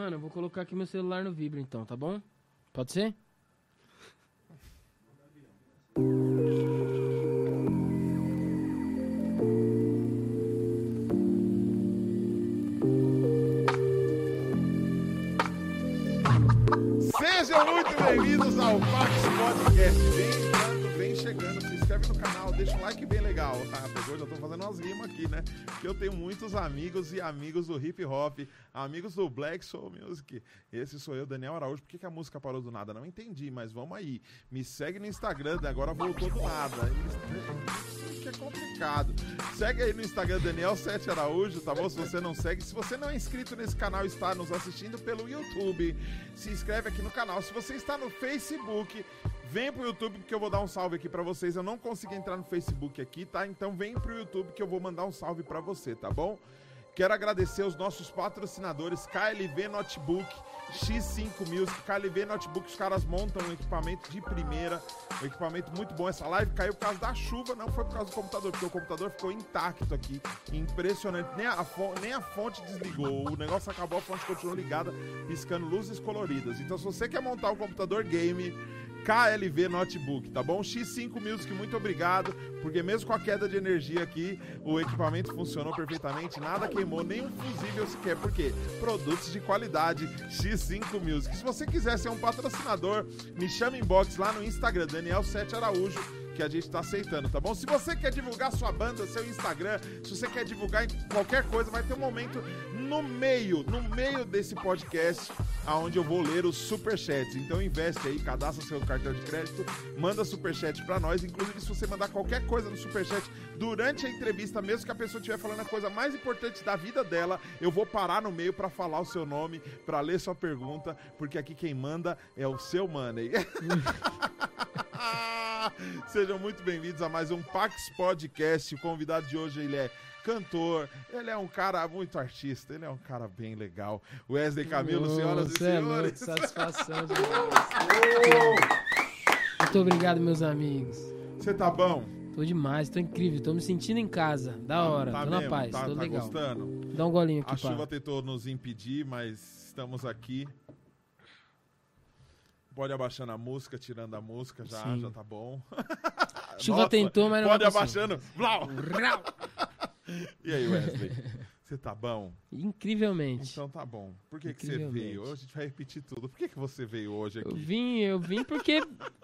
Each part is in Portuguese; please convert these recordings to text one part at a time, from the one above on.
Mano, eu vou colocar aqui meu celular no vibra então, tá bom? Pode ser? Sejam muito bem-vindos ao Pax Podcast. Chegando, se inscreve no canal, deixa um like bem legal. Ah, pegou? Já tô fazendo umas rimas aqui, né? Que eu tenho muitos amigos e amigos do hip hop, amigos do Black Soul Music. Esse sou eu, Daniel Araújo. Por que, que a música parou do nada? Não entendi, mas vamos aí. Me segue no Instagram, agora voltou do nada. que é complicado. Segue aí no Instagram Daniel Sete Araújo, tá bom? Se você não segue, se você não é inscrito nesse canal está nos assistindo pelo YouTube, se inscreve aqui no canal. Se você está no Facebook, vem pro YouTube que eu vou dar um salve aqui para vocês. Eu não consegui entrar no Facebook aqui, tá? Então vem pro YouTube que eu vou mandar um salve para você, tá bom? Quero agradecer os nossos patrocinadores KLV Notebook, X5 Music, KLV Notebook, os caras montam um equipamento de primeira, um equipamento muito bom. Essa live caiu por causa da chuva, não foi por causa do computador, porque o computador ficou intacto aqui, impressionante. Nem a, fonte, nem a fonte desligou, o negócio acabou, a fonte continuou ligada, piscando luzes coloridas. Então, se você quer montar um computador game, KLV Notebook, tá bom? X5 Music, muito obrigado, porque mesmo com a queda de energia aqui, o equipamento funcionou perfeitamente, nada queimou, nem um fusível sequer, porque produtos de qualidade, X5 Music. Se você quiser ser um patrocinador, me chama inbox lá no Instagram, Daniel 7 Araújo, que a gente está aceitando, tá bom? Se você quer divulgar sua banda, seu Instagram, se você quer divulgar qualquer coisa, vai ter um momento no meio, no meio desse podcast, aonde eu vou ler os superchats. Então investe aí, cadastra seu cartão de crédito, manda superchat para nós. Inclusive, se você mandar qualquer coisa no superchat durante a entrevista, mesmo que a pessoa estiver falando a coisa mais importante da vida dela, eu vou parar no meio para falar o seu nome, para ler sua pergunta, porque aqui quem manda é o seu money. Sejam muito bem-vindos a mais um Pax Podcast. O convidado de hoje ele é cantor, ele é um cara muito artista, ele é um cara bem legal. Wesley Camilo, Ô, senhoras e é senhores. satisfação demais. Muito obrigado, meus amigos. Você tá bom? Tô demais, tô incrível, tô me sentindo em casa. Da hora, tá tô na mesmo? paz, tá, tô tá legal. gostando? Dá um golinho aqui, A chuva pá. tentou nos impedir, mas estamos aqui. Pode abaixando a música, tirando a música, já, Sim. já tá bom. Chuva Nossa, tentou, mas não Pode abaixando. Blau! E aí, Wesley? Você tá bom? Incrivelmente. Então tá bom. Por que, que você veio? Hoje a gente vai repetir tudo. Por que, que você veio hoje Eu aqui? vim, eu vim porque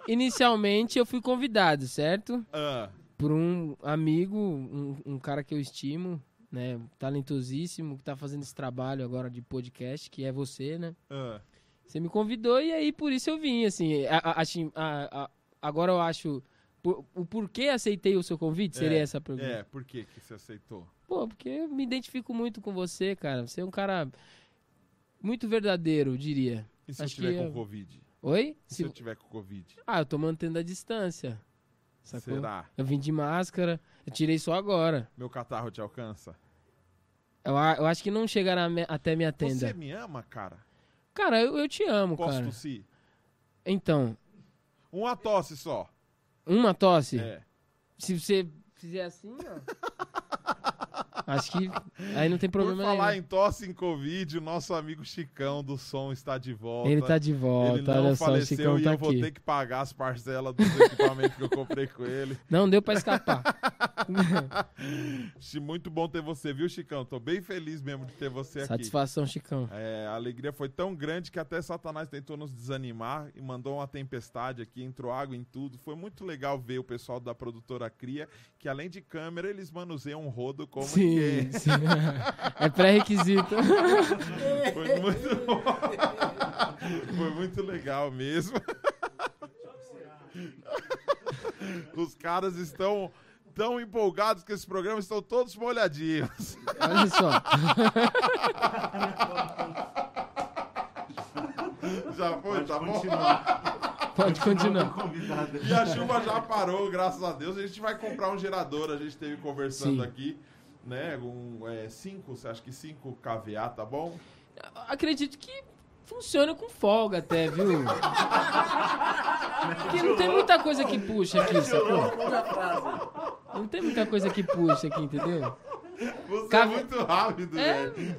inicialmente eu fui convidado, certo? Ah, Por um amigo, um, um cara que eu estimo, né? Talentosíssimo, que tá fazendo esse trabalho agora de podcast, que é você, né? ah. Você me convidou e aí por isso eu vim, assim. a- a- assim, a- agora eu acho. por- o porquê aceitei o seu convite? Seria É, essa a pergunta. É, por que, que você aceitou? Pô, porque eu me identifico muito com você, cara. Você é um cara muito verdadeiro, eu diria. E se eu Acho tiver que com eu- Covid? Oi? E se Se- eu tiver com Covid? Ah, eu tô mantendo a distância. Sacou? Será? Eu vim de máscara, eu tirei só agora. Meu catarro te alcança? Eu, eu acho que não chegará até minha tenda. Você me ama, cara? Cara, eu, eu te amo, Posso cara. tossir? Então, Uma tosse só. uma tosse. É. Se você fizer assim, ó. acho que aí não tem Por problema falar nenhum. em tosse em Covid, o nosso amigo Chicão do som está de volta. Ele tá de Ele volta, não olha só, o faleceu Chicão e tá eu vou aqui. ter que pagar as parcelas dos equipamentos que eu comprei com ele. Não deu pra escapar. Muito bom ter você, viu, Chicão? Tô bem feliz mesmo de ter você aqui. Satisfação, Chicão. É, a alegria foi tão grande que até Satanás tentou nos desanimar e mandou uma tempestade aqui, entrou água em tudo. Foi muito legal ver o pessoal da produtora Cria, que além de câmera, eles manuseiam um rodo como ninguém. Sim, sim. É pré-requisito. Foi muito bom. Foi muito legal mesmo. Os caras estão tão empolgados que esse programa estão todos molhadinhos. Olha só. Já foi, tá bom? Pode continuar. E a chuva já parou, graças a Deus. A gente vai comprar um gerador, a gente esteve conversando Sim. aqui, né? Um, é, cinco, você acha que cinco KVA, tá bom? Acredito que funciona com folga até, viu? Porque não tem muita coisa que puxa aqui, sacou? Não tem muita coisa que puxa aqui, entendeu? Você Cave- é muito rápido, É? velho.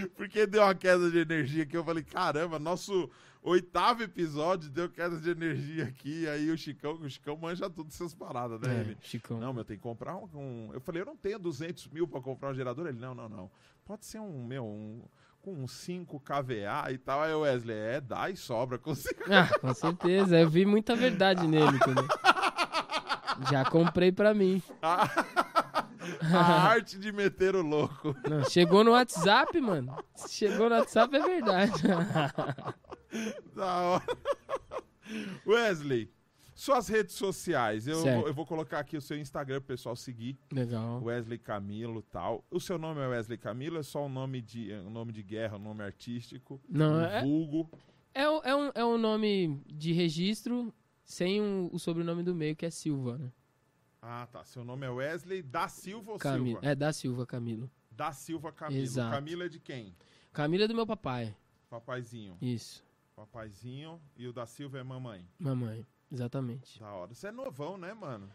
Porque deu uma queda de energia aqui. Eu falei, caramba, nosso oitavo episódio deu queda de energia aqui. Aí o Chicão, o Chicão manja tudo essas paradas, né? É, Ele, Chicão. não, meu, tem que comprar um, um- Eu falei, eu não tenho 200 mil pra comprar um gerador. Ele, não, não, não. Pode ser um, meu, um. Com uns 5 KVA e tal. Aí o Wesley, é, dá e sobra com 5. Ah, com certeza. Eu vi muita verdade nele, entendeu? Já comprei pra mim. A arte de meter o louco. Não, chegou no WhatsApp, mano. Chegou no WhatsApp, é verdade. Da hora. Wesley, Suas redes sociais. Eu vou, eu vou colocar aqui o seu Instagram pro pessoal seguir. Legal. Wesley Camilo tal. O seu nome é Wesley Camilo? É só um nome de, um nome de guerra, um nome artístico? Não, um é, vulgo? é, um- é, um, é um nome de registro sem um- o sobrenome do meio, que é Silva, né? Ah, tá. Seu nome é Wesley da Silva ou Camilo. Silva? É, da Silva, Camilo. Da Silva Camilo. Exato. Camilo é de quem? Camilo é do meu papai. Papaizinho. Isso. Papaizinho. E o da Silva é mamãe. Mamãe. Exatamente. Da hora. Você é novão, né, mano?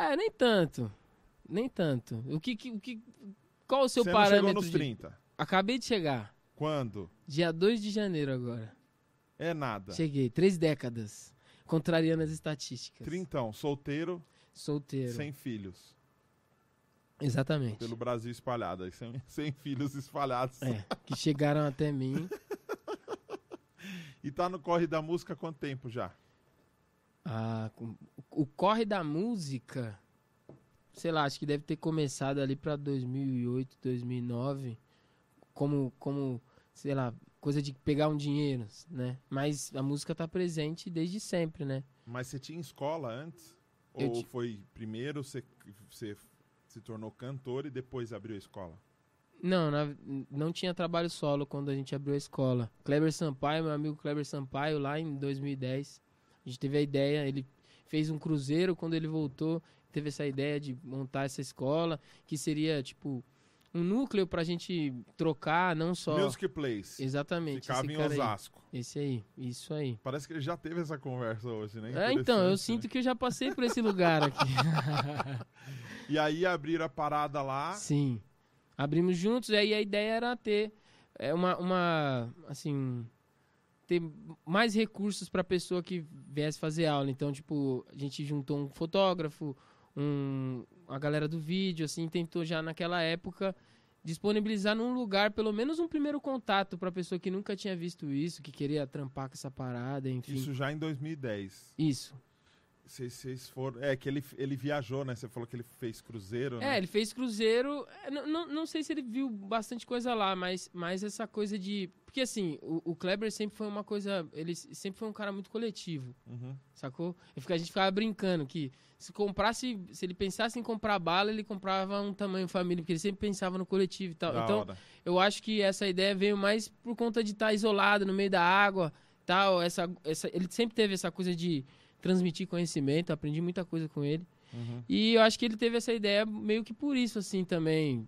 É, nem tanto. Nem tanto. O que, que- o que, qual o seu Você não parâmetro? chegou nos de- 30. Acabei de chegar. Quando? Dia 2 de janeiro agora. É nada. Cheguei. Três décadas. Contrariando as estatísticas. Trintão, solteiro, Solteiro. sem filhos. Exatamente. Pelo Brasil espalhado. Sem, sem filhos espalhados. É, que chegaram até mim. E tá no corre da música há quanto tempo já? Ah, o corre da música, sei lá, acho que deve ter começado ali pra 2008, 2009, como, como, sei lá, coisa de pegar um dinheiro, né? Mas a música tá presente desde sempre, né? Mas você tinha escola antes? Eu Ou ti- foi primeiro você, você se tornou cantor e depois abriu a escola? Não, na- não tinha trabalho solo quando a gente abriu a escola. Kleber Sampaio, meu amigo Kleber Sampaio, lá em 2010, a gente teve a ideia, ele fez um cruzeiro quando ele voltou, teve essa ideia de montar essa escola, que seria tipo um núcleo pra gente trocar, não só. Music Place. Exatamente. Ficava esse em cara aí. Osasco. Esse aí, isso aí. Parece que ele já teve essa conversa hoje, né? É, então, eu Interessante, sinto que eu já passei por esse lugar aqui. né? E aí abriram a parada lá. Sim. Abrimos juntos, e aí a ideia era ter é, uma, uma assim, ter mais recursos para a pessoa que viesse fazer aula. Então, tipo, a gente juntou um fotógrafo, um, a galera do vídeo, assim, tentou já naquela época disponibilizar num lugar pelo menos um primeiro contato para pessoa que nunca tinha visto isso, que queria trampar com essa parada, enfim. Isso já em 2010. Isso. Vocês, vocês foram. É que ele, ele viajou, né? Você falou que ele fez cruzeiro, É, né? ele fez cruzeiro. é, Não, não, não sei se ele viu bastante coisa lá, mas, mas essa coisa de. Porque assim, o, o Kleber sempre foi uma coisa. Ele sempre foi um cara muito coletivo, Uhum. sacou? E a gente ficava brincando que se comprasse. Se ele pensasse em comprar bala, ele comprava um tamanho família, porque ele sempre pensava no coletivo e tal. Da então, hora. eu acho que essa ideia veio mais por conta de estar isolado no meio da água, tal. Essa, essa, ele sempre teve essa coisa de transmitir conhecimento, aprendi muita coisa com ele. Uhum. E eu acho que ele teve essa ideia meio que por isso, assim, também.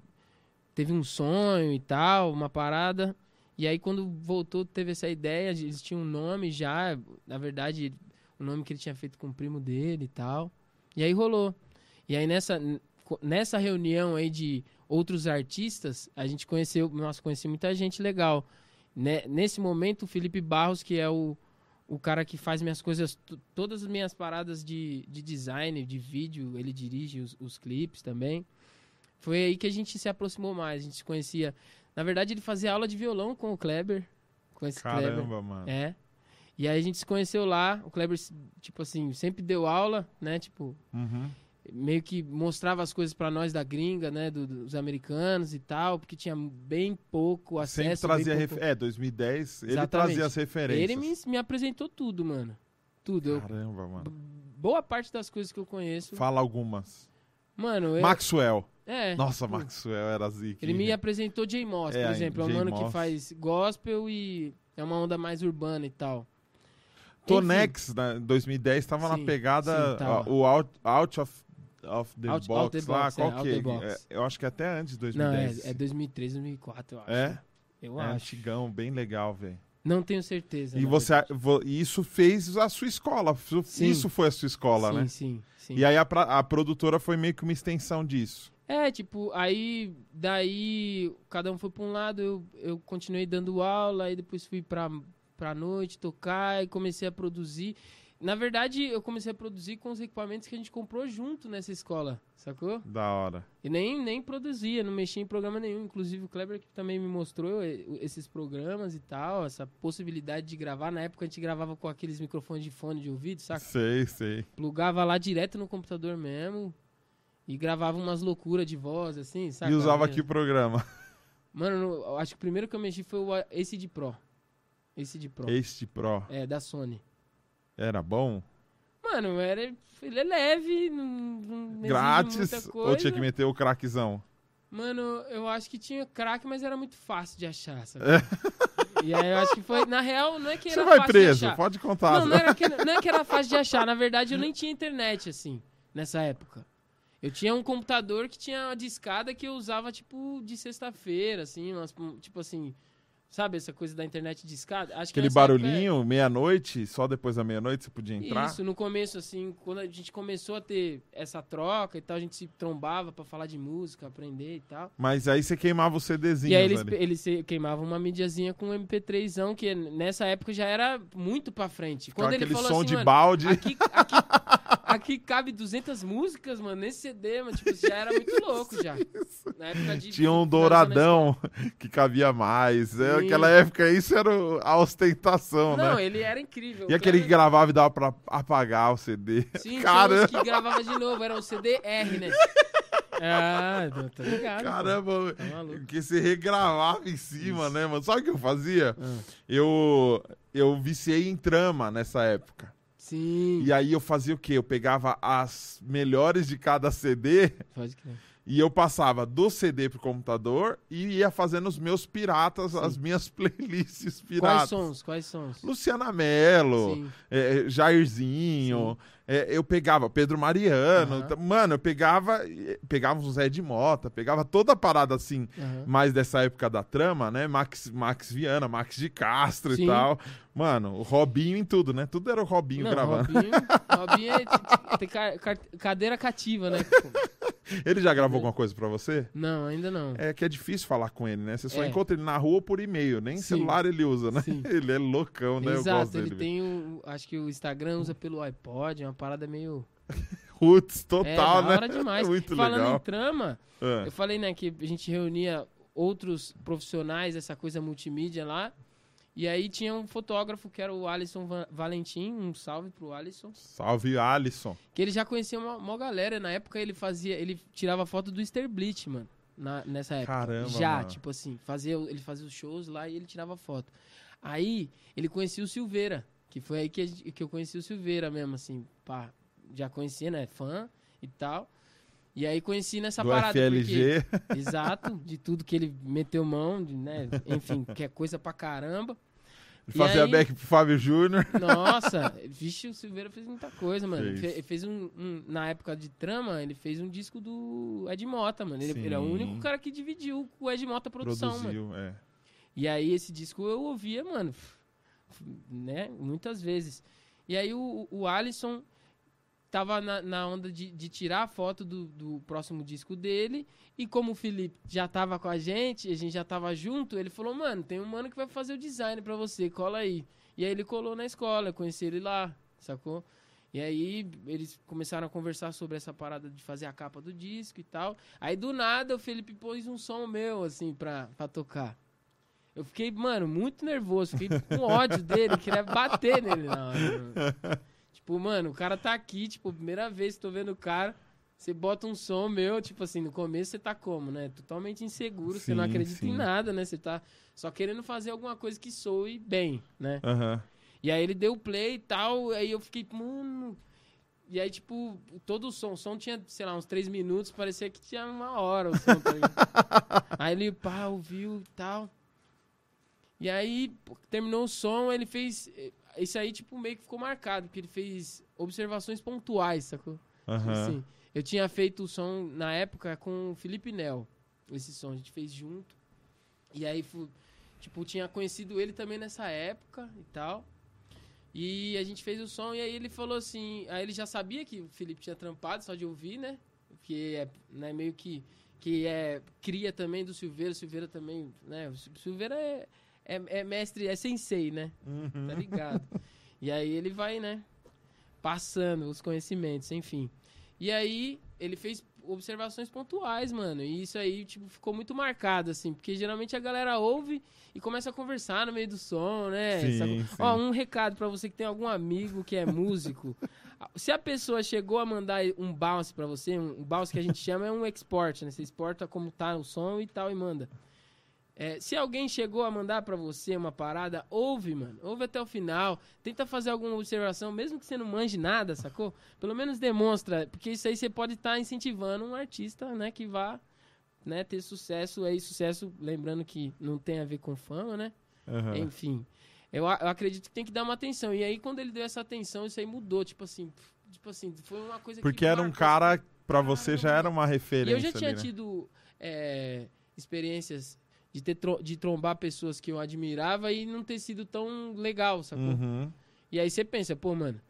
Teve um sonho e tal, uma parada. E aí, quando voltou, teve essa ideia. de- Eles tinham um nome já. Na verdade, o nome que ele tinha feito com o primo dele e tal. E aí rolou. E aí, nessa, nessa reunião aí de outros artistas, a gente conheceu. Nossa, conheci muita gente legal. Né? Nesse momento, o Felipe Barros, que é o, o cara que faz minhas coisas, todas as minhas paradas de, de design, de vídeo, ele dirige os, os clipes também. Foi aí que a gente se aproximou mais, a gente se conhecia. Na verdade, ele fazia aula de violão com o Kleber, com esse Kleber. Caramba, mano. É. E aí a gente se conheceu lá, o Kleber, tipo assim, sempre deu aula, né, tipo, Uhum. Meio que mostrava as coisas pra nós da gringa, né, do- dos americanos e tal, porque tinha bem pouco Sempre acesso. trazia. bem Ref... pouco... É, 2010. Ele Exatamente. trazia as referências. Ele me, me apresentou tudo, mano. Tudo. Eu- Caramba, mano. boa parte das coisas que eu conheço. Fala algumas. Mano, eu, Maxwell. é. Nossa, pô, Maxwell era zica. Ele me apresentou J. Moss, É, por exemplo. É um mano que faz gospel e é uma onda mais urbana e tal. Tonex, né, 2010, tava na pegada. sim, ó, o out, out of, of the Out- Box Out the lá, Box, qual é, que é? Box. É, Eu acho que é até antes de Não, 2010. é, é 2003, 2004, eu acho. É? Eu É acho. antigão, bem legal, velho. Não tenho certeza. E você, isso fez a sua escola. Isso- Sim. Isso foi a sua escola, sim, né? Sim, sim. E aí a, a produtora foi meio que uma extensão disso. É, tipo, aí, daí, cada um foi pra um lado, eu, eu continuei dando aula, aí depois fui pra, pra noite tocar e comecei a produzir. Na verdade, eu comecei a produzir com os equipamentos que a gente comprou junto nessa escola, sacou? Da hora. E nem, nem produzia, não mexia em programa nenhum. Inclusive o Kleber que também me mostrou eh, esses programas e tal, essa possibilidade de gravar. Na época a gente gravava com aqueles microfones de fone de ouvido, saca? Sei, sei. Plugava lá direto no computador mesmo e gravava umas loucuras de voz, assim, saca? E usava o programa. Mano, acho que o primeiro que eu mexi foi o esse de Pro. Esse de Pro. Este Pro. É, da Sony. Era bom? mano, era, ele é leve, não, não Grátis ou tinha que meter o craquezão? Mano, eu acho que tinha crack, mas era muito fácil de achar, sabe? É. E aí eu acho que foi, na real, não é que Você era vai fácil preso, pode contar. Não, não era, que, não é que era fácil de achar. Na verdade, eu nem tinha internet, assim, nessa época. Eu tinha um computador que tinha uma discada que eu usava, tipo, de sexta-feira, assim, umas- tipo assim... Sabe essa coisa da internet discada? Acho que Aquele é- barulhinho, meia-noite, só depois da meia-noite você podia entrar? Isso, no começo, assim, quando a gente começou a ter essa troca e tal, a gente se trombava pra falar de música, aprender e tal. Mas aí você queimava o CDzinho E aí eles, eles se- queimavam uma mídiazinha com um MP3zão, que nessa época já era muito pra frente. Com Quando ele aquele falou som assim, de balde. aqui, aqui, aqui cabe 200 músicas, mano, nesse CD, mano, tipo, já era muito louco já. Na época de... Tinha um douradão que cabia mais. É, aquela época, isso era a ostentação, Não, né? ele era incrível. E aquele que gravava e dava pra apagar o CD. Sim, Caramba. tinha que gravava de novo, era o CDR, né? ah, tá ligado. Caramba, Tá maluco. que você regravava em cima, né, mano? Sabe o que eu fazia? Ah, Eu, eu viciei em trama nessa época. Sim, E aí eu fazia o quê? Eu pegava as melhores de cada CD pode crer. e eu passava do CD pro computador e ia fazendo os meus piratas, as minhas playlists Quais piratas. sons? Quais sons? Luciana Mello, Sim. é, Jairzinho, é, eu pegava Pedro Mariano, t- mano, eu pegava, pegava o Zé de Mota, pegava toda a parada assim, Aham. mais dessa época da trama, né? Max, Max Viana, Max de Castro Sim. e tal. Mano, o Robinho em tudo, né? Tudo era o Robinho Não, gravando. Robinho, Robinho é, t- tem ca- ca- cadeira cativa, né? Ele já gravou alguma coisa pra você? Não, ainda não. É que é difícil falar com ele, né? Você só É. encontra ele na rua por e-mail, nem Sim. celular ele usa, né? Sim. Ele é loucão, né? eu gosto Exato, dele. ele tem o. Acho que o Instagram usa pelo iPod, é uma parada meio. Roots É, total, da né? hora demais. Muito Falando legal. em trama, É. eu falei, né, que a gente reunia outros profissionais, essa coisa multimídia lá. E aí tinha um fotógrafo que era o Alisson Va- Valentim, um salve pro Alisson. Salve, Alisson. Que ele já conhecia uma, uma galera. Na época ele fazia. Ele tirava foto do Sterblitz, mano. Na, nessa época. Caramba, Já, mano. tipo assim, fazia, ele fazia os shows lá e ele tirava foto. Aí ele conhecia o Silveira. Que foi aí que, gente- que eu conheci o Silveira mesmo, assim, pá. Já conhecia, né? Fã e tal. E aí conheci nessa do parada. FLG. Porque, exato, de tudo que ele meteu mão, de, né? Enfim, que é coisa pra caramba. Fazia aí- back pro Fábio Júnior. Nossa, vixe, o Silveira fez muita coisa, mano. Fez. Fe- Ele fez um, um- Na época de trama, ele fez um disco do Ed Mota, mano. Ele, ele é o único cara que dividiu com o Ed Mota a produção, mano. Produziu, é. E aí esse disco eu ouvia, mano, né? Muitas vezes. E aí o, o Alisson tava na, na onda de, de tirar a foto do, do próximo disco dele. E como o Felipe já tava com a gente, a gente já tava junto, ele falou, mano, tem um mano que vai fazer o design pra você, cola aí. E aí ele colou na escola, conheci ele lá, sacou? E aí eles começaram a conversar sobre essa parada de fazer a capa do disco e tal. Aí do nada o Felipe pôs um som meu, assim, pra, pra tocar. Eu fiquei, mano, muito nervoso, fiquei com ódio dele, queria bater nele na hora. Tipo, mano, o cara tá aqui, tipo, primeira vez que tô vendo o cara, você bota um som meu, tipo assim, no começo você tá como, né? Totalmente inseguro, você não Sim, acredita em sim. nada, né? Você tá só querendo fazer alguma coisa que soe bem, né? Aham. E aí ele deu play e tal, aí eu fiquei, mano. E aí, tipo, todo o som, o som tinha, sei lá, uns três minutos, parecia que tinha uma hora o som, tá aí ele, pá, ouviu e tal. E aí, terminou o som, ele fez. Isso aí, tipo, meio que ficou marcado, porque ele fez observações pontuais, sacou? Tipo Aham. assim, eu tinha feito o som na época com o Felipe Nel. Esse som a gente fez junto. E aí, tipo, tinha conhecido ele também nessa época e tal. E a gente fez o som e aí ele falou assim. Aí ele já sabia que o Felipe tinha trampado, só de ouvir, né? Que é né, meio que. Que é cria também do Silveira. O Silveira também, né? O Sil- Silveira é, é, é mestre, é sensei, né? Uhum. tá ligado? e aí ele vai, né, passando os conhecimentos, enfim. E aí ele fez observações pontuais, mano. E isso aí, tipo, ficou muito marcado, assim, porque geralmente a galera ouve e começa a conversar no meio do som, né? Sim, sim. Ó, um recado pra você que tem algum amigo que é músico. Se a pessoa chegou a mandar um bounce pra você, um um bounce que a gente chama é um export, né? Você exporta como tá o som e tal e manda. É, se alguém chegou a mandar pra você uma parada, ouve, mano. Ouve até o final. Tenta fazer alguma observação, mesmo que você não manje nada, sacou? Pelo menos demonstra, porque isso aí você pode estar incentivando um artista, né, que vá né, ter sucesso. Aí, sucesso, lembrando que não tem a ver com fama, né? Aham. Enfim. Eu, eu acredito que tem que dar uma atenção. E aí, quando ele deu essa atenção, isso aí mudou. Tipo assim, tipo assim, foi uma coisa Porque que. era um marcou, cara, pra você já era uma e referência. eu já tinha ali, né? tido é, experiências de, ter de trombar pessoas que eu admirava e não ter sido tão legal, sacou? Uhum. E aí você pensa, pô, mano,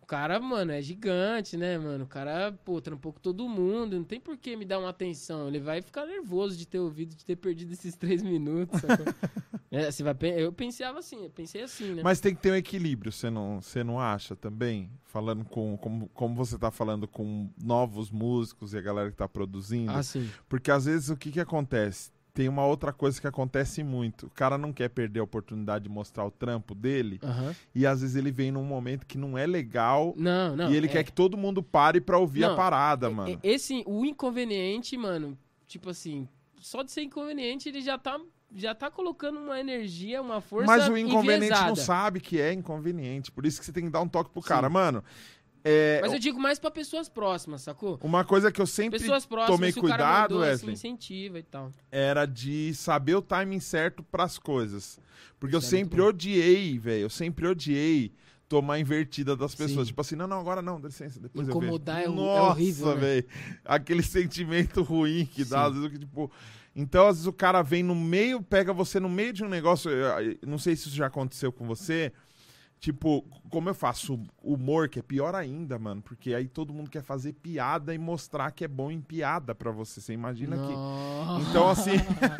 o cara, mano, é gigante, né, mano? O cara, pô, trampou com todo mundo, não tem por que me dar uma atenção. Ele vai ficar nervoso de ter ouvido, de ter perdido esses três minutos, sacou? É, você vai, eu pensava assim, eu pensei assim, né? Mas tem que ter um equilíbrio, você não, você não acha também? Falando com. Como, como você tá falando com novos músicos e a galera que tá produzindo. Assim, Porque às vezes o que que acontece? Tem uma outra coisa que acontece muito. O cara não quer perder a oportunidade de mostrar o trampo dele. aham. E às vezes ele vem num momento que não é legal. Não, não. e ele é- quer que todo mundo pare pra ouvir a Não, parada, E- mano. Esse, o inconveniente, mano, tipo assim, só de ser inconveniente, ele já tá, já tá colocando uma energia, uma força Mas o inconveniente não enviesada. sabe que é inconveniente. Por isso que você tem que dar um toque pro Sim. cara. Mano, é, Mas eu digo mais pra pessoas próximas, sacou? uma coisa que eu sempre Pessoas próximas, tomei se o cara cuidado, mandou, assim, Wesley. incentiva e tal. era de saber o timing certo pras coisas. Porque eu Isso é muito sempre odiei, velho. Eu sempre odiei tomar invertida das pessoas. Sim. Tipo assim, não, não, agora não, dá licença, depois Incomodar é eu vejo. é Nossa, horrível, né? velho. Aquele sentimento ruim que dá, Sim. às vezes, que, tipo... Então, às vezes, o cara vem no meio, pega você no meio de um negócio... eu- eu Não sei se isso já aconteceu com você... Tipo, como eu faço humor, que é pior ainda, mano. Porque aí todo mundo quer fazer piada e mostrar que é bom em piada pra você. Você imagina que... Nossa. Então, assim...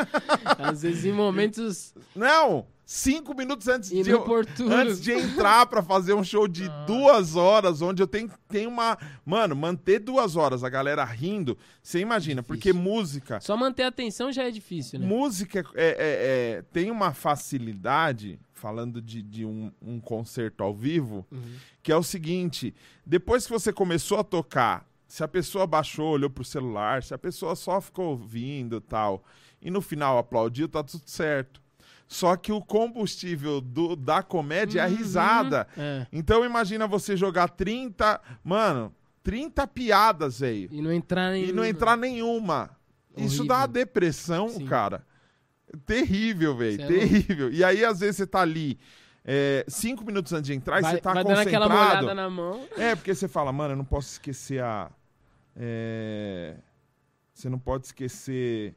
Às vezes em momentos Não! Cinco minutos antes de, eu, antes de entrar pra fazer um show de Nossa. duas horas, onde eu tenho, tenho uma. Mano, manter duas horas, a galera rindo, você imagina, porque Difícil. música. Só manter a atenção já é difícil, né? Música é, é- é- tem uma facilidade, falando de, de um, um concerto ao vivo, Uhum. que é o seguinte: depois que você começou a tocar, se a pessoa baixou, olhou pro celular, se a pessoa só ficou ouvindo e tal, e no final aplaudiu, tá tudo certo. Só que o combustível do- da comédia é a Uhum. risada. É. Então imagina você jogar 30, mano, 30 piadas, velho, E não entrar em. e não entrar nenhuma. Isso Horrível. dá uma depressão, Sim. cara. Terrível, velho. É Terrível. E aí, às vezes, você tá ali é, cinco minutos antes de entrar Vai, você tá vai dando concentrado. aquela molhada na mão. É, porque você fala, mano, eu não posso esquecer a. é, Você não pode esquecer.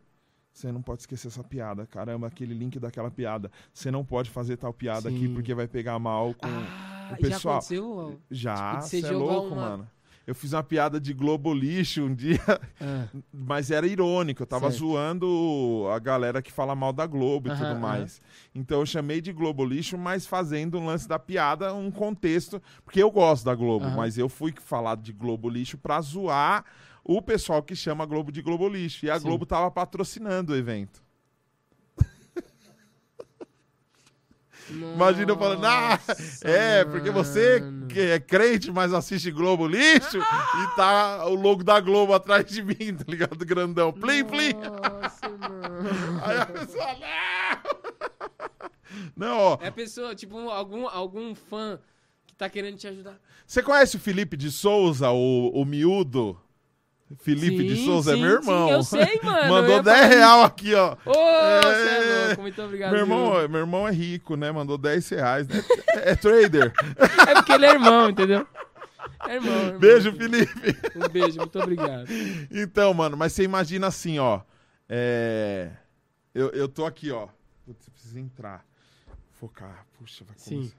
Você não pode esquecer essa piada. Caramba, aquele link daquela piada. Você não pode fazer tal piada aqui Sim. porque vai pegar mal com. Ah, o pessoal- já aconteceu? Já, tipo, você é louco, uma- mano. Eu fiz uma piada de Globo Lixo um dia, Ah, mas era irônico. Eu tava Certo. zoando a galera que fala mal da Globo e Aham, tudo aham. mais. Então eu chamei de Globo Lixo, mas fazendo um lance da piada, um contexto. Porque eu gosto da Globo, Aham. mas eu fui falar de Globo Lixo pra zoar o pessoal que chama a Globo de Globo Lixo. E a Sim. Globo tava patrocinando o evento. Imagina eu falando, ah, É, porque você que é crente, mas assiste Globo Lixo e tá o logo da Globo atrás de mim, tá ligado? Grandão. Plim, plim. Nossa, mano. Aí a pessoa, não! Não, ó. É a pessoa, tipo, um- algum, algum fã que tá querendo te ajudar. Você conhece o Felipe de Souza, o, o miúdo? Felipe de Sim, Souza é sim, meu irmão. sim, eu sei, mano. Mandou ia 10 falar real aqui, ó. Ô, você é É. louco, muito obrigado. Meu irmão, viu? meu irmão é rico, né? Mandou 10 reais, né? É, é trader. É porque ele é irmão, entendeu? É irmão. irmão. Beijo, Felipe. Um beijo, muito obrigado. Então, mano, mas você imagina assim, ó. É. Eu, eu tô aqui, ó. Putz, eu preciso entrar. Focar. Puxa, vai Sim. começar.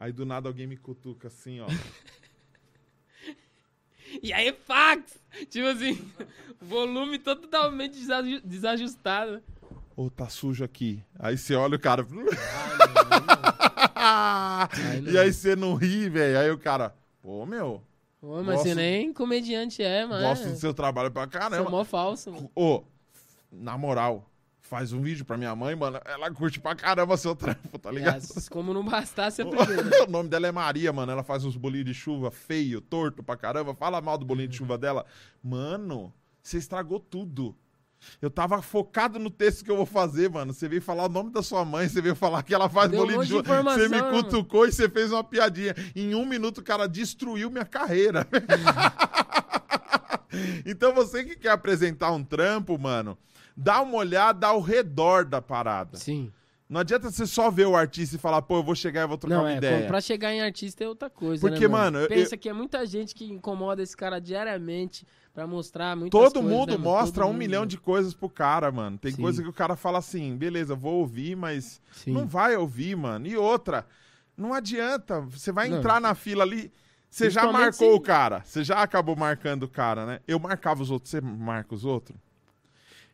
Aí do nada alguém me cutuca assim, ó. E aí, fax! Tipo assim, volume totalmente desaju- desajustado. Ô, tá sujo aqui. Aí você olha o cara. Ai, não. e aí você não ri, velho. Aí o cara, pô, meu, Ô, mas Gosto- você nem comediante é, mano. gosto do seu trabalho pra Você é caramba. mó falso, mano. Ô, na moral, faz um vídeo pra minha mãe, mano. Ela curte pra caramba seu trampo, tá ligado? Ah, Como não bastasse a primeira. o nome dela é Maria, mano. Ela faz uns bolinhos de chuva feio, torto pra caramba. Fala mal do bolinho de chuva dela. Mano, você estragou tudo. Eu tava focado no texto que eu vou fazer, mano. Você veio falar o nome da sua mãe, você veio falar que ela faz Deu bolinho de chuva. Você me cutucou e você fez uma piadinha. Em um minuto o cara destruiu minha carreira. então você que quer apresentar um trampo, mano, dá uma olhada ao redor da parada. Sim. Não adianta você só ver o artista e falar, pô, eu vou chegar e vou trocar Não, uma é, ideia. pô, pra chegar em artista é outra coisa, Porque, né, mano, eu- Pensa que é muita gente que incomoda esse cara diariamente pra mostrar muitas Todo coisas, mundo né, mano? mostra Todo um mundo. milhão de coisas pro cara, mano. Tem Sim. coisa que o cara fala assim, beleza, vou ouvir, mas Sim. não vai ouvir, mano. E outra, não adianta. Você vai Não. entrar na fila ali. Você já marcou se- o cara. Você já acabou marcando o cara, né? Eu marcava os outros. Você marca os outros?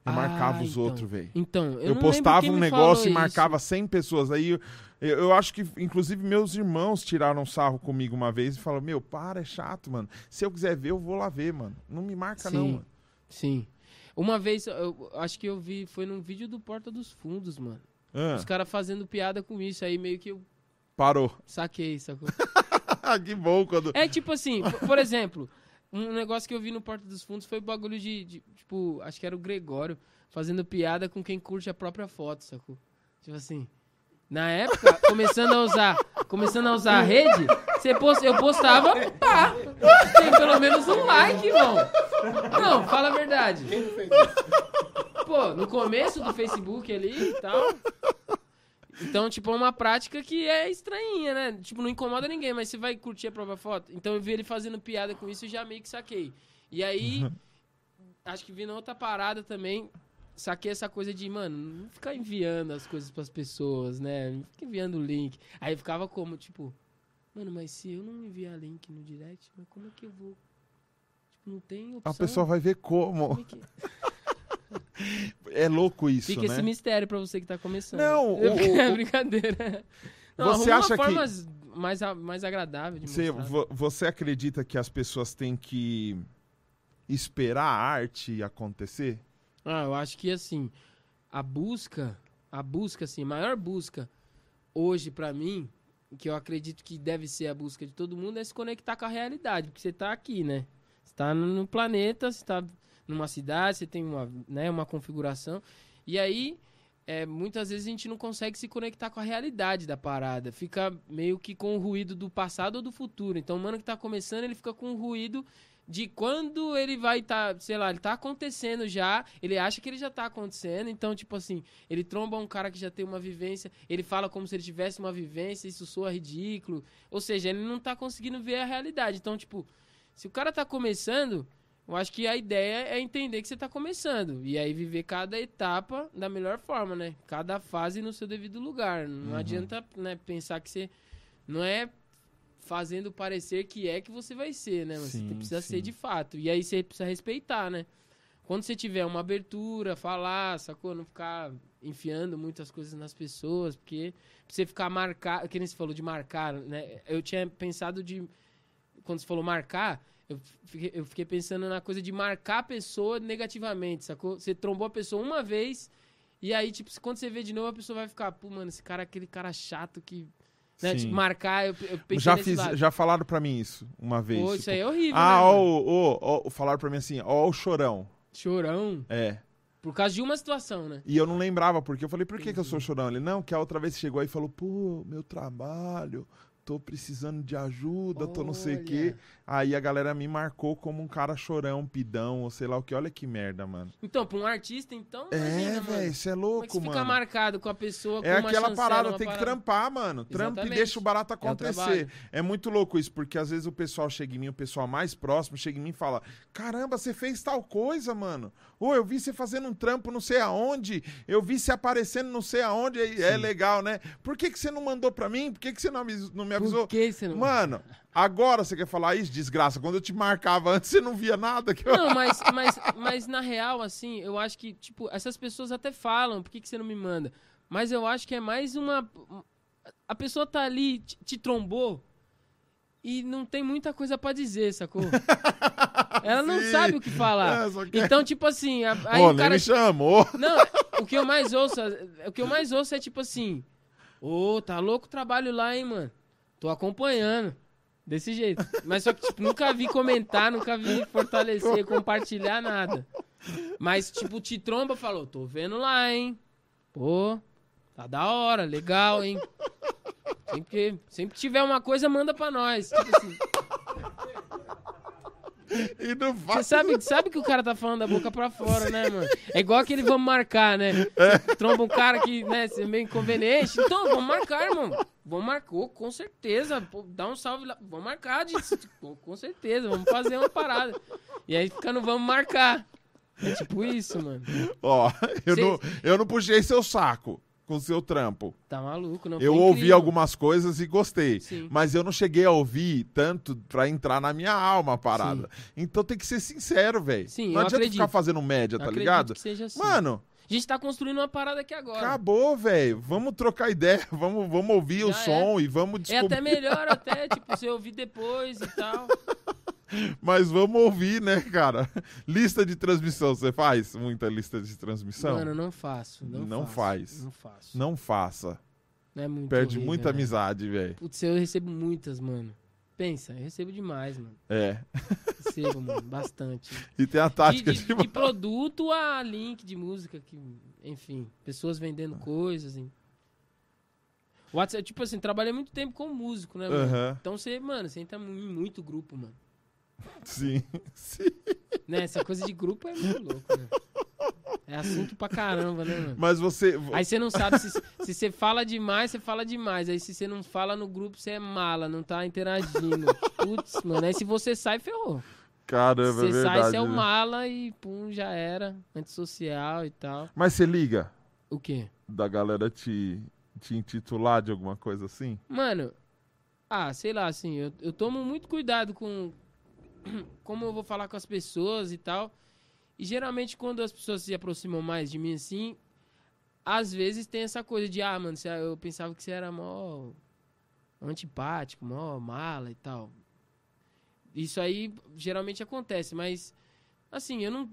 Eu Ah, marcava os então. outros, velho. Então, eu, Eu, não postava um negócio e marcava isso. 100 pessoas. Aí eu, eu, eu acho que, inclusive, meus irmãos tiraram sarro comigo uma vez e falaram: Meu, para, é chato, mano. Se eu quiser ver, eu vou lá ver, mano. Não me marca, não, Sim. mano. Sim. Uma vez, eu acho que eu vi, foi num vídeo do Porta dos Fundos, mano. Ah, Os caras fazendo piada com isso, aí meio que eu parou. saquei, sacou? que bom quando. É tipo assim, por exemplo, um negócio que eu vi no Porta dos Fundos foi o bagulho de, de, tipo, acho que era o Gregório fazendo piada com quem curte a própria foto, sacou? Tipo assim, na época, começando a usar, começando a usar a rede, você post, eu postava, pá, tem pelo menos um like, irmão. Não, fala a verdade. Pô, no começo do Facebook ali e tal. Então, tipo, é uma prática que é estranhinha, né? Tipo, não incomoda ninguém, mas você vai curtir a própria foto. Então eu vi ele fazendo piada com isso e já meio que saquei. E aí, acho que vi na outra parada também, saquei essa coisa de, mano, não ficar enviando as coisas pras pessoas, né? Não fica enviando o link. Aí ficava como, tipo, mano, mas se eu não enviar link no direct, mas como é que eu vou? Tipo, não tem opção. A pessoa vai ver como. Como é que... É louco isso, Fica né? esse mistério pra você que tá começando. Não, o- é brincadeira. Não, Você acha que- formas mais, mais agradável de Você, mostrar. você acredita que as pessoas têm que esperar a arte acontecer? Ah, eu acho que assim, a busca, a busca assim, a maior busca hoje pra mim, que eu acredito que deve ser a busca de todo mundo, é se conectar com a realidade, porque você tá aqui, né? Você tá no no planeta, você tá numa cidade, você tem uma, né, uma configuração, e aí é, muitas vezes a gente não consegue se conectar com a realidade da parada. Fica meio que com o ruído do passado ou do futuro. Então, o mano que tá começando, ele fica com o ruído de quando ele vai estar, sei lá, ele tá acontecendo já, ele acha que ele já tá acontecendo, então, tipo assim, ele tromba um cara que já tem uma vivência, ele fala como se ele tivesse uma vivência, isso soa ridículo. Ou seja, ele não tá conseguindo ver a realidade. Então, tipo, se o cara tá começando, eu acho que a ideia é entender que você tá começando. E aí viver cada etapa da melhor forma, né? Cada fase no seu devido lugar. Não Uhum. adianta né, pensar que você. Não é fazendo parecer que é que você vai ser, né? Mas Sim, você precisa sim. ser de fato. E aí você precisa respeitar, né? Quando você tiver uma abertura, falar, sacou? Não ficar enfiando muitas coisas nas pessoas, porque pra você ficar marcado, que nem você falou de marcar, né? Eu tinha pensado de. Quando você falou marcar, eu fiquei, eu fiquei pensando na coisa de marcar a pessoa negativamente, sacou? Você trombou a pessoa uma vez, e aí, tipo, quando você vê de novo, a pessoa vai ficar, pô, mano, esse cara é aquele cara chato que. Né? Tipo, marcar, eu, eu pensei Já fiz, lado. já falaram pra mim isso uma vez. Pô, tipo, isso aí é horrível, ah, né, ó, ó, ó, falaram pra mim assim, ó o chorão. Chorão. É. Por causa de uma situação, né? E eu não lembrava, porque eu falei, por que, que eu sou chorão? Ele, não, que a outra vez chegou aí e falou, pô, meu trabalho, tô precisando de ajuda, tô não sei o quê. Olha. Aí a galera me marcou como um cara chorão, pidão, ou sei lá o que. Olha que merda, mano. Então, pra um artista, então, É, imagina, mano. velho, isso é Como é que louco, você fica mano. marcado com a pessoa com É aquela chancela, parada, tem que parada? trampar, mano. Trampa e deixa o barato É acontecer. trabalho. É, muito louco isso, porque às vezes o pessoal chega em mim, o pessoal mais próximo chega em mim e fala: Caramba, você fez tal coisa, mano. Ô, eu vi você fazendo um trampo não sei aonde. Eu vi você aparecendo não sei aonde. É, é legal, né? Por que, que você não mandou pra mim? Por que, que você não, não me avisou? Por que você não... Mano, agora você quer falar isso? Desgraça. Quando eu te marcava antes, você não via nada. Que eu... Não, mas, mas, mas na real, assim, eu acho que, tipo, essas pessoas até falam, por que, que você não me manda? Mas eu acho que é mais uma. A pessoa tá ali, te, te trombou e não tem muita coisa pra dizer, sacou? Ela não Sim. sabe o que falar. É, só quer- Então, tipo assim, a- aí Ô, o cara. me chamou. Não, o que eu mais ouço, o que eu mais ouço é tipo assim: Ô, tá louco o trabalho lá, hein, mano? Tô acompanhando. Desse jeito. Mas só que, tipo, nunca vi comentar, nunca vi fortalecer, compartilhar nada. Mas, tipo, o Titromba falou, tô vendo lá, hein? Pô, tá da hora, legal, hein? Sempre, sempre tiver uma coisa, manda pra nós. Tipo assim, E não Você faz. sabe, sabe que o cara tá falando da boca pra fora, né, mano? É igual aquele vamos marcar, né? Você tromba um cara que, né, você é meio inconveniente. Então, vamos marcar, irmão. Vamos marcar, com certeza. Pô, dá um salve lá. Vamos marcar, disso. Pô, com certeza. Vamos fazer uma parada. E aí fica no vamos marcar. É tipo isso, mano. Ó, eu, Cê- não, eu não puxei seu saco com seu trampo. Tá maluco, não Eu ouvi incrível. algumas coisas e gostei. Sim. Mas eu não cheguei a ouvir tanto pra entrar na minha alma a parada. Então tem que ser sincero, velho. Sim, Não adianta acredito. ficar fazendo média, tá acredito ligado? que seja assim. Mano, A gente tá construindo uma parada aqui agora. acabou, velho. Vamos trocar ideia, vamos, vamos ouvir o Já é. som e vamos É descobrir. até melhor, até, tipo, você ouvir depois e tal. Mas vamos ouvir, né, cara? Lista de transmissão, você faz muita lista de transmissão? Mano, não faço. Não, Não faço, faz. Não faço. Não faça. Não é muito Perde horrível, muita né? amizade, velho. Putz, eu recebo muitas, mano. Pensa, eu recebo demais, mano. É. Recebo, mano, bastante. E tem a De, tática de- de. de produto a link de música, que, enfim, pessoas vendendo coisas. Hein. WhatsApp, tipo assim, trabalhei muito tempo com músico, né, mano? Então você, mano, você entra em muito grupo, mano. Sim. Sim. Né? Essa coisa de grupo é muito louco, né? É assunto pra caramba, né, mano? Mas você. Aí você não sabe se, se você fala demais, você fala demais. Aí se você não fala no grupo, você é mala, não tá interagindo. Putz, mano. Aí se você sai, ferrou. Caramba, você é verdade. sai, você é o mala e pum, já era. Antissocial e tal. Mas você liga O quê? da galera te, te intitular de alguma coisa assim? Mano, ah, sei lá, assim, eu, eu tomo muito cuidado com como eu vou falar com as pessoas e tal. E geralmente quando as pessoas se aproximam mais de mim assim, às vezes tem essa coisa de, ah, mano, você- eu pensava que você era mó antipático, mó mala e tal. Isso aí geralmente acontece, mas assim, eu não.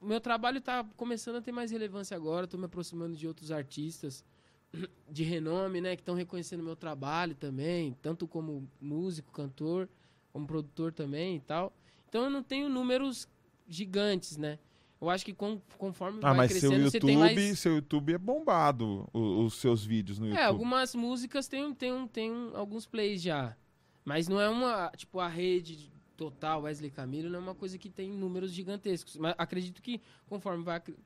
Meu trabalho tá começando a ter mais relevância agora, tô me aproximando de outros artistas de renome, né, que estão reconhecendo meu trabalho também, tanto como músico, cantor, como produtor também e tal. Então eu não tenho números gigantes, né? Eu acho que com- conforme Ah, vai mas seu crescendo, você tem YouTube, mais seu YouTube é bombado, o- os seus vídeos no YouTube. é, algumas músicas tem, tem, tem um- alguns plays já. Mas não é uma, tipo, a rede total Wesley Camilo não é uma coisa que tem números gigantescos. Mas acredito que conforme vai cre-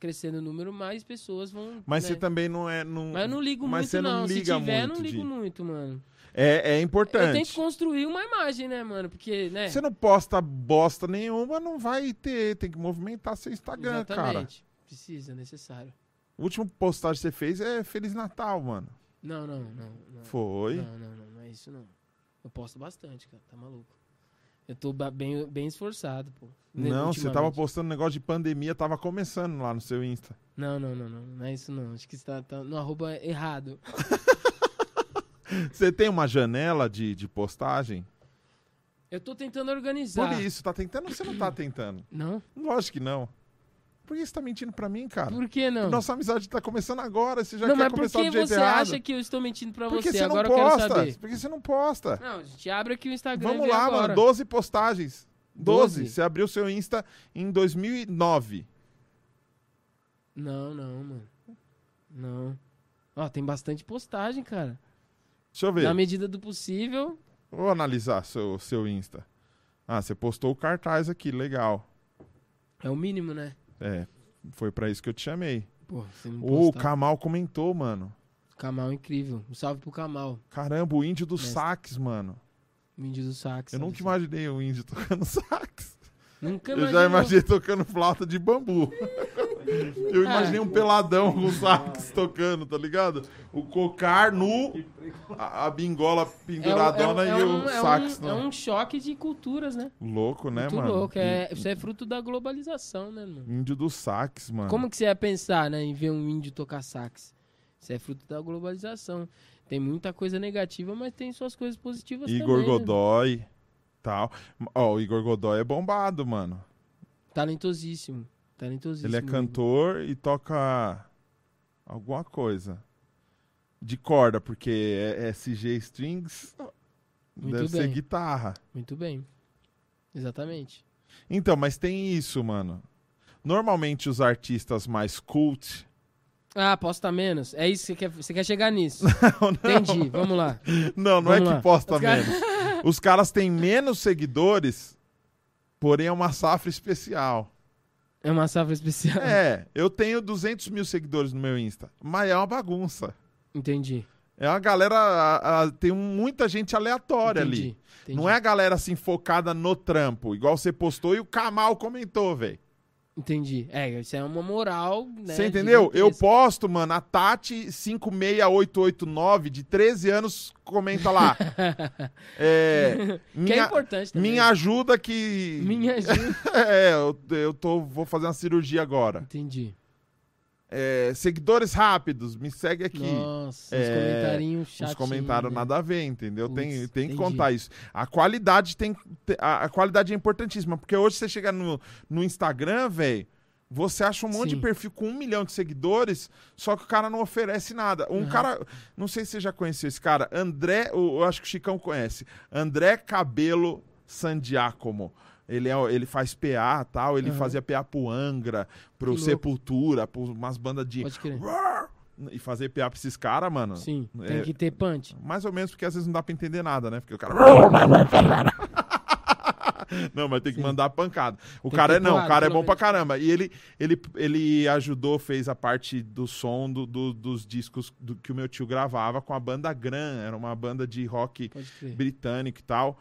crescendo o número, mais pessoas vão. Mas né? você também não é. Não, Mas eu não ligo mas muito, você não não. Se tiver, eu não muito ligo de- muito, mano. É, é Eu importante. tento construir uma imagem, né, mano? Porque, né? Você não posta bosta nenhuma, não vai ter. Tem que movimentar seu Instagram, cara. Exatamente. Precisa, necessário. O último postagem que você fez é Feliz Natal, mano. Não, não, não. não. Foi. Não, não, não, não é isso não. Eu posto bastante, cara. Tá maluco. Eu tô bem, bem esforçado, pô. Não, você tava postando negócio de pandemia, tava começando lá no seu Insta. Não, não, não, não. Não é isso não. Acho que você tá, tá no arroba errado. Você tem uma janela de, de postagem? Eu tô tentando organizar. Por isso, tá tentando ou você não tá tentando? Não? Lógico que não. Por que você tá mentindo pra mim, cara? Por que não? Nossa amizade tá começando agora, você já não, quer mas por começar que do jeito você errado. acha que eu estou mentindo pra Porque você? você Agora não eu quero posta. saber. Porque você não posta. Não, a gente abre aqui o Instagram Vamos lá, agora. mano. 12 postagens. 12. Doze? Você abriu seu Insta em 2009. Não, não, mano. Não. Ó, tem bastante postagem, cara. Deixa eu ver. Na medida do possível. Vou analisar seu, seu Insta. Ah, você postou o cartaz aqui, legal. É o mínimo, né? É, foi pra isso que eu te chamei. Pô, você Ô, o postar. Kamal comentou, mano. Kamal incrível. Um salve pro Kamal. Caramba, o índio Mestre. saques, mano. O índio do sax. Eu sabe nunca assim? imaginei um índio tocando sax. Nunca Eu já imaginou. imaginei tocando flauta de bambu. Eu imaginei um peladão com sax tocando, tá ligado? O cocar nu, a, a bingola É penduradona é um- e é o um- é sax. um, é um choque de culturas, né? Louco, né, Muito mano? louco. É, isso é fruto da globalização, né, mano? Índio do sax, mano. Como que você ia pensar, né, em ver um índio tocar sax? Isso é fruto da globalização. Tem muita coisa negativa, mas tem suas coisas positivas Igor também. né? Godoy, tal. Ó, o Igor Godoy é bombado, mano. Talentosíssimo. Talentosíssimo. Ele é cantor e toca alguma coisa. De corda, porque é SG Strings, Muito deve ser bem. guitarra. Muito bem. Exatamente. Então, mas tem isso, mano. Normalmente os artistas mais cult. Ah, posta menos. É isso que você quer, você quer chegar nisso. Não, não. Entendi, vamos lá. Não, não Vamos é lá. que posta Os menos. Os caras têm menos seguidores, porém é uma safra especial. É uma safra especial. É, eu tenho 200 mil seguidores no meu Insta, mas é uma bagunça. Entendi. É uma galera. a- a- tem muita gente aleatória entendi. ali. entendi. Não é a galera assim focada no trampo, igual você postou e o Kamal comentou, velho. Entendi. É, isso é uma moral, né? Você entendeu? Eu posto, mano, a Tati 56889, de 13 anos, comenta lá. É, Que é minha, importante também. minha ajuda que. Minha ajuda. É, eu, eu tô, vou fazer uma cirurgia agora. Entendi. É, seguidores rápidos, me segue aqui. Nossa, É, os comentários chatos. Os comentários nada a ver, entendeu? tem, Putz, tem que contar isso. A qualidade tem. te- A, a qualidade é importantíssima, porque hoje você chega no, no Instagram, velho. Você acha um monte Sim. de perfil com um milhão de seguidores, só que o cara não oferece nada. Um Uhum. cara, não sei se você já conheceu esse cara, André, eu eu acho que o Chicão conhece. André Cabelo Sandiacomo. Ele, é, ele faz PA tal, ele Uhum. fazia PA pro Angra, pro Que louco. Sepultura, pro umas bandas de. Pode crer. E fazer PA pra esses caras, mano. Sim, É, tem que ter punch. mais ou menos porque às vezes não dá pra entender nada, né? Porque o cara. não, mas tem que Sim. mandar pancada. O Tem cara é não, o cara é bom pra caramba. E ele, ele, ele ajudou, fez a parte do som do, do- dos discos do, que o meu tio gravava com a banda Gran. Era uma banda de rock britânico e tal.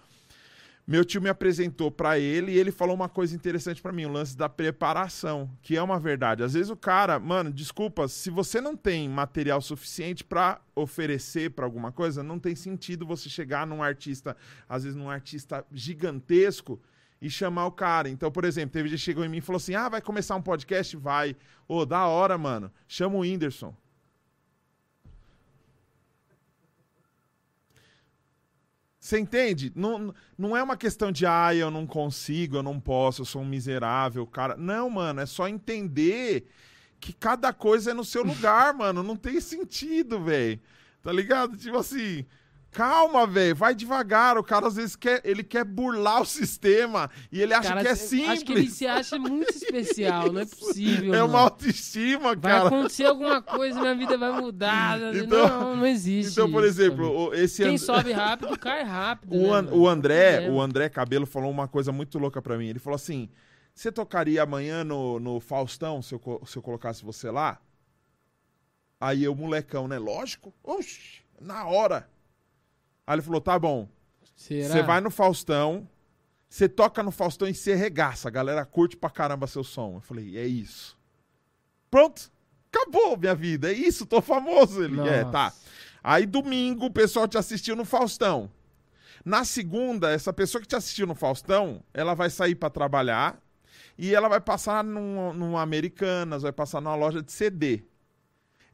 Meu tio me apresentou pra ele e ele falou uma coisa interessante pra mim, o lance da preparação, que é uma verdade. Às vezes o cara, mano, desculpa, se você não tem material suficiente pra oferecer pra alguma coisa, não tem sentido você chegar num artista, às vezes num artista gigantesco e chamar o cara. Então, por exemplo, teve gente que chegou em mim e falou assim: "Ah, vai começar um podcast, vai. Ô, da hora, mano. Chama o Whindersson." Você entende? Não, não é uma questão de, ah, eu não consigo, eu não posso, eu sou um miserável, cara. Não, mano, é só entender que cada coisa é no seu lugar, mano. Não tem sentido, velho. Tá ligado? Tipo assim, calma, velho, vai devagar. O cara às vezes quer, ele quer burlar o sistema e ele acha Cara, que é simples. Acho que ele se acha muito especial, não é possível. É mano. uma autoestima, Vai cara. acontecer alguma coisa, minha vida vai mudar. Então- não, não existe. Então, por exemplo, o- esse quem And- sobe rápido cai rápido. O, né, An- o André, É. o André Cabelo falou uma coisa muito louca pra mim. Ele falou assim: "Você tocaria amanhã no, no Faustão se eu, se eu colocasse você lá?" Aí eu, molecão, né? Lógico. Oxi, na hora. Aí ele falou: "Tá bom. Você vai no Faustão, você toca no Faustão e você regaça. A galera curte pra caramba seu som." Eu falei: "É isso." Pronto. Acabou minha vida. É isso, tô famoso. Ele, é, Nossa. tá. Aí domingo o pessoal te assistiu no Faustão. Na segunda, essa pessoa que te assistiu no Faustão, ela vai sair pra trabalhar e ela vai passar num, numa Americanas, vai passar numa loja de CD.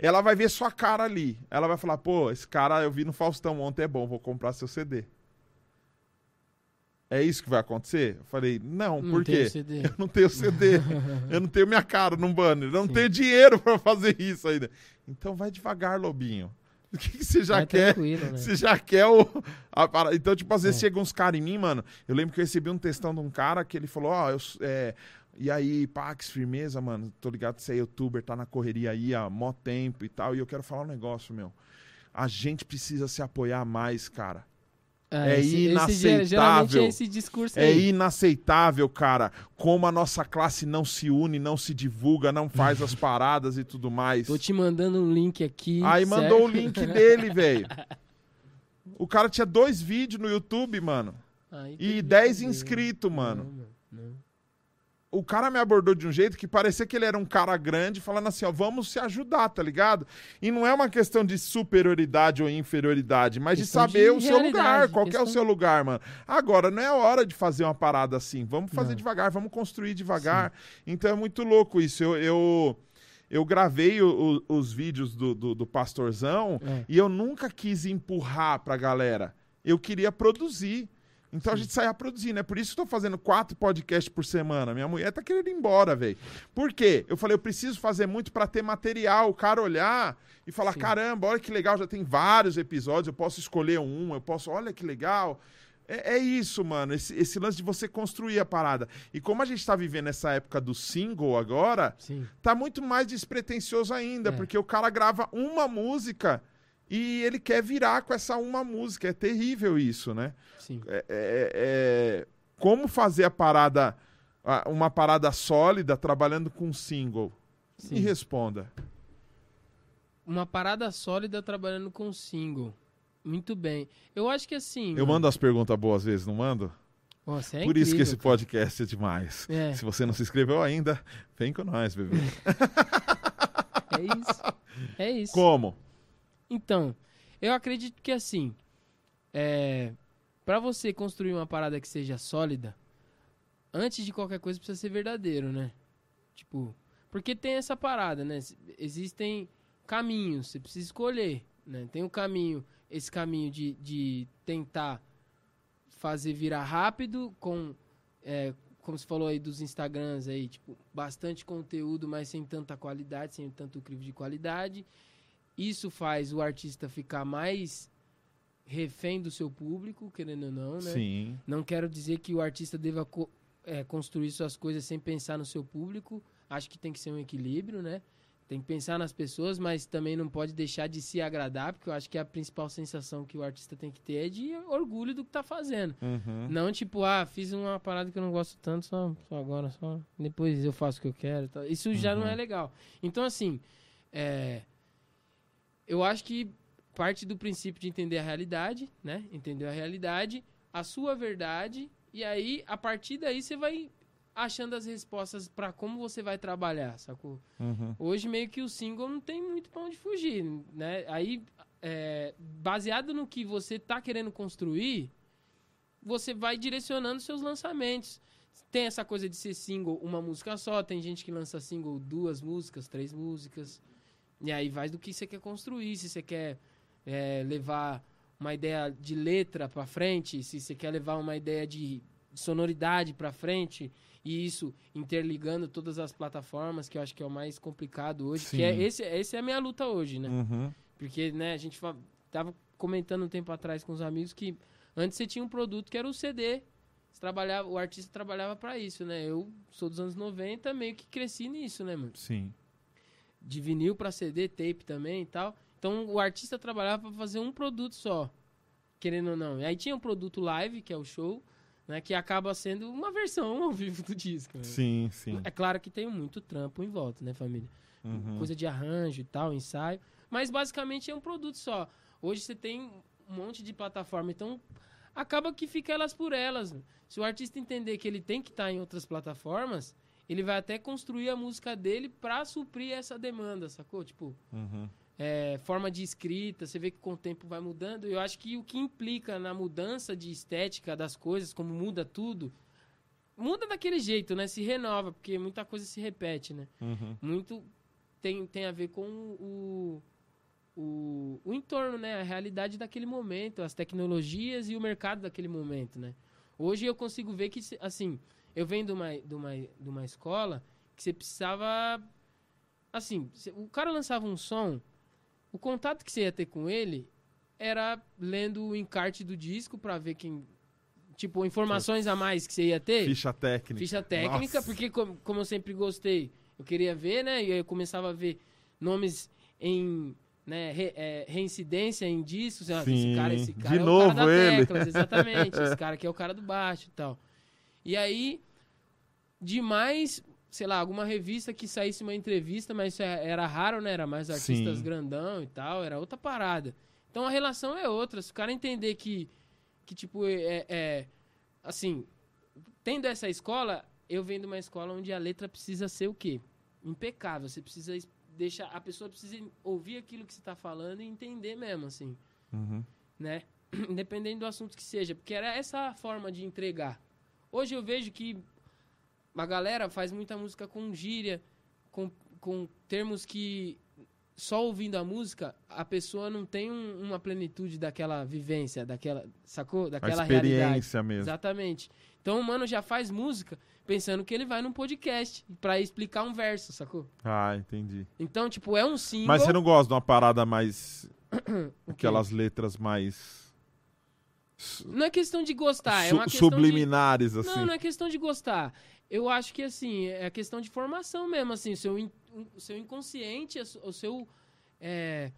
Ela vai ver sua cara ali. Ela vai falar: pô, esse cara eu vi no Faustão ontem, é bom, vou comprar seu CD. É isso que vai acontecer? Eu falei: não, Não por quê? CD. Eu não tenho CD. eu não tenho minha cara num banner. Eu não Sim. tenho dinheiro pra fazer isso ainda. Então vai devagar, Lobinho. O que, que você já Vai quer? né? Você já quer o. a então, tipo, às vezes É. chegam uns caras em mim, mano. Eu lembro que eu recebi um textão de um cara que ele falou: Ó, eu. s- É, e aí, Pax, firmeza, mano. Tô ligado que você é youtuber, tá na correria aí há mó tempo e tal. E eu quero falar um negócio, meu. A gente precisa se apoiar mais, cara. Ah, é esse- inaceitável. é esse É aí. inaceitável, cara, como a nossa classe não se une, não se divulga, não faz as paradas e tudo mais. Tô te mandando um link aqui. Aí certo? mandou o link dele, velho. O cara tinha dois vídeos no YouTube, mano. E 10 que- inscritos, mano. Não, não. O cara me abordou de um jeito que parecia que ele era um cara grande, falando assim, ó, vamos se ajudar, tá ligado? E não é uma questão de superioridade ou inferioridade, mas de Questão saber de o seu lugar, qual que é o questão- seu lugar, mano. Agora, não é hora de fazer uma parada assim, vamos fazer Não. devagar, vamos construir devagar. Então é muito louco isso. Eu, eu, eu gravei o- o- os vídeos do, do, do Pastorzão É. e eu nunca quis empurrar pra galera. Eu queria produzir. Então a gente saia produzindo. É por isso que eu tô fazendo quatro podcasts por semana. Minha mulher tá querendo ir embora, velho. Por quê? Eu falei, eu preciso fazer muito pra ter material. O cara olhar e falar: Sim. caramba, olha que legal, já tem vários episódios. Eu posso escolher um, eu posso, olha que legal. É, é isso, mano. Esse, esse lance de você construir a parada. E como a gente tá vivendo essa época do single agora, Sim. tá muito mais despretensioso ainda, É. porque o cara grava uma música e ele quer virar com essa uma música. É terrível isso, né? Sim. É, é- é- como fazer a parada, uma parada sólida trabalhando com single? Sim. Me responda. Uma parada sólida trabalhando com single. Muito bem. Eu acho que assim. Eu mano- mando as perguntas boas vezes, não mando? Nossa, é Por isso que incrível, esse podcast é demais. É, Se você não se inscreveu ainda, vem com nós, bebê. é isso. É isso. Como? Então, eu acredito que assim, é, para você construir uma parada que seja sólida, antes de qualquer coisa precisa ser verdadeiro, né? Tipo, porque tem essa parada, né? Existem caminhos, você precisa escolher, né? Tem o caminho, esse caminho de, de tentar fazer virar rápido com, é, como você falou aí dos Instagrams aí, tipo, bastante conteúdo, mas sem tanta qualidade, sem tanto crivo de qualidade. Isso faz o artista ficar mais refém do seu público, querendo ou não, né? Sim. Não quero dizer que o artista deva co- é, construir suas coisas sem pensar no seu público. Acho que tem que ser um equilíbrio, né? Tem que pensar nas pessoas, mas também não pode deixar de se agradar, porque eu acho que a principal sensação que o artista tem que ter é de orgulho do que tá fazendo. Uhum. Não tipo, ah, fiz uma parada que eu não gosto tanto, só, só agora, só depois eu faço o que eu quero. tal. Isso já não é legal. Então, assim, é, eu acho que parte do princípio de entender a realidade, né? Entender a realidade, a sua verdade, e aí, a partir daí, você vai achando as respostas pra como você vai trabalhar, sacou? Uhum. Hoje meio que o single não tem muito pra onde fugir, né? Aí, é, baseado no que você tá querendo construir, você vai direcionando seus lançamentos. Tem essa coisa de ser single uma música só, tem gente que lança single duas músicas, três músicas. E aí vai do que você quer construir, se você quer é, levar uma ideia de letra pra frente, se você quer levar uma ideia de sonoridade pra frente, e isso interligando todas as plataformas, que eu acho que é o mais complicado hoje, Sim. que é esse, esse é a minha luta hoje, né? Uhum. Porque, né, a gente tava comentando um tempo atrás com os amigos que antes você tinha um produto que era o CD. Trabalhava, o artista trabalhava pra isso, né? Eu sou dos anos 90, meio que cresci nisso, né, mano? Sim. De vinil pra CD, tape também e tal. Então o artista trabalhava pra fazer um produto só, querendo ou não. E aí tinha um produto live, que é o show, né, que acaba sendo uma versão ao vivo do disco. né? Sim, sim. É claro que tem muito trampo em volta, né, família? Uhum. coisa de arranjo e tal, ensaio. Mas basicamente é um produto só. Hoje você tem um monte de plataforma, então acaba que fica elas por elas. Se o artista entender que ele tem que estar em outras plataformas, ele vai até construir a música dele pra suprir essa demanda, sacou? Tipo, Uhum. é, forma de escrita, você vê que com o tempo vai mudando. Eu acho que o que implica na mudança de estética das coisas, como muda tudo, muda daquele jeito, né? Se renova, porque muita coisa se repete, né? Uhum. muito tem, tem a ver com o, o, o entorno, né? A realidade daquele momento, as tecnologias e o mercado daquele momento, né? Hoje eu consigo ver que, assim, eu venho de uma, de uma, de uma escola que você precisava... Assim, o cara lançava um som, o contato que você ia ter com ele era lendo o encarte do disco pra ver quem... Tipo, informações a mais que você ia ter. Ficha técnica. Ficha técnica, Nossa. porque como, como eu sempre gostei, eu queria ver, né? E aí eu começava a ver nomes em né, re- é, reincidência em discos. Sim. esse cara, esse De cara é o novo cara da ele. teclas, exatamente. esse cara aqui é o cara do baixo e tal. E aí, demais, sei lá, alguma revista que saísse uma entrevista, mas isso é- era raro, né? Era mais artistas Sim. grandão e tal, era outra parada. Então a relação é outra. Se o cara entender que, que tipo, é, é assim, tendo essa escola, eu venho de uma escola onde a letra precisa ser o quê? Impecável. Você precisa deixar. A pessoa precisa ouvir aquilo que você está falando e entender mesmo, assim, Uhum. né? Independente do assunto que seja. Porque era essa a forma de entregar. Hoje eu vejo que a galera faz muita música com gíria, com, com termos que só ouvindo a música, a pessoa não tem um- uma plenitude daquela vivência, daquela, sacou? A Daquela realidade. experiência mesmo. Exatamente. Então o mano já faz música pensando que ele vai num podcast pra explicar um verso, sacou? Ah, entendi. Então, tipo, é um single. Mas você não gosta de uma parada mais. Aquelas letras mais. Não é questão de gostar, é uma questão subliminares, de... assim. Não, não é questão de gostar. Eu acho que, assim, é questão de formação mesmo, assim, o seu, in- o seu inconsciente, o seu... é,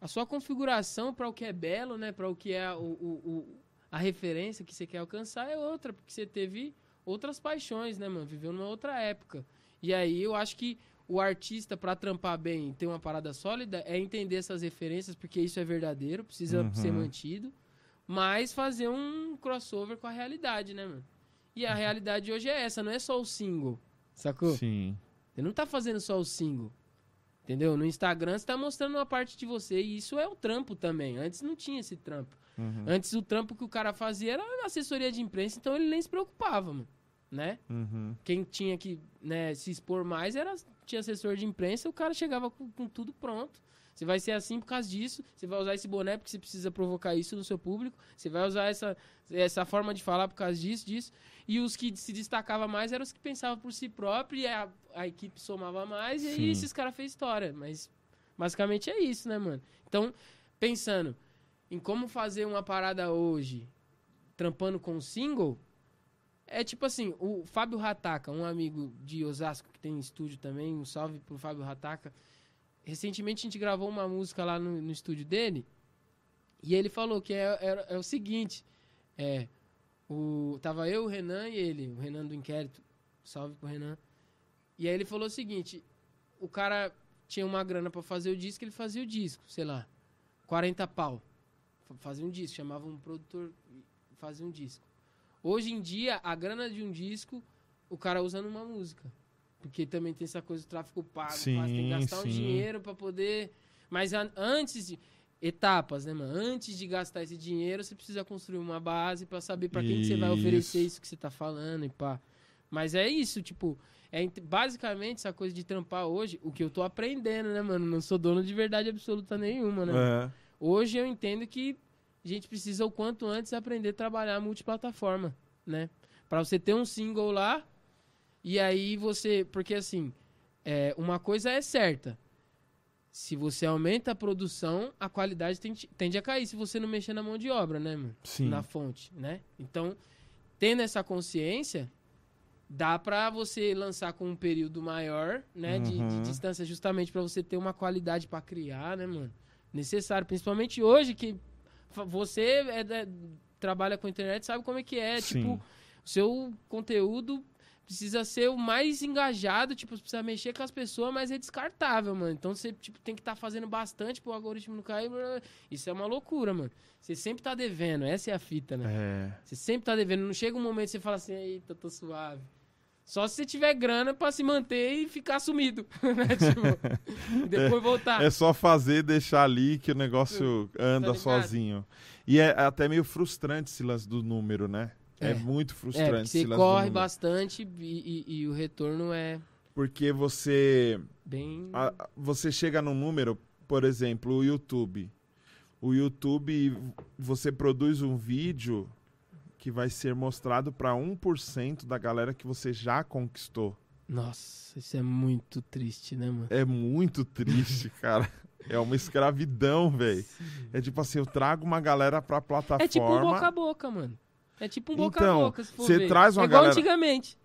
a sua configuração para o que é belo, né, para o que é o, o- a referência que você quer alcançar é outra, porque você teve outras paixões, né, mano, viveu numa outra época. E aí eu acho que o artista, para trampar bem, ter uma parada sólida, é entender essas referências, porque isso é verdadeiro, precisa Uhum. ser mantido, mas fazer um crossover com a realidade, né, mano? E a realidade hoje é essa, não é só o single, sacou? Sim. Você não tá fazendo só o single. Entendeu? No Instagram você tá mostrando uma parte de você e isso é o trampo também. Antes não tinha esse trampo. Uhum. Antes o trampo que o cara fazia era assessoria de imprensa, então ele nem se preocupava, mano. Né? Uhum. Quem tinha que né, se expor mais era tinha assessor de imprensa, o cara chegava com, com tudo pronto. Você vai ser assim por causa disso, você vai usar esse boné porque você precisa provocar isso no seu público, você vai usar essa, essa forma de falar por causa disso, disso. E os que se destacavam mais eram os que pensavam por si próprio e a, a equipe somava mais, e Sim. aí esses caras fez história. Mas basicamente é isso, né, mano? Então, pensando em como fazer uma parada hoje, trampando com single, é tipo assim, o Fábio Rataka, um amigo de Osasco que tem estúdio também, um salve pro Fábio Rataka. Recentemente a gente gravou uma música lá no, no estúdio dele e ele falou que é, é, é o seguinte, é, o, tava eu, o Renan e ele, o Renan do Inquérito, salve pro Renan. E aí ele falou o seguinte, o cara tinha uma grana pra fazer o disco, ele fazia o disco, sei lá, 40 pau. Fa- Fazia um disco, chamava um produtor, fazia um disco. Hoje em dia, a grana de um disco, o cara usa numa música. Porque também tem essa coisa do tráfico pago, Sim, faz, tem que gastar sim. um dinheiro pra poder. Mas an- antes de. Etapas, né, mano? Antes de gastar esse dinheiro, você precisa construir uma base pra saber pra quem que você vai oferecer Isso. que você tá falando e pá. Mas é isso, tipo, é ent- basicamente essa coisa de trampar hoje, o que eu tô aprendendo, né, mano? Não sou dono de verdade absoluta nenhuma, né? É. Hoje eu entendo que a gente precisa o quanto antes aprender a trabalhar multiplataforma, né? Pra você ter um single lá e aí você, porque assim, é, uma coisa é certa. Se você aumenta a produção, a qualidade tende, tende a cair se você não mexer na mão de obra, né, mano? Sim. Na fonte, né? Então, tendo essa consciência, dá pra você lançar com um período maior, né, de, de Uhum. distância, justamente pra você ter uma qualidade pra criar, né, mano? Necessário, principalmente hoje que você é da- trabalha com internet, sabe como é que é, Sim. tipo, o seu conteúdo precisa ser o mais engajado, tipo, precisa mexer com as pessoas, mas é descartável, mano. Então você tipo, tem que estar fazendo bastante pro algoritmo não cair. Isso é uma loucura, mano. Você sempre tá devendo, essa é a fita, né? É. Você sempre tá devendo. Não chega um momento que você fala assim, eita, tô suave. Só se você tiver grana pra se manter e ficar sumido, né? Tipo, e depois voltar. É só fazer, deixar ali que o negócio anda Tá sozinho. E é até meio frustrante esse lance do número, né? É, É. muito É, frustrante esse você corre bastante e, e- e o retorno é Porque você bem. a- a- você chega num número, por exemplo, o YouTube. O YouTube, você produz um vídeo que vai ser mostrado para 1% da galera que você já conquistou. Nossa, isso é muito triste, né, mano? É muito triste, cara. É uma escravidão, velho. É tipo assim, eu trago uma galera pra plataforma. É tipo um boca a boca, mano. É tipo um boca Então, a boca, se for você ver. traz uma é igual galera- antigamente.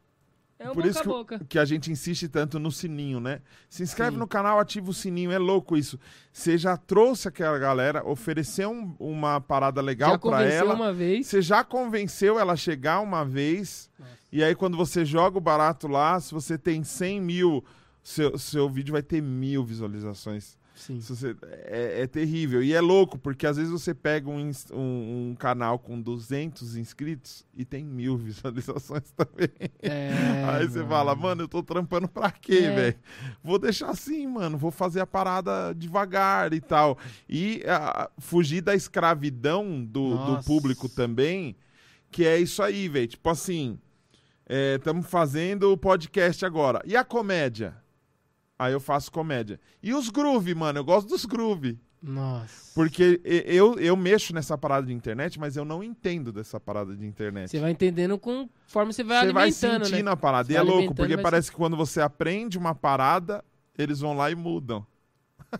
É um Por boca isso a que, boca. que a gente insiste tanto no sininho, né? Se inscreve Sim. no canal, ativa o sininho. É louco isso. Você já trouxe aquela galera, ofereceu um- uma parada legal convenceu ela. uma vez. Você já convenceu ela a chegar uma vez. Nossa. E aí, quando você joga o barato lá, se você tem 100 mil, seu, seu vídeo vai ter mil visualizações. Sim. Você- é, é terrível. E é louco, porque às vezes você pega um, um- um canal com 200 inscritos e tem mil visualizações também. É, Aí você fala, mano, eu tô trampando pra quê, É. velho? Vou deixar assim, mano. Vou fazer a parada devagar e tal. E ah, fugir da escravidão do, do público também, que é isso aí, velho. Tipo assim, estamos fazendo o podcast agora. E a comédia? Aí eu faço comédia. E os groove, mano? Eu gosto dos groove. Nossa. Porque eu, eu mexo nessa parada de internet, mas eu não entendo dessa parada de internet. Você vai entendendo conforme você vai Você vai alimentando, sentindo né? a parada. Você E é vai louco, porque vai parece que quando você aprende uma parada, eles vão lá e mudam.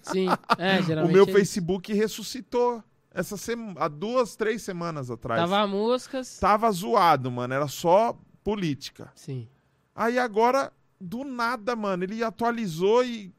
Sim. É, O geralmente meu é. Facebook ressuscitou. Essa sema... há duas, três semanas atrás. Tava moscas. Tava zoado, mano. Era só política. Sim. Aí agora, do nada, mano, ele atualizou e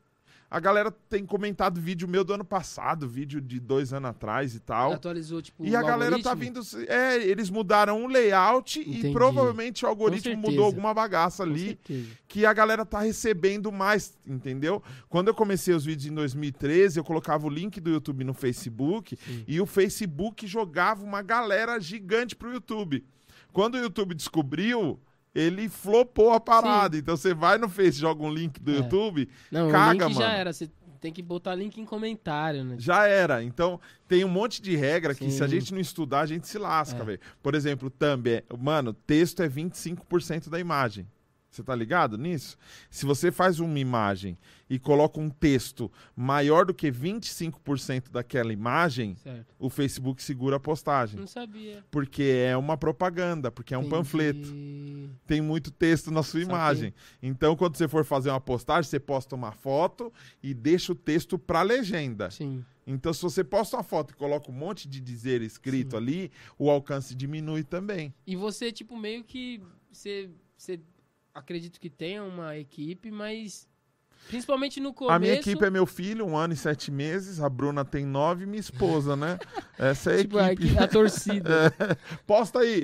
a galera tem comentado vídeo meu do ano passado, vídeo de dois anos atrás e tal. Atualizou, tipo, E a galera tá algoritmo? vindo. É, eles mudaram o layout Entendi. e provavelmente o algoritmo mudou alguma bagaça Com ali certeza. que a galera tá recebendo mais, entendeu? Quando eu comecei os vídeos em 2013, eu colocava o link do YouTube no Facebook Sim. e o Facebook jogava uma galera gigante pro YouTube. Quando o YouTube descobriu, ele flopou a parada. Então você vai no Face, joga um link do É. YouTube, Não, Caga, o link já mano. era. Você tem que botar link em comentário, né? já era. Então tem um monte de regra que se a Sim. gente não estudar, a gente se lasca, É. velho. Por exemplo, thumb, é- mano, texto é 25% da imagem. Você tá ligado nisso? Se você faz uma imagem e coloca um texto maior do que 25% daquela imagem, Certo. o Facebook segura a postagem. Não sabia. Porque é uma propaganda, porque é um Entendi. panfleto. Tem muito texto na sua Saquei. imagem. Então, quando você for fazer uma postagem, você posta uma foto e deixa o texto pra legenda. Sim. Então, se você posta uma foto e coloca um monte de dizer escrito ali, o alcance diminui também. E você, tipo, meio que. Você, você acredito que tenha uma equipe, mas. Principalmente no começo. A minha equipe é meu filho, um ano e sete meses. A Bruna tem nove e minha esposa, né? Essa é a tipo, a, equipe. equi- a torcida. Posta aí.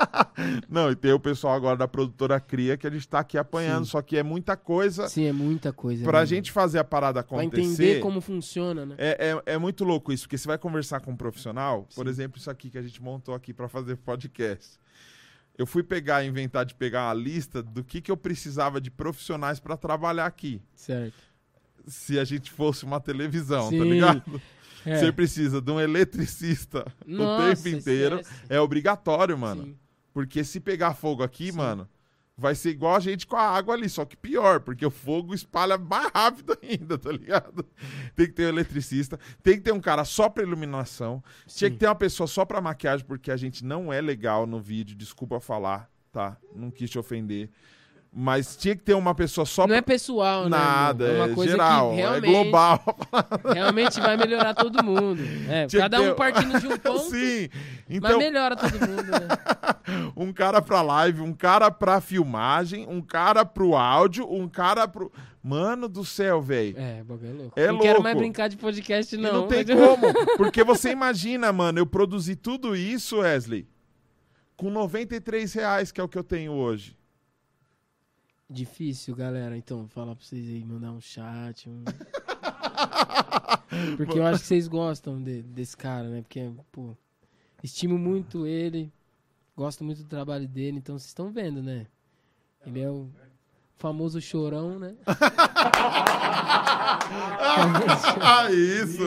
Não, e tem o pessoal agora da produtora Cria que a gente tá aqui apanhando, Sim. só que é muita coisa. Sim, é muita coisa. Pra né? gente fazer a parada Pra acontecer. entender como funciona, né? É, é, é muito louco isso, porque você vai conversar com um profissional, por Sim. exemplo, isso aqui que a gente montou aqui pra fazer podcast. Eu fui pegar, inventar de pegar uma lista do que, que eu precisava de profissionais pra trabalhar aqui. Certo. Se a gente fosse uma televisão, tá Sim. ligado? É. Você precisa de um eletricista o Nossa, tempo inteiro. esquece. É obrigatório, mano. Sim. Porque se pegar fogo aqui, Sim. mano, vai ser igual a gente com a água ali, só que pior, porque o fogo espalha mais rápido ainda, tá ligado? Tem que ter um eletricista, tem que ter um cara só pra iluminação, tinha Sim. que ter uma pessoa só pra maquiagem, porque a gente não é legal no vídeo, desculpa falar, tá? Não quis te ofender. Mas tinha que ter uma pessoa só Não pra. é pessoal, né? Nada, é uma é coisa geral, é global. realmente vai melhorar todo mundo. É, cada ter- um partindo de um ponto, Sim. mas Então, melhora todo mundo, né? um cara pra live, um cara pra filmagem, um cara pro áudio, um cara pro. Mano do céu, velho. É, bagulho é louco. É não quero louco. mais brincar de podcast, E não. não tem mas- como. Porque você imagina, mano, eu produzi tudo isso, Wesley, com 93 reais, que é o que eu tenho hoje. Difícil, galera. Então, vou falar pra vocês aí, mandar um chat. um- Porque eu acho que vocês gostam de- desse cara, né? Porque, pô, estimo muito ele, gosto muito do trabalho dele, então vocês estão vendo, né? Ele é o famoso chorão, né? Ah, isso!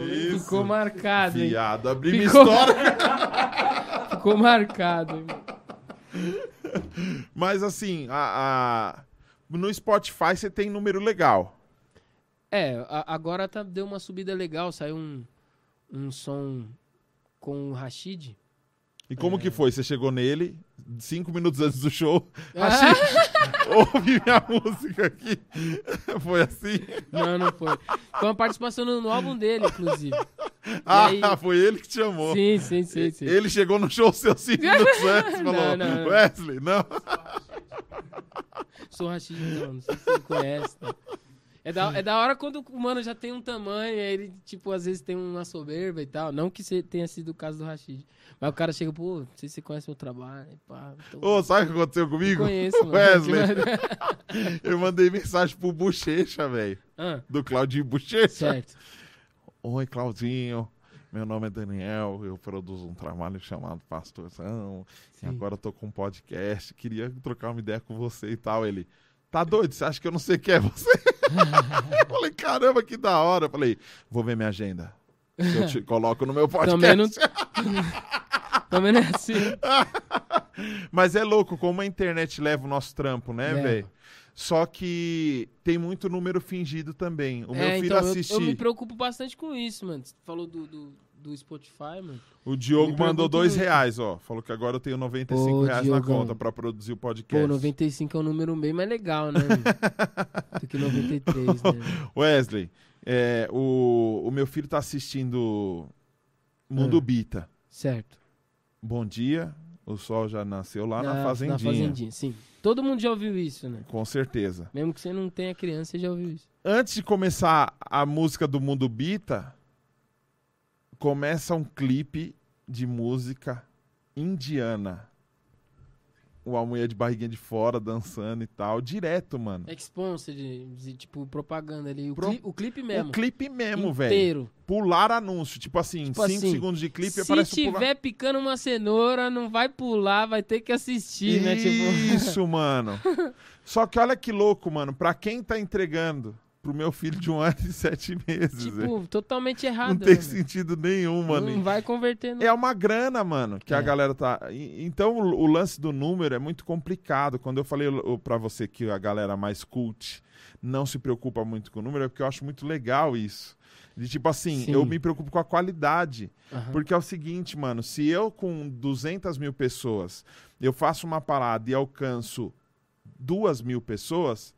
Isso! Ficou marcado, hein? Viado, abri minha Ficou- história. Ficou marcado. hein? Mas assim, a, a- no Spotify você tem número legal. É, a- agora tá, deu uma subida legal, saiu um, um som com o Rashid. E como É. que foi? Você chegou nele, cinco minutos antes do show, Rashid, ouve minha música aqui. Foi assim? Não, não foi. Foi uma participação no, no álbum dele, inclusive. Ah, aí- foi ele que te chamou. Sim, sim, sim, sim. Ele chegou no show seus cinco minutos antes e falou: não, não. Wesley, não. Sou Rashid, não, não sei se você conhece. tá? É da, é da hora quando o mano já tem um tamanho, aí ele, tipo, às vezes tem uma soberba e tal. Não que tenha sido o caso do Rashid. Mas o cara chega, pô, não sei se você conhece meu trabalho. e Pá, então, Ô, sabe o que aconteceu comigo? conheço, mano. Wesley. Eu mandei mensagem pro Bochecha, velho. ah, Do Claudinho Bochecha. certo. Oi, Claudinho. Meu nome é Daniel, eu produzo um trabalho chamado Pastorzão. E Sim. agora eu tô com um podcast. Queria trocar uma ideia com você e tal. Ele, tá doido? Você acha que eu não sei quem é você? Eu falei, caramba, que da hora. Eu falei, vou ver minha agenda. Eu te coloco no meu podcast. Também não. Também não é assim. Mas é louco como a internet leva o nosso trampo, né, velho? Só que tem muito número fingido também. O meu É, filho então, eu- assistiu. Eu, me preocupo bastante com isso, mano. Você falou do, do, do Spotify, mano. O Diogo mandou dois muito. reais, ó. Falou que agora eu tenho 95 Ô, reais na Diogão. conta pra produzir o podcast. Pô, 95 é um número bem mais legal, né? do que 93, né? Wesley, é, o, o meu filho tá assistindo Mundo Ah. Bita. Certo. Bom dia, o sol já nasceu lá na, Na fazendinha. fazendinha, sim. Todo mundo já ouviu isso, né? Com certeza. Mesmo que você não tenha criança, você já ouviu isso. Antes de começar a música do Mundo Bita, começa um clipe de música indiana. Uma mulher de barriguinha de fora dançando e tal, direto, mano. Exponse, tipo, propaganda ali. O, Pro- cli- o clipe mesmo. O clipe mesmo, velho. Inteiro. Pular anúncio, tipo assim, 5 Tipo assim, segundos de clipe Se aparece o tiver pular. picando uma cenoura, não vai pular, vai ter que assistir, né? Tipo... Isso, mano. Só que olha que louco, mano. Pra quem tá entregando pro meu filho de um ano e sete meses, Tipo, totalmente errado. não tem sentido nenhum, mano. Não vai converter no... É uma grana, mano, que a É. galera tá. Então o, o lance do número é muito complicado. Quando eu falei pra você que a galera mais cult não se preocupa muito com o número, é porque eu acho muito legal isso. De tipo assim, Sim. eu me preocupo com a qualidade. Aham. Porque é o seguinte, mano, se eu com 200 mil pessoas, eu faço uma parada e alcanço duas mil pessoas,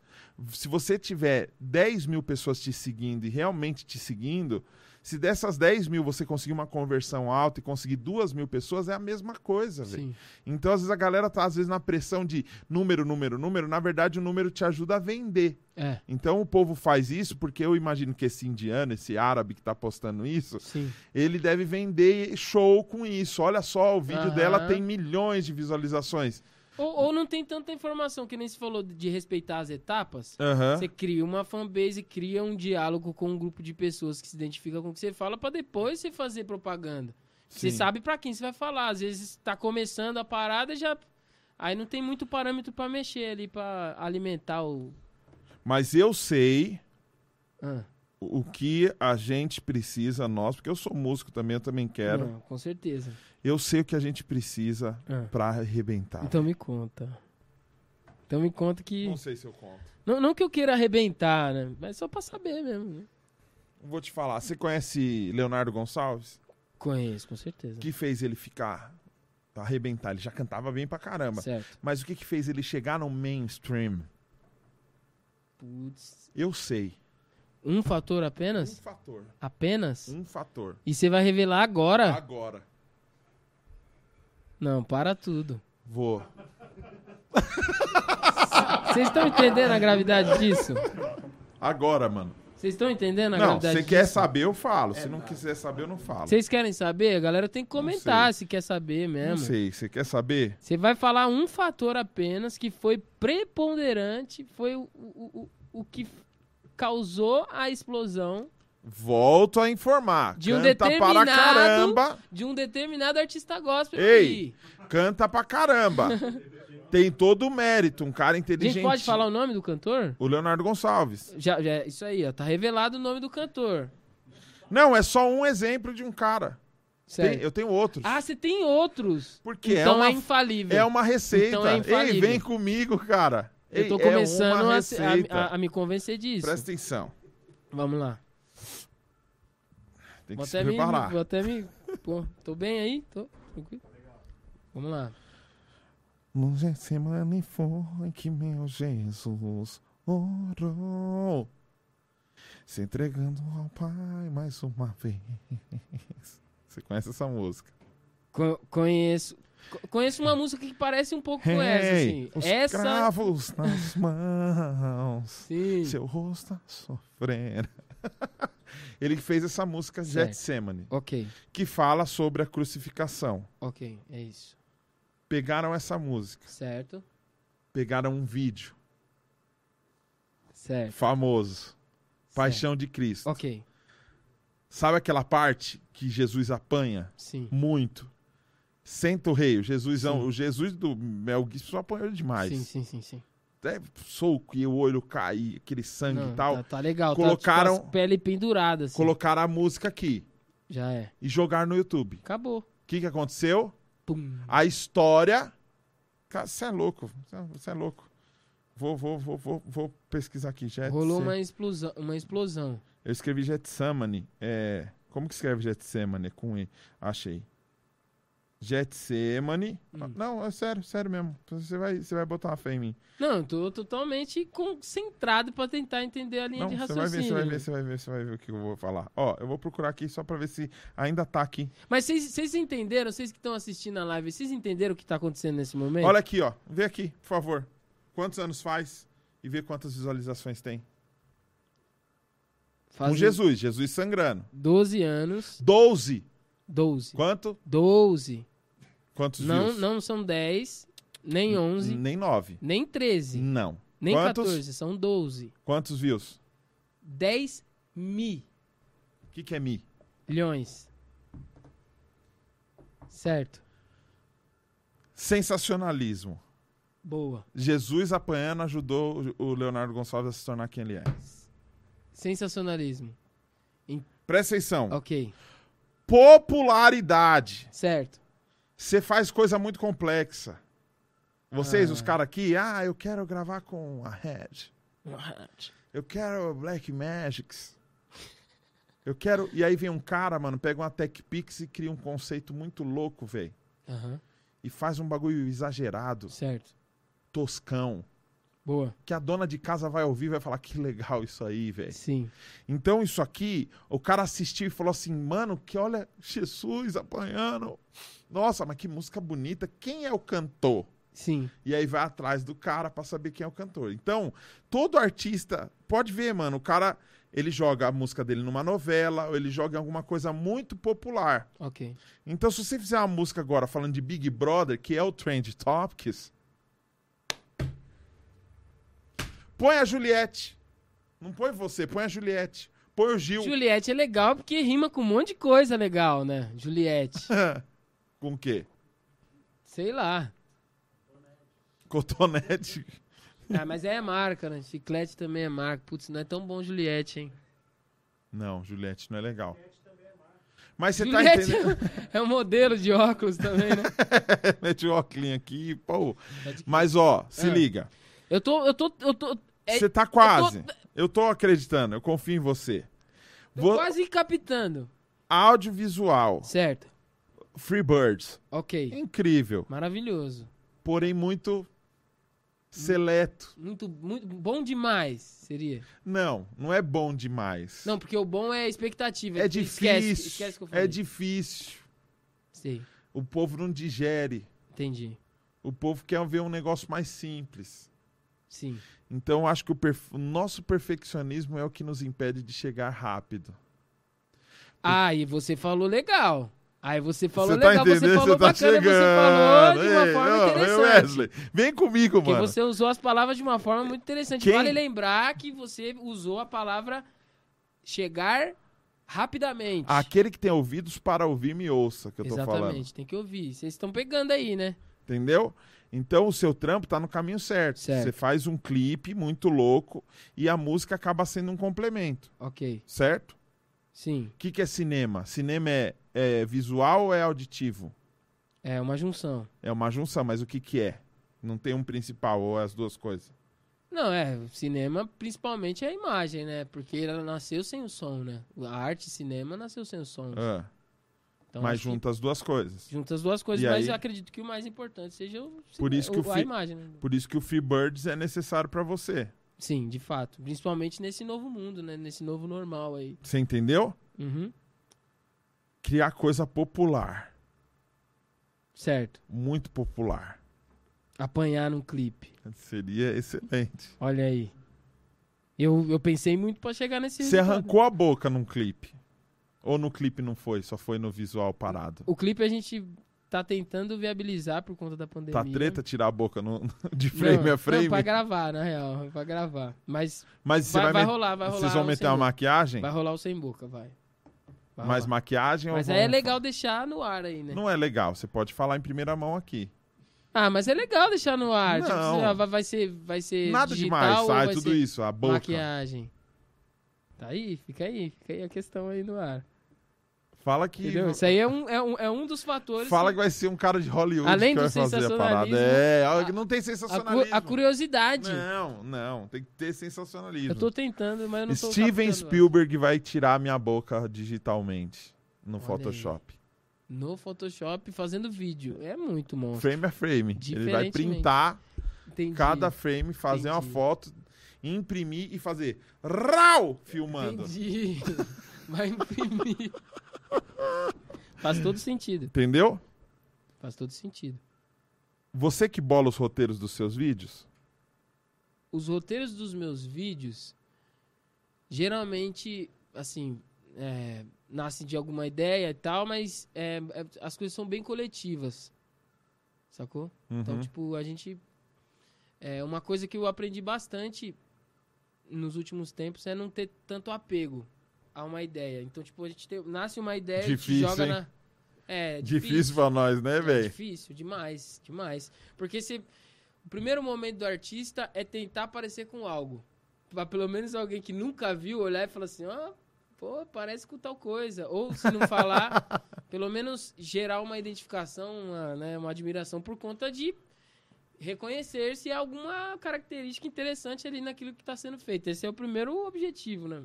se você tiver 10 mil pessoas te seguindo e realmente te seguindo, se dessas 10 mil você conseguir uma conversão alta e conseguir duas mil pessoas, é a mesma coisa, velho. Então, às vezes, a galera tá, às vezes, na pressão de número, número, número. Na verdade, o número te ajuda a vender. É, Então, o povo faz isso porque eu imagino que esse indiano, esse árabe que tá postando isso, sim. ele deve vender show com isso. Olha só, o vídeo Aham. dela tem milhões de visualizações. Ou, ou não tem tanta informação, que nem se falou de respeitar as etapas. Aham. Você cria uma fanbase, cria um diálogo com um grupo de pessoas que se identificam com o que você fala, pra depois você fazer propaganda. Você Sim. sabe pra quem você vai falar. Às vezes tá começando a parada já. Aí não tem muito parâmetro pra mexer ali, pra alimentar o. Mas eu sei Ah, o que a gente precisa, nós, porque eu sou músico também, eu também quero. não, com certeza. Eu sei o que a gente precisa Ah. pra arrebentar. Então me conta. Então me conta que. Não sei se eu conto. Não, não que eu queira arrebentar, né? Mas só pra saber mesmo. Né? Vou te falar. Você conhece Leonardo Gonçalves? Conheço, com certeza. O que fez ele ficar. arrebentar? Ele já cantava bem pra caramba. Certo. Mas o que, que fez ele chegar no mainstream? Putz. Eu sei. Um fator Um apenas? fator. Apenas? Um fator. E você vai revelar agora? Agora. Não, para tudo. Vou. Vocês estão entendendo a gravidade disso? Agora, mano. Vocês estão entendendo a Não, gravidade você quer disso? saber, eu falo. Se não quiser saber, eu não falo. Vocês querem saber? A galera tem que comentar se quer saber Não mesmo. sei. Você quer saber? Você vai falar um fator apenas que foi preponderante, foi o, o, o, o que causou a explosão Volto a informar. De um canta para caramba. de um determinado artista gospel Ei, aí. Canta pra caramba. Tem todo o mérito. Um cara A inteligente. gente pode falar o nome do cantor? O Leonardo Gonçalves. Já, já, isso aí, ó. Tá revelado o nome do cantor. Não, é só um exemplo de um cara. Tem- eu tenho outros. Ah, você tem outros. Porque é então uma- é infalível. É uma receita. Então é Ei, infalível. vem comigo, cara. Eu tô Ei, é começando uma a, a- a me convencer disso. Presta atenção. Vamos lá. Tem que Vou se até, me, preparar. vou até me. Pô, tô bem aí? Tô tranquilo? Vamos lá. No Getsemane foi que meu Jesus orou, se entregando ao Pai mais uma vez. Você conhece essa música? Co- conheço. co- Conheço uma música que parece um pouco com essa, assim. os Essa. cravos nas mãos, Sim. seu rosto a sofrer. Ele fez essa música. Getsemane, Ok, que fala sobre a crucificação. ok, é isso. Pegaram essa música, Certo, pegaram um vídeo certo. famoso, Paixão de certo. Cristo. Ok, Sabe aquela parte que Jesus apanha sim. muito? Senta o rei, o Jesusão, Sim. o Jesus do Mel Gibson apanhou demais. Sim, sim, sim, sim. Até soco e o olho cair, aquele sangue Não, e tal. Tá, tá legal. Colocaram- Tá, tipo, as pele pendurada, assim. Colocaram a música aqui Já é. e jogaram no YouTube. O Acabou. que, que aconteceu? Pum. A história. Cara, você é louco. Você é louco. Vou, vou, vou, vou, vou pesquisar aqui. Getse- Rolou uma explosão, uma explosão. Eu escrevi Getsemane. É... Como que escreve Getsemane? Com E. Achei. Getsemane. Hum. Não, é sério, sério mesmo. Você vai, você vai botar uma fé em mim. Não, eu tô totalmente concentrado pra tentar entender a linha Não, de você vai ver, raciocínio. você vai ver, você vai ver, você vai ver o que eu vou falar. Ó, eu vou procurar aqui só pra ver se ainda tá aqui. Mas vocês entenderam, vocês que estão assistindo a live, vocês entenderam o que tá acontecendo nesse momento? Olha aqui, ó. Vê aqui, por favor. Quantos anos faz e vê quantas visualizações tem. Com Fazem Jesus, Jesus sangrando. 12 anos. 12. 12. Quanto? 12. Quantos Não, views? não são 10, nem 11, Nem 9. nem 13, Não. nem Quantos? 14, são 12. Quantos views? 10 mil O que, que é mi? milhões. Certo. Sensacionalismo. Boa. Jesus apanhando ajudou o Leonardo Gonçalves a se tornar quem ele é. Sensacionalismo. Presta atenção. Ok. Popularidade. Certo. Você faz coisa muito complexa. Vocês, Ah. os caras aqui, ah, eu quero gravar com a Red. Eu quero Black Magics. Eu quero. E aí vem um cara, mano, pega uma Tech Pix e cria um conceito muito louco, velho. Aham. E faz um bagulho exagerado, Certo. toscão. Boa. Que a dona de casa vai ouvir e vai falar que legal isso aí, velho. Sim. Então, isso aqui, o cara assistiu e falou assim, mano, que olha, Jesus apanhando. Nossa, mas que música bonita. Quem é o cantor? Sim. E aí vai atrás do cara pra saber quem é o cantor. Então, todo artista, pode ver, mano, o cara, ele joga a música dele numa novela, ou ele joga em alguma coisa muito popular. Ok. Então, se você fizer uma música agora falando de Big Brother, que é o Trend Topics, põe a Juliette. Não põe você, põe a Juliette. Põe o Gil. Juliette é legal porque rima com um monte de coisa legal, né? Juliette. Com o quê? Sei lá. Cotonete. Ah, mas é marca, né? Chiclete também é marca. Putz, não é tão bom Juliette, hein? Não, Juliette não é legal. Mas você tá Juliette entendendo? é um modelo de óculos também, né? Mete o óculos aqui, pô. Pode- Mas ó, se Ah. liga. Eu tô, eu tô, eu tô, é- Você tá quase. Eu tô... acreditando, eu confio em você. tô Vou... quase captando. Audiovisual, Certo. Freebirds. Ok. Incrível, Maravilhoso. porém muito seleto. Muito, muito bom demais, seria. Não, não é bom demais. Não, porque o bom é a expectativa. é Esquece, difícil. esquece que eu falei. é difícil. Sei, O povo não digere. entendi. O povo quer ver um negócio mais simples. Sim. Então, acho que o, perf- o nosso perfeccionismo é o que nos impede de chegar rápido. Ah, e você falou legal. Aí você falou Você tá legal, você falou Você tá bacana, chegando. você falou de uma Ei, forma interessante. Wesley, vem comigo, Porque mano. você usou as palavras de uma forma muito interessante. Quem- Vale lembrar que você usou a palavra chegar rapidamente. Aquele que tem ouvidos para ouvir, me ouça, que eu tô Exatamente, falando. tem que ouvir. Vocês estão pegando aí, né? Entendeu? Então, o seu trampo tá no caminho certo. Certo. Você faz um clipe muito louco e a música acaba sendo um complemento, Ok, certo? sim. O que, que é cinema? Cinema é, é visual ou é auditivo? É uma junção. É uma junção, mas o que, que é? Não tem um principal ou é as duas coisas? Não, é, cinema principalmente é a imagem, né? Porque ela nasceu sem o som, né? A arte cinema nasceu sem o som. Ah, Então, mas junta as duas coisas. junta as duas coisas, E mas aí- eu acredito que o mais importante seja o Por isso que o a fi- imagem, né? Por isso que o Freebirds é necessário para você. Sim, de fato. Principalmente nesse novo mundo, né? Nesse novo normal aí. Você entendeu? Uhum. Criar coisa popular. Certo. Muito popular. Apanhar num clipe. Seria excelente. Olha aí. Eu, eu pensei muito pra chegar nesse Você arrancou a boca num clipe. Ou no clipe não foi, só foi no visual parado. O clipe a gente tá tentando viabilizar por conta da pandemia. Tá treta tirar a boca no- de Não, frame a Não, frame? pra gravar, na real. Pra gravar. Mas Mas vai, vai, vai rolar, vai rolar. Vocês vão meter boca. maquiagem? Vai rolar o sem boca, vai. Vai Mais rolar. maquiagem Mas ou aí é legal deixar no ar aí, né? Não é legal, você pode falar em primeira mão aqui. Ah, mas é legal deixar no ar. Tipo, Não. ah, vai, ser, vai ser Nada digital demais, sai tudo isso, a boca. maquiagem. Tá aí, fica aí, fica aí a questão aí no ar. Fala que. Entendeu? Isso aí é um, é um, é um dos fatores. Fala que- que vai ser um cara de Hollywood Além que vai fazer a parada. sensacionalismo, É, a- não tem a, sensacionalismo. a curiosidade. Não, não, tem que ter sensacionalismo. Eu tô tentando, mas eu não Steven captando. Spielberg vai tirar minha boca digitalmente no Olha Photoshop. no Photoshop fazendo vídeo. É muito monstro. Frame a frame. Ele vai printar Entendi. cada frame, fazer uma Entendi. foto, imprimir e fazer RAU filmando. Entendi. Vai imprimir. Faz todo sentido. Entendeu? Faz todo sentido. Você que bola os roteiros dos seus vídeos? Os roteiros dos meus vídeos, geralmente, assim, é, nascem de alguma ideia e tal, mas é, é, as coisas são bem coletivas. Sacou? Então, Uhum. tipo, a gente. É uma coisa que eu aprendi bastante nos últimos tempos é não ter tanto apego a uma ideia. Então, tipo, a gente tem- nasce uma ideia e Difícil, joga hein? na. É, Difícil pra nós, né, É velho? difícil, demais, demais. Porque se, o primeiro momento do artista é tentar parecer com algo. Pra pelo menos alguém que nunca viu olhar e falar assim, ó, pô, parece com tal coisa. Ou se não falar, pelo menos gerar uma identificação, uma, né, uma admiração por conta de reconhecer se há alguma característica interessante ali naquilo que está sendo feito. Esse é o primeiro objetivo, né?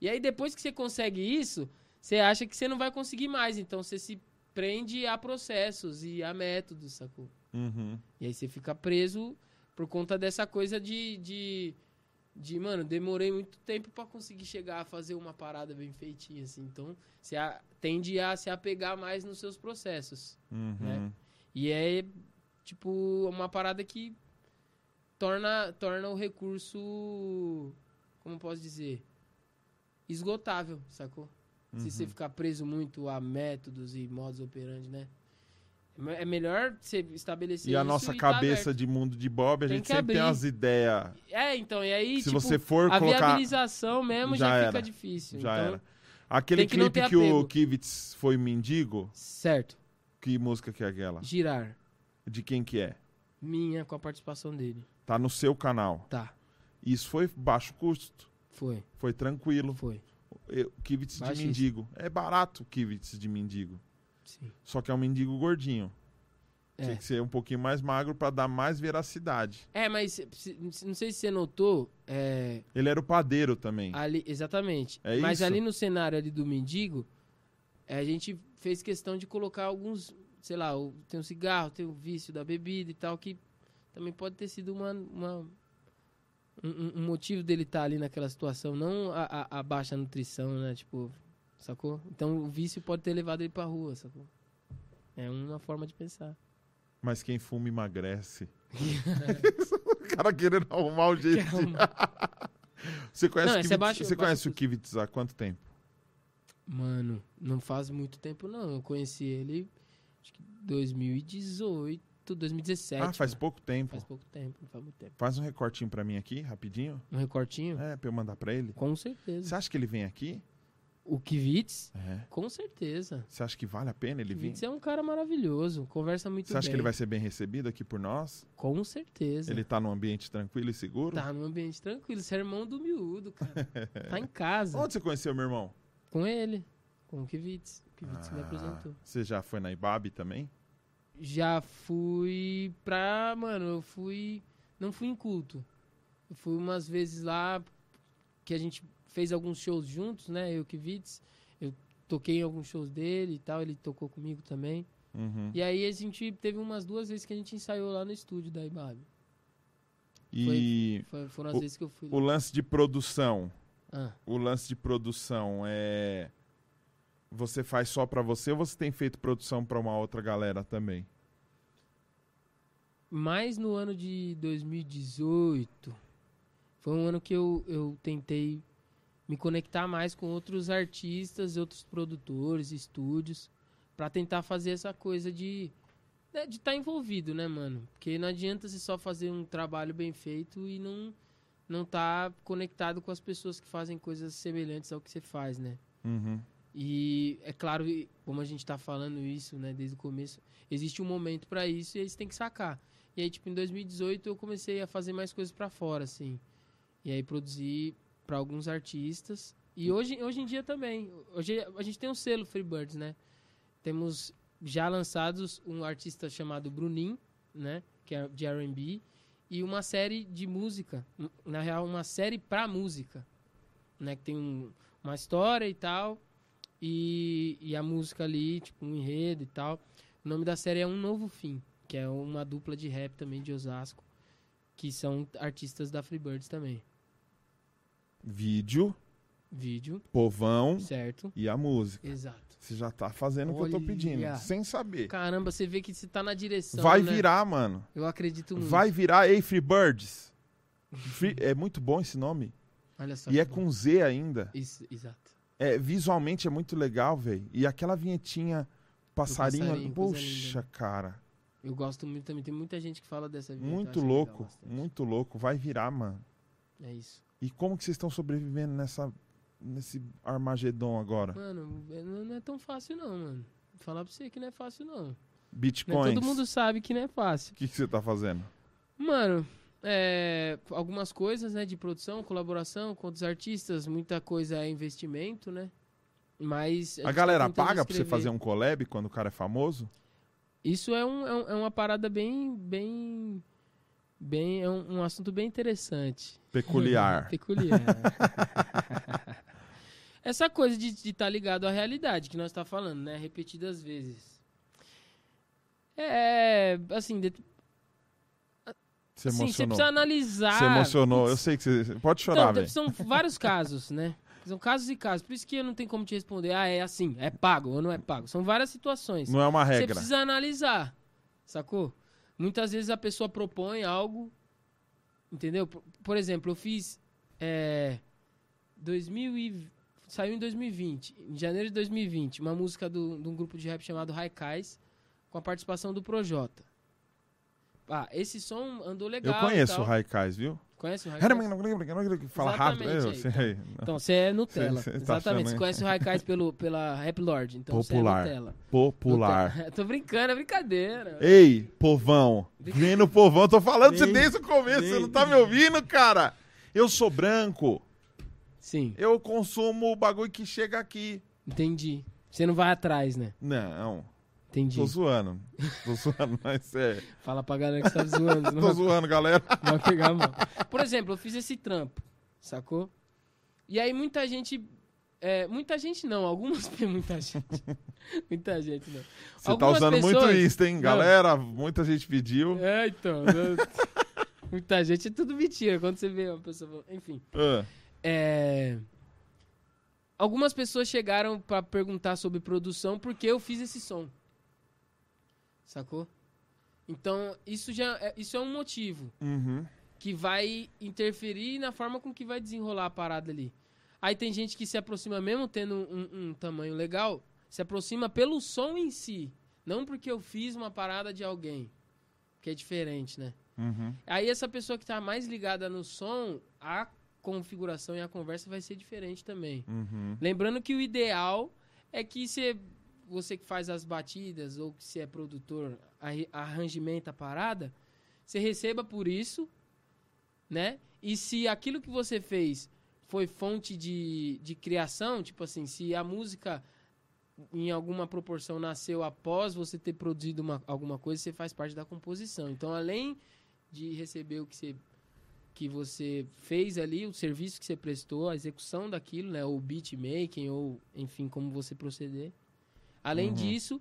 E aí depois que você consegue isso, você acha que você não vai conseguir mais. Então você se prende a processos e a métodos, sacou? Uhum. E aí você fica preso por conta dessa coisa de. de, de mano, demorei muito tempo pra conseguir chegar a fazer uma parada bem feitinha, assim. Então, você a- tende a se apegar mais nos seus processos. Uhum. Né? E é, tipo, uma parada que torna, torna o recurso. Como posso dizer? Esgotável, sacou? Se você ficar preso muito a métodos e modos operandi, né? É me- melhor você estabelecer E a nossa tá cabeça aberto. de mundo de Bob, a Tem gente que sempre tem abrir. umas ideias. É, então, e aí, Se tipo, você for a colocar. viabilização mesmo já, Já fica era. difícil. Já então, era. Aquele tem que clipe ter que o. Kivitz foi mendigo, Certo. que música que é aquela? Girar. De quem que é? Minha com a participação dele. Tá no seu canal. Tá. Isso foi baixo custo. Foi. Foi tranquilo. Foi. Eu- Kivitz de mendigo. É barato o Kivitz de mendigo. Sim. Só que é um mendigo gordinho. Tinha É. que ser um pouquinho mais magro pra dar mais veracidade. É, mas não sei se você notou, é, Ele era o padeiro também. ali, exatamente. É mas isso? ali no cenário ali do mendigo, é, a gente fez questão de colocar alguns, sei lá, tem o cigarro, tem o vício da bebida e tal, que também pode ter sido uma, uma- um, um- motivo dele estar ali naquela situação, não a, a- a baixa nutrição, né? Tipo, sacou? Então o vício pode ter levado ele pra rua, sacou? É uma forma de pensar. Mas quem fuma emagrece. o cara querendo arrumar o jeito. Uma- Você conhece, Não, o, Kivitz, é baixo- você baixo conhece o. Kivitz há quanto tempo? Mano, não faz muito tempo não. Eu conheci ele acho que 2018, 2017. ah, faz pouco tempo. Faz pouco tempo, faz muito tempo. Faz um recortinho pra mim aqui, rapidinho. Um recortinho? É, pra eu mandar pra ele. Com certeza. Você acha que ele vem aqui? O Kivitz? É. Com certeza. Você acha que vale a pena ele O vir? Kivitz é um cara maravilhoso, conversa muito Você acha bem. que ele vai ser bem recebido aqui por nós? Com certeza. Ele tá num ambiente tranquilo e seguro? Tá num ambiente tranquilo. Você é irmão do miúdo, cara. tá em casa. Onde você conheceu meu irmão? Com ele. Com o Kivitz. O Kivitz me Ah, apresentou. Você já foi na Ibabe também? Já fui pra. Mano, eu fui. Não fui em culto. Eu fui umas vezes lá que a gente fez alguns shows juntos, né? Eu e o Kivitz. Eu toquei em alguns shows dele e tal. Ele tocou comigo também. Uhum. E aí a gente teve umas duas vezes que a gente ensaiou lá no estúdio da Ibabe. E Foi- foram as vezes que eu fui lá. o lance de produção. Ah, O lance de produção é. Você faz só pra você ou você tem feito produção pra uma outra galera também? Mas no ano de 2018, foi um ano que eu, eu tentei me conectar mais com outros artistas, outros produtores, estúdios, pra tentar fazer essa coisa de né, de estar envolvido, né, mano? Porque não adianta você só fazer um trabalho bem feito e não não tá conectado com as pessoas que fazem coisas semelhantes ao que você faz, né? Uhum. E é claro, como a gente tá falando isso, né, desde o começo, existe um momento pra isso e você tem que sacar. E aí, tipo, em 2018 eu comecei a fazer mais coisas pra fora, assim. E aí produzir pra alguns artistas. E hoje, hoje em dia também. Hoje a gente tem um selo Freebirds, né? Temos já lançados um artista chamado Brunin, né, que é de R&B, e uma série de música, na real uma série pra música, né, que tem um, uma história e tal, e, e a música ali, tipo, um enredo e tal. O nome da série é Um Novo Fim, que é uma dupla de rap também de Osasco, que são artistas da Freebirds também. Vídeo, Vídeo, povão certo? e a música. Exato. Você já tá fazendo o que eu tô Olha. pedindo, sem saber. Caramba, você vê que você tá na direção. Vai né? virar, mano. Eu acredito muito. Vai virar Ei Free Birds. Free- é muito bom esse nome. Olha só. E é bom. com Z ainda. Isso, exato. É, visualmente é muito legal, velho. E aquela vinhetinha passarinho, passarinho, poxa, cara. Eu gosto muito também. Tem muita gente que fala dessa vida. Muito louco, muito louco. Vai virar, mano. É isso. E como que vocês estão sobrevivendo nessa nesse Armagedon agora? Mano, é- não é tão fácil não, mano. Vou falar pra você que não é fácil não. Não é todo mundo sabe que não é fácil. O que, que você tá fazendo? Mano, é, algumas coisas, né, de produção, colaboração com outros artistas, muita coisa é investimento, né? Mas A, galera tá tentando paga pra você fazer um collab quando o cara é famoso? Isso é, um, é, um- é uma parada bem, bem, bem, é um, um assunto bem interessante. Peculiar. Peculiar. Essa coisa de estar ligado à realidade que nós tá falando, né? Repetidas vezes. É, assim, de, Você assim, você emocionou. precisa analisar. Você emocionou. Eu sei que você. Pode chorar, velho. são vários casos, né? São casos e casos. Por isso que eu não tenho como te responder, ah, é assim, é pago ou não é pago. São várias situações. Não é uma Você regra. precisa analisar, sacou? Muitas vezes a pessoa propõe algo, entendeu? Por, por exemplo, eu fiz é, 2000 e, saiu em 2020, em janeiro de 2020, uma música do- de um grupo de rap chamado Raikais, com a participação do Projota. Ah, esse som andou legal. Eu conheço o. Raikais, viu? Conhece o Raikais? Fala rápido. Eu aí, sei. Então, você é Nutella. Cê- cê tá Exatamente. Você conhece o Raikais pelo, pela Rap Lord. Então Popular. você é Nutella. Popular. Nutella. Tô brincando, é brincadeira. Ei, povão. Vem no povão. Tô falando Vem. desde o começo. Você não tá me ouvindo, cara? Eu sou branco. Sim, Eu consumo o bagulho que chega aqui. entendi. Você não vai atrás, né? Não, Entendi. tô zoando. Tô zoando, mas é. Fala pra galera que você tá zoando. Não Tô vai, zoando, galera. vai pegar mão. Por exemplo, eu fiz esse trampo, sacou? E aí muita gente... é, muita gente não, algumas... Muita gente. muita gente não. Você tá Algumas usando muito pessoas- Insta, hein? Não. Galera, muita gente pediu. É, então. eu- muita gente é tudo mentira. Quando você vê uma pessoa... Enfim. Ah, É, Algumas pessoas chegaram pra perguntar sobre produção porque eu fiz esse som. Sacou? Então, isso já é, isso é um motivo uhum. que vai interferir na forma com que vai desenrolar a parada ali. Aí tem gente que se aproxima mesmo tendo um, um tamanho legal, se aproxima pelo som em si, não porque eu fiz uma parada de alguém, que é diferente, né? Uhum. Aí essa pessoa que tá mais ligada no som, a configuração e a conversa vai ser diferente também. Uhum. Lembrando que o ideal é que você, você que faz as batidas ou que você é produtor, arranjamenta a parada, você receba por isso, né? E se aquilo que você fez foi fonte de, de criação, tipo assim, se a música em alguma proporção nasceu após você ter produzido uma, alguma coisa, você faz parte da composição. Então, além de receber o que você que você fez ali, o serviço que você prestou, a execução daquilo, né, ou beat making ou enfim, como você proceder. Além Uhum. disso,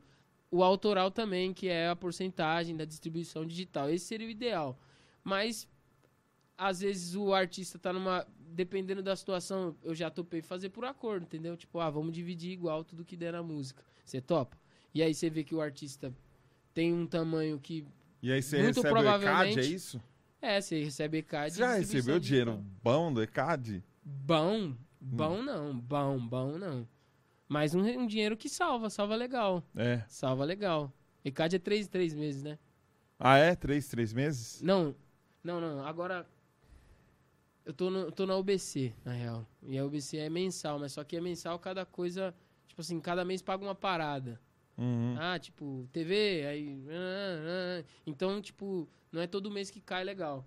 o autoral também, que é a porcentagem da distribuição digital. Esse seria o ideal. Mas às vezes o artista tá numa dependendo da situação, eu já topei fazer por acordo, entendeu? Tipo, ah, vamos dividir igual tudo que der na música. Você topa? E aí você vê que o artista tem um tamanho que E aí você Muito recebe o ECAD, é provavelmente- isso? é, você recebe ECAD. Você já recebeu dinheiro bom do ECAD? Bom, bom não, bom, bom não. Mas um, um dinheiro que salva, salva legal. É. Salva legal. ECAD é três, três meses, né? Ah, é? Três, três meses? Não, não, não. Agora, eu tô, no, tô na UBC, na real. E a UBC é mensal, mas só que é mensal cada coisa... Tipo assim, cada mês paga uma parada. Uhum. Ah, tipo, TV, aí... ah, ah. Então, tipo, não é todo mês que cai legal.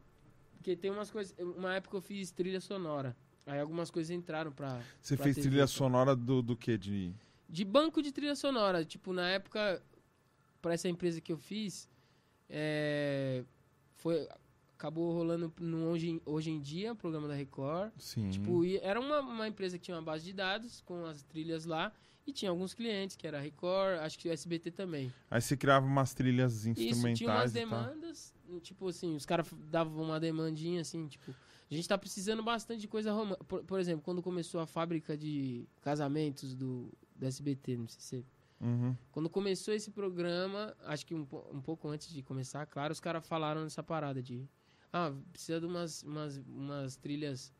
Porque tem umas coisas... Uma época eu fiz trilha sonora. Aí algumas coisas entraram pra... Você pra fez TV, trilha sonora do, do quê? De... De banco de trilha sonora. Tipo, na época, pra essa empresa que eu fiz, é, foi, acabou rolando no hoje, hoje em dia, o programa da Record. Sim. Tipo, era uma, uma empresa que tinha uma base de dados com as trilhas lá. E tinha alguns clientes, que era a Record, acho que o SBT também. Aí você criava umas trilhas Isso, instrumentais tinha umas demandas, tipo assim, os caras davam uma demandinha assim, tipo, a gente tá precisando bastante de coisa romântica. Por, por exemplo, quando começou a fábrica de casamentos do, do SBT, não sei se Uhum. quando começou esse programa, acho que um, um pouco antes de começar, claro, os caras falaram nessa parada de. Ah, precisa de umas, umas, umas trilhas.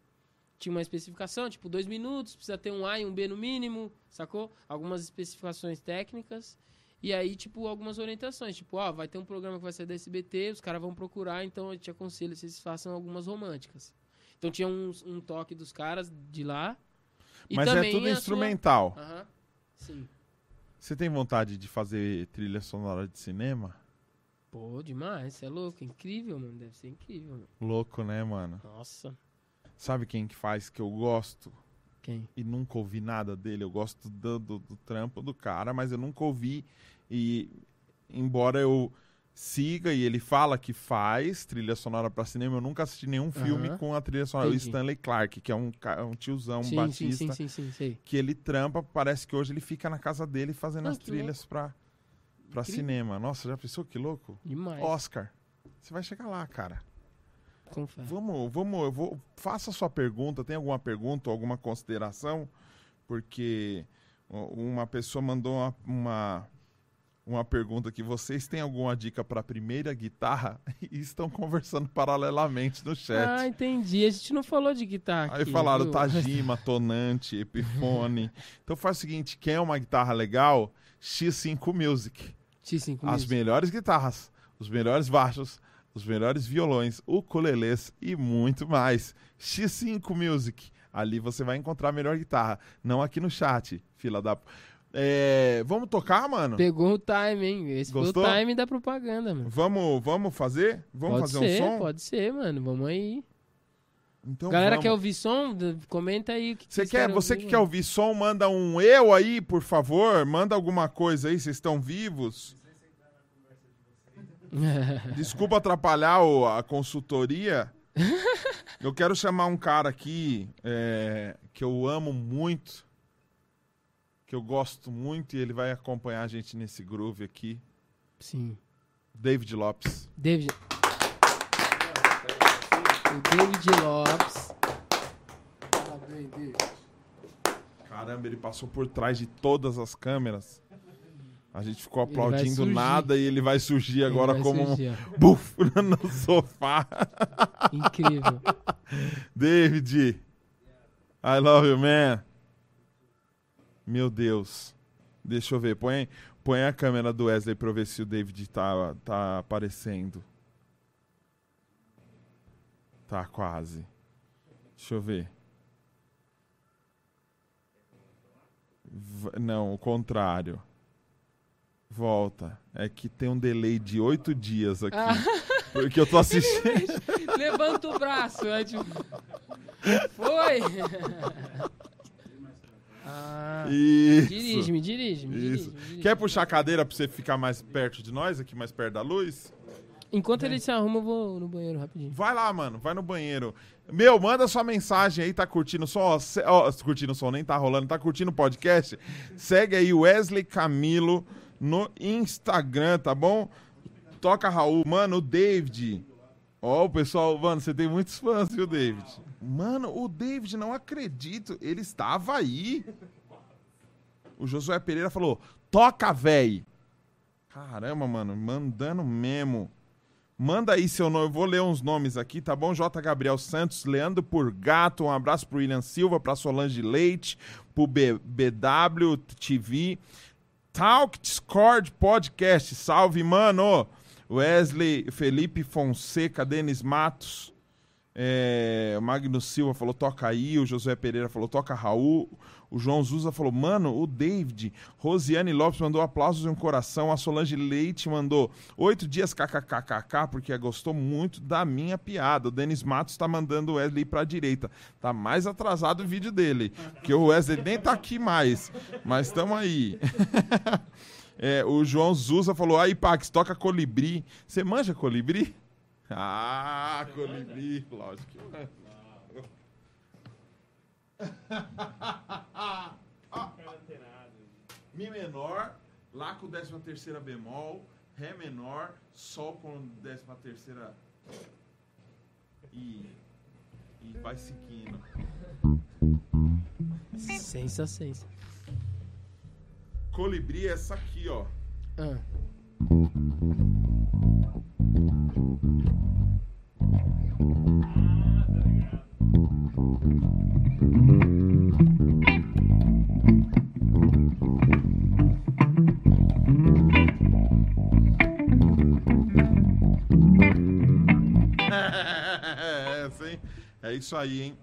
Tinha uma especificação, tipo, dois minutos, precisa ter um A e um B no mínimo, sacou? Algumas especificações técnicas. E aí, tipo, algumas orientações. Tipo, ó, vai ter um programa que vai ser da SBT, os caras vão procurar, então eu te aconselho que vocês façam algumas românticas. Então tinha um, um toque dos caras de lá. E Mas é tudo a sua- instrumental. Aham, sim. Você tem vontade de fazer trilha sonora de cinema? Pô, demais, você é louco, incrível, mano, deve ser incrível, mano. Louco, né, mano? Nossa, Sabe quem que faz que eu gosto quem? e nunca ouvi nada dele? Eu gosto do, do, do trampo do cara, mas eu nunca ouvi. E embora eu siga e ele fala que faz trilha sonora pra cinema, eu nunca assisti nenhum filme Aham. com a trilha sonora. O Entendi. Stanley Clark, que é um, ca- um tiozão, sim, sim, batista, sim, sim, que ele trampa, parece que hoje ele fica na casa dele fazendo Ah, as trilhas pra, pra Incrível. cinema. Nossa, já pensou que louco? Demais. Oscar, você vai chegar lá, cara. Fé. Vamos, vamos, eu vou. Faça a sua pergunta. Tem alguma pergunta ou alguma consideração? Porque uma pessoa mandou uma, uma, uma pergunta aqui. Vocês têm alguma dica para a primeira guitarra? E estão conversando paralelamente no chat. Ah, entendi. A gente não falou de guitarra Aí aqui, falaram viu? Tajima, Tonante, Epiphone. então faz o seguinte: quer uma guitarra legal? X5 Music. X5 As Music. melhores guitarras, os melhores baixos, os melhores violões, ukulelês e muito mais. X5 Music. Ali você vai encontrar a melhor guitarra. Não aqui no chat, fila da. É, vamos tocar, mano? Pegou o time, hein? Esse Gostou? foi o time da propaganda, mano. Vamos, vamos fazer? Vamos pode fazer ser, um som? pode ser, mano. Vamos aí. Então Galera vamos. quer ouvir som? Comenta aí o que quer, você que ouvir, quer mano. ouvir som, manda um eu aí, por favor. Manda alguma coisa aí, vocês estão vivos. Desculpa atrapalhar o- a consultoria. Eu quero chamar um cara aqui é, que eu amo muito, que eu gosto muito, e ele vai acompanhar a gente nesse groove aqui. Sim. David Lopes. David. O David Lopes. Parabéns, David. Caramba, ele passou por trás de todas as câmeras. A gente ficou aplaudindo nada e ele vai surgir agora vai como um surgir, ó. buf no sofá. Incrível. David, I love you, man. Meu Deus. Deixa eu ver. Põe, põe a câmera do Wesley pra eu ver se o David tá, tá aparecendo. Tá quase. Deixa eu ver. V- não, o contrário. Volta. É que tem um delay de oito dias aqui. Ah. Porque eu tô assistindo. Levanta o braço. É tipo... Foi! ah, Isso. dirige-me, dirige-me. Isso. dirige-me, dirige-me. Quer puxar a cadeira pra você ficar mais perto de nós, aqui mais perto da luz? Enquanto ele se arruma, eu vou no banheiro rapidinho. Vai lá, mano, vai no banheiro. Meu, manda sua mensagem aí, tá curtindo o som? Ó, se- ó, curtindo o som, nem tá rolando, tá curtindo o podcast? Segue aí Wesley Camilo no Instagram, tá bom? Toca Raul. Mano, o David. Ó, o pessoal, mano, você tem muitos fãs, viu, David? Mano, o David, não acredito, ele estava aí. O Josué Pereira falou: toca, véi. Caramba, mano, mandando memo. Manda aí seu nome, eu vou ler uns nomes aqui, tá bom? J. Gabriel Santos, Leandro Purgato, um abraço pro William Silva, pra Solange Leite, pro B- BW TV, Talk Discord Podcast, salve, mano! Wesley, Felipe Fonseca, Denis Matos, é, o Magno Silva falou toca aí, o Josué Pereira falou toca Raul, o João Zuza falou mano, o David, Rosiane Lopes mandou aplausos e um coração, a Solange Leite mandou oito dias kkkk porque gostou muito da minha piada, o Denis Matos tá mandando o Wesley pra direita, tá mais atrasado o vídeo dele, que o Wesley nem tá aqui mais, mas tamo aí. É, o João Zuza falou: aí, Pax, toca colibri. Você manja colibri? Ah, colibri, lógico. Mi menor, Lá com décima terceira bemol, Ré menor, Sol com décima terceira e, e vai seguindo. Sensa, sensa. Colibri é essa aqui, ó. Ah. é, é isso aí, hein?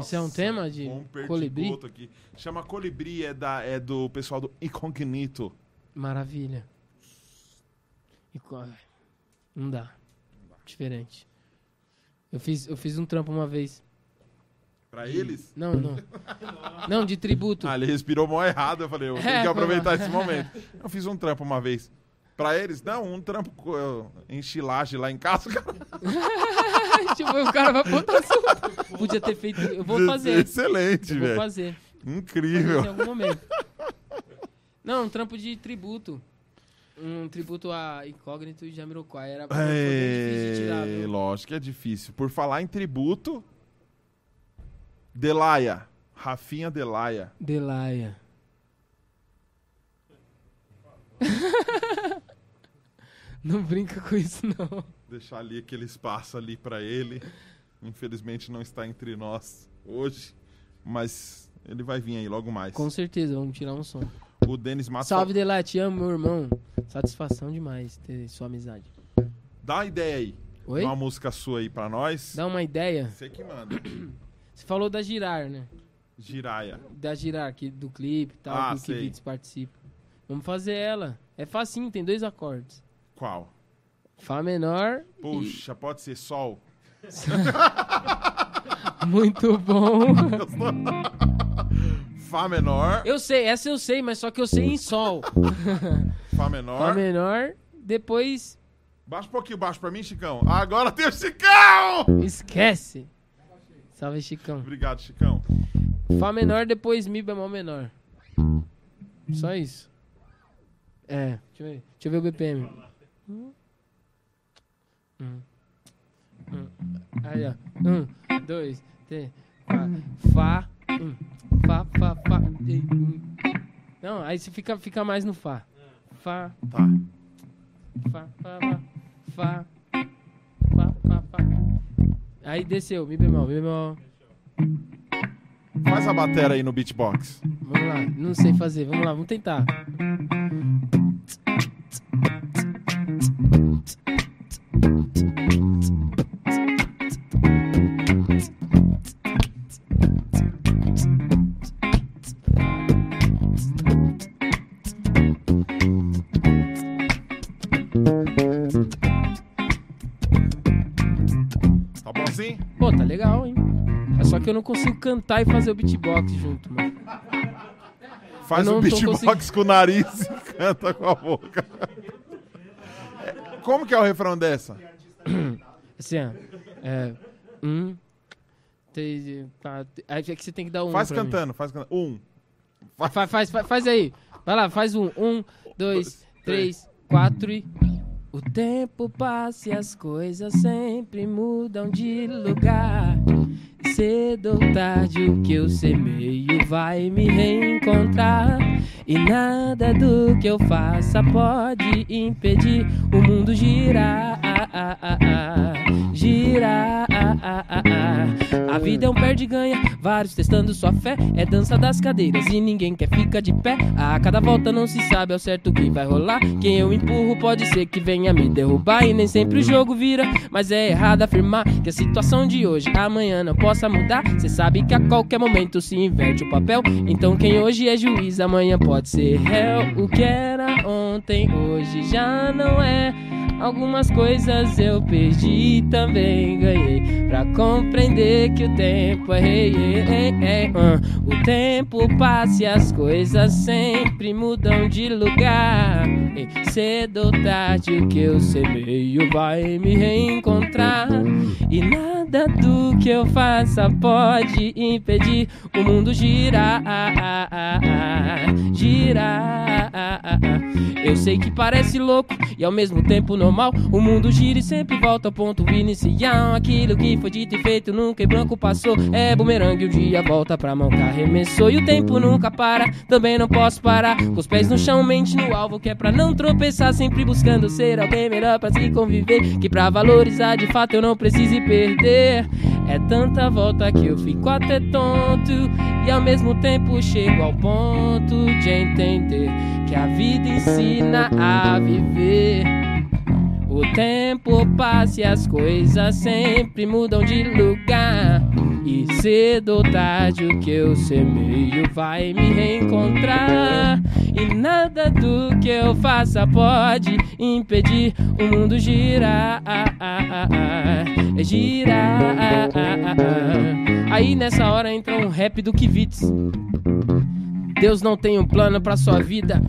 Isso é um tema de colibri? Aqui. Chama Colibri, é, da, é do pessoal do Incognito. Maravilha. E Não dá. Diferente. Eu fiz, eu fiz um trampo uma vez. Pra eles? Não, não. Não, de tributo. Ah, ele respirou mal errado. Eu falei, eu tenho É, que foi aproveitar esse momento. Eu fiz um trampo uma vez. Pra eles, não, um trampo eu laje lá em casa. tipo, o cara vai botar assunto. Podia ter feito. Eu vou fazer. Excelente, Eu vou velho. fazer. Fazer Incrível. em algum momento. Não, um trampo de tributo. Um tributo a Incógnito e Jamiroquai. Era bem difícil de tirar, É, viu? lógico que é difícil. Por falar em tributo, Delaia. Rafinha Delaia. Delaia. Não brinca com isso, não. Deixar ali aquele espaço ali pra ele. Infelizmente não está entre nós hoje, mas ele vai vir aí logo mais. Com certeza, vamos tirar um som. O Denis Matos Salve, Delaia, te amo, meu irmão. Satisfação demais ter sua amizade. dá uma ideia aí. Oi? Uma música sua aí pra nós. Dá uma ideia. Você que manda. Você falou da Girar, né? Giraia. Da Girar, que, do clipe e tal, Ah, que o. Kibitz participa. Vamos fazer ela. É facinho, tem dois acordes. Qual? Fá menor. Puxa, pode ser sol. e- Muito bom. Fá menor. eu sei, essa eu sei, mas só que eu sei em sol. Fá menor. Fá menor, depois Baixa um pouquinho baixo pra mim, Chicão. Agora tem o Chicão! esquece. Salve, Chicão. Obrigado, Chicão. Fá menor, depois Mi bemol menor. Só isso. É, deixa eu ver, deixa eu ver o BPM. Hum. Hum. Aí, ó. Um, dois, três, quatro. Fá. Um. Fá, fá, fá. e, um. Não, aí você fica, fica mais no Fá. Fá, Tá. Fá, fá, fá, fá, fá, fá, fá. Aí desceu, Mi bemol, Mi bemol. Faz a bateria aí no beatbox. Vamos lá, não sei fazer, vamos lá, vamos tentar. Tá bom assim? Pô, tá legal, hein? É só que eu não consigo cantar e fazer o beatbox junto, mano. Faz um tô beatbox com o nariz e canta com a boca. Como que é o refrão dessa? Assim, ó. É. Um. Três. Quatro. É que você tem que dar um. Faz pra mim. cantando, faz cantando. Um. Faz, faz, faz, faz aí. Vai lá, faz um. Um, dois, três, quatro e. O tempo passa e as coisas sempre mudam de lugar. Cedo ou tarde o que eu semeio vai me reencontrar. E nada do que eu faça pode impedir o mundo girar. girar. A vida é um perde-ganha, vários testando sua fé. É dança das cadeiras e ninguém quer ficar de pé. A cada volta não se sabe ao certo o que vai rolar. Quem eu empurro pode ser que venha me derrubar. E nem sempre o jogo vira, mas é errado afirmar que a situação de hoje amanhã não possa mudar. Cê sabe que a qualquer momento se inverte o papel. Então quem hoje é juiz, amanhã pode ser réu. O que era ontem, hoje já não é. Algumas coisas eu perdi também ganhei. Pra compreender que o tempo é rei uh. O tempo passa e as coisas sempre mudam de lugar. E Cedo ou tarde o que eu semeio vai me reencontrar. E nada do que eu faça pode impedir o mundo girar. Girar. Eu sei que parece louco e ao mesmo tempo normal. O mundo gira e sempre volta ao ponto inicial. Aquilo que foi dito e feito nunca em branco passou. É bumerangue, o dia volta pra mão que arremessou. E o tempo nunca para, também não posso parar. Com os pés no chão, mente no alvo Que é pra não tropeçar, sempre buscando ser alguém melhor pra se conviver. Que pra valorizar de fato eu não precise perder. É tanta volta que eu fico até tonto. E ao mesmo tempo chego ao ponto de entender Que a vida ensina a viver o tempo passa e as coisas sempre mudam de lugar. E cedo ou tarde o que eu semeio vai me reencontrar. E nada do que eu faça pode impedir o mundo girar. Girar. Aí nessa hora entra um rap do Kivitz. Deus não tem um plano pra sua vida.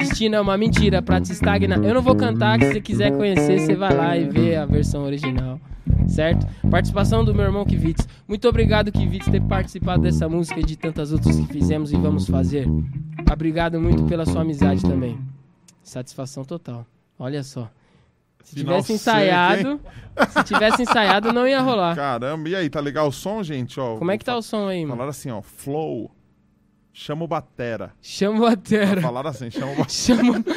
Destino é uma mentira pra te estagnar. Eu não vou cantar, que se você quiser conhecer, você vai lá e vê a versão original. Certo? Participação do meu irmão Kivitz. Muito obrigado, Kivitz, ter participado dessa música e de tantas outras que fizemos e vamos fazer. Obrigado muito pela sua amizade também. Satisfação total. Olha só. Se Final tivesse ensaiado, seco, se tivesse ensaiado, não ia rolar. Caramba, e aí, tá legal o som, gente? Ó, Como é que tá o som aí, mano? Falaram assim, ó, flow. Chama o batera. Chama o Atera. Falaram assim, chama o batera. Chama.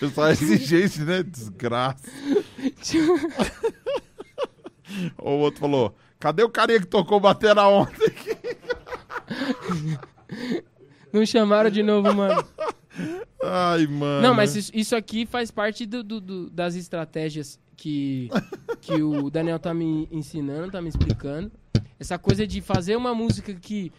Pessoal, exigente, né? Desgraça. o outro falou, cadê o carinha que tocou batera ontem? Não chamaram de novo, mano. Ai, mano. Não, mas isso, isso aqui faz parte do, do- do- das estratégias que, que o Daniel tá me ensinando, tá me explicando. Essa coisa de fazer uma música que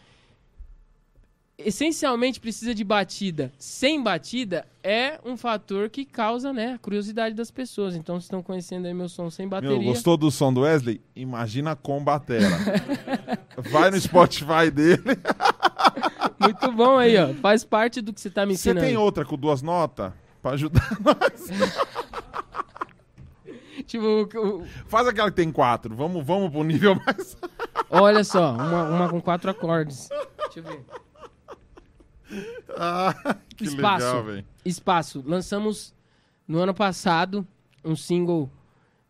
essencialmente precisa de batida. Sem batida é um fator que causa, né, a curiosidade das pessoas. Então, vocês estão conhecendo aí meu som sem Meu, bateria. gostou do som do Wesley? Imagina com batera. Vai no Spotify dele. Muito bom aí, ó. Faz parte do que você tá me Você ensinando. tem outra com duas notas? Pra ajudar nós. Tipo, Faz aquela que tem quatro. Vamos, vamos pro nível mais. olha só, uma, uma com quatro acordes. Deixa eu ver. Ah, que Espaço. legal, velho. Espaço. Lançamos no ano passado um single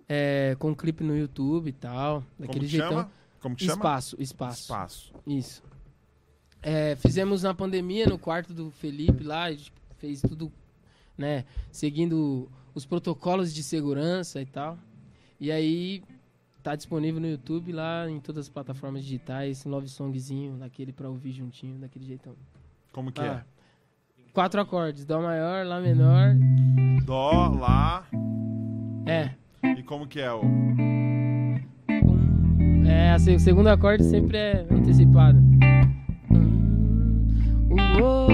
é, com clipe no YouTube e tal. Como Daquele que jeitão. chama? Como que chama? Espaço, espaço. Espaço. Isso. É, fizemos na pandemia no quarto do Felipe lá, a gente fez tudo, né, seguindo os protocolos de segurança e tal. E aí tá disponível no YouTube lá em todas as plataformas digitais, um love songzinho, daquele pra ouvir juntinho, daquele jeitão. Como que Ah, Quatro acordes, dó maior, lá menor, é? Dó, lá. é. E como que é o. É, assim, o segundo acorde sempre é antecipado. Um, uou,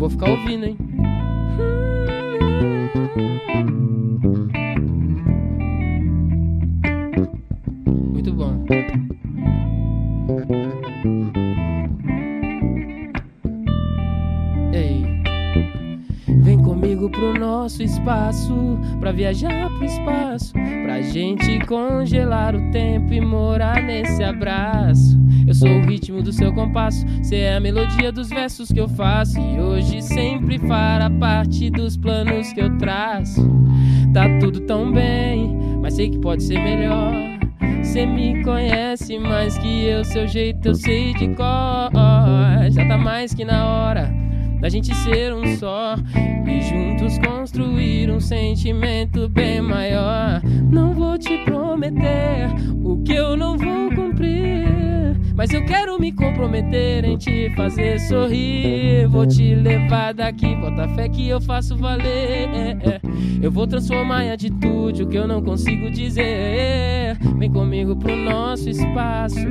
Vou ficar ouvindo, hein? Muito bom. Ei. Vem comigo pro nosso espaço, pra viajar pro espaço, pra gente congelar o tempo e morar nesse abraço. Eu sou o ritmo do seu compasso, cê é a melodia dos versos que eu faço e hoje sempre fará parte dos planos que eu traço. Tá tudo tão bem, mas sei que pode ser melhor. Cê me conhece mais que eu, seu jeito eu sei de cor. Já tá mais que na hora da gente ser um só e juntos construir um sentimento bem maior. Não vou te prometer o que eu não vou cumprir. Mas eu quero me comprometer em te fazer sorrir. Vou te levar daqui, bota fé que eu faço valer. Eu vou transformar em atitude o que eu não consigo dizer. Vem comigo pro nosso espaço,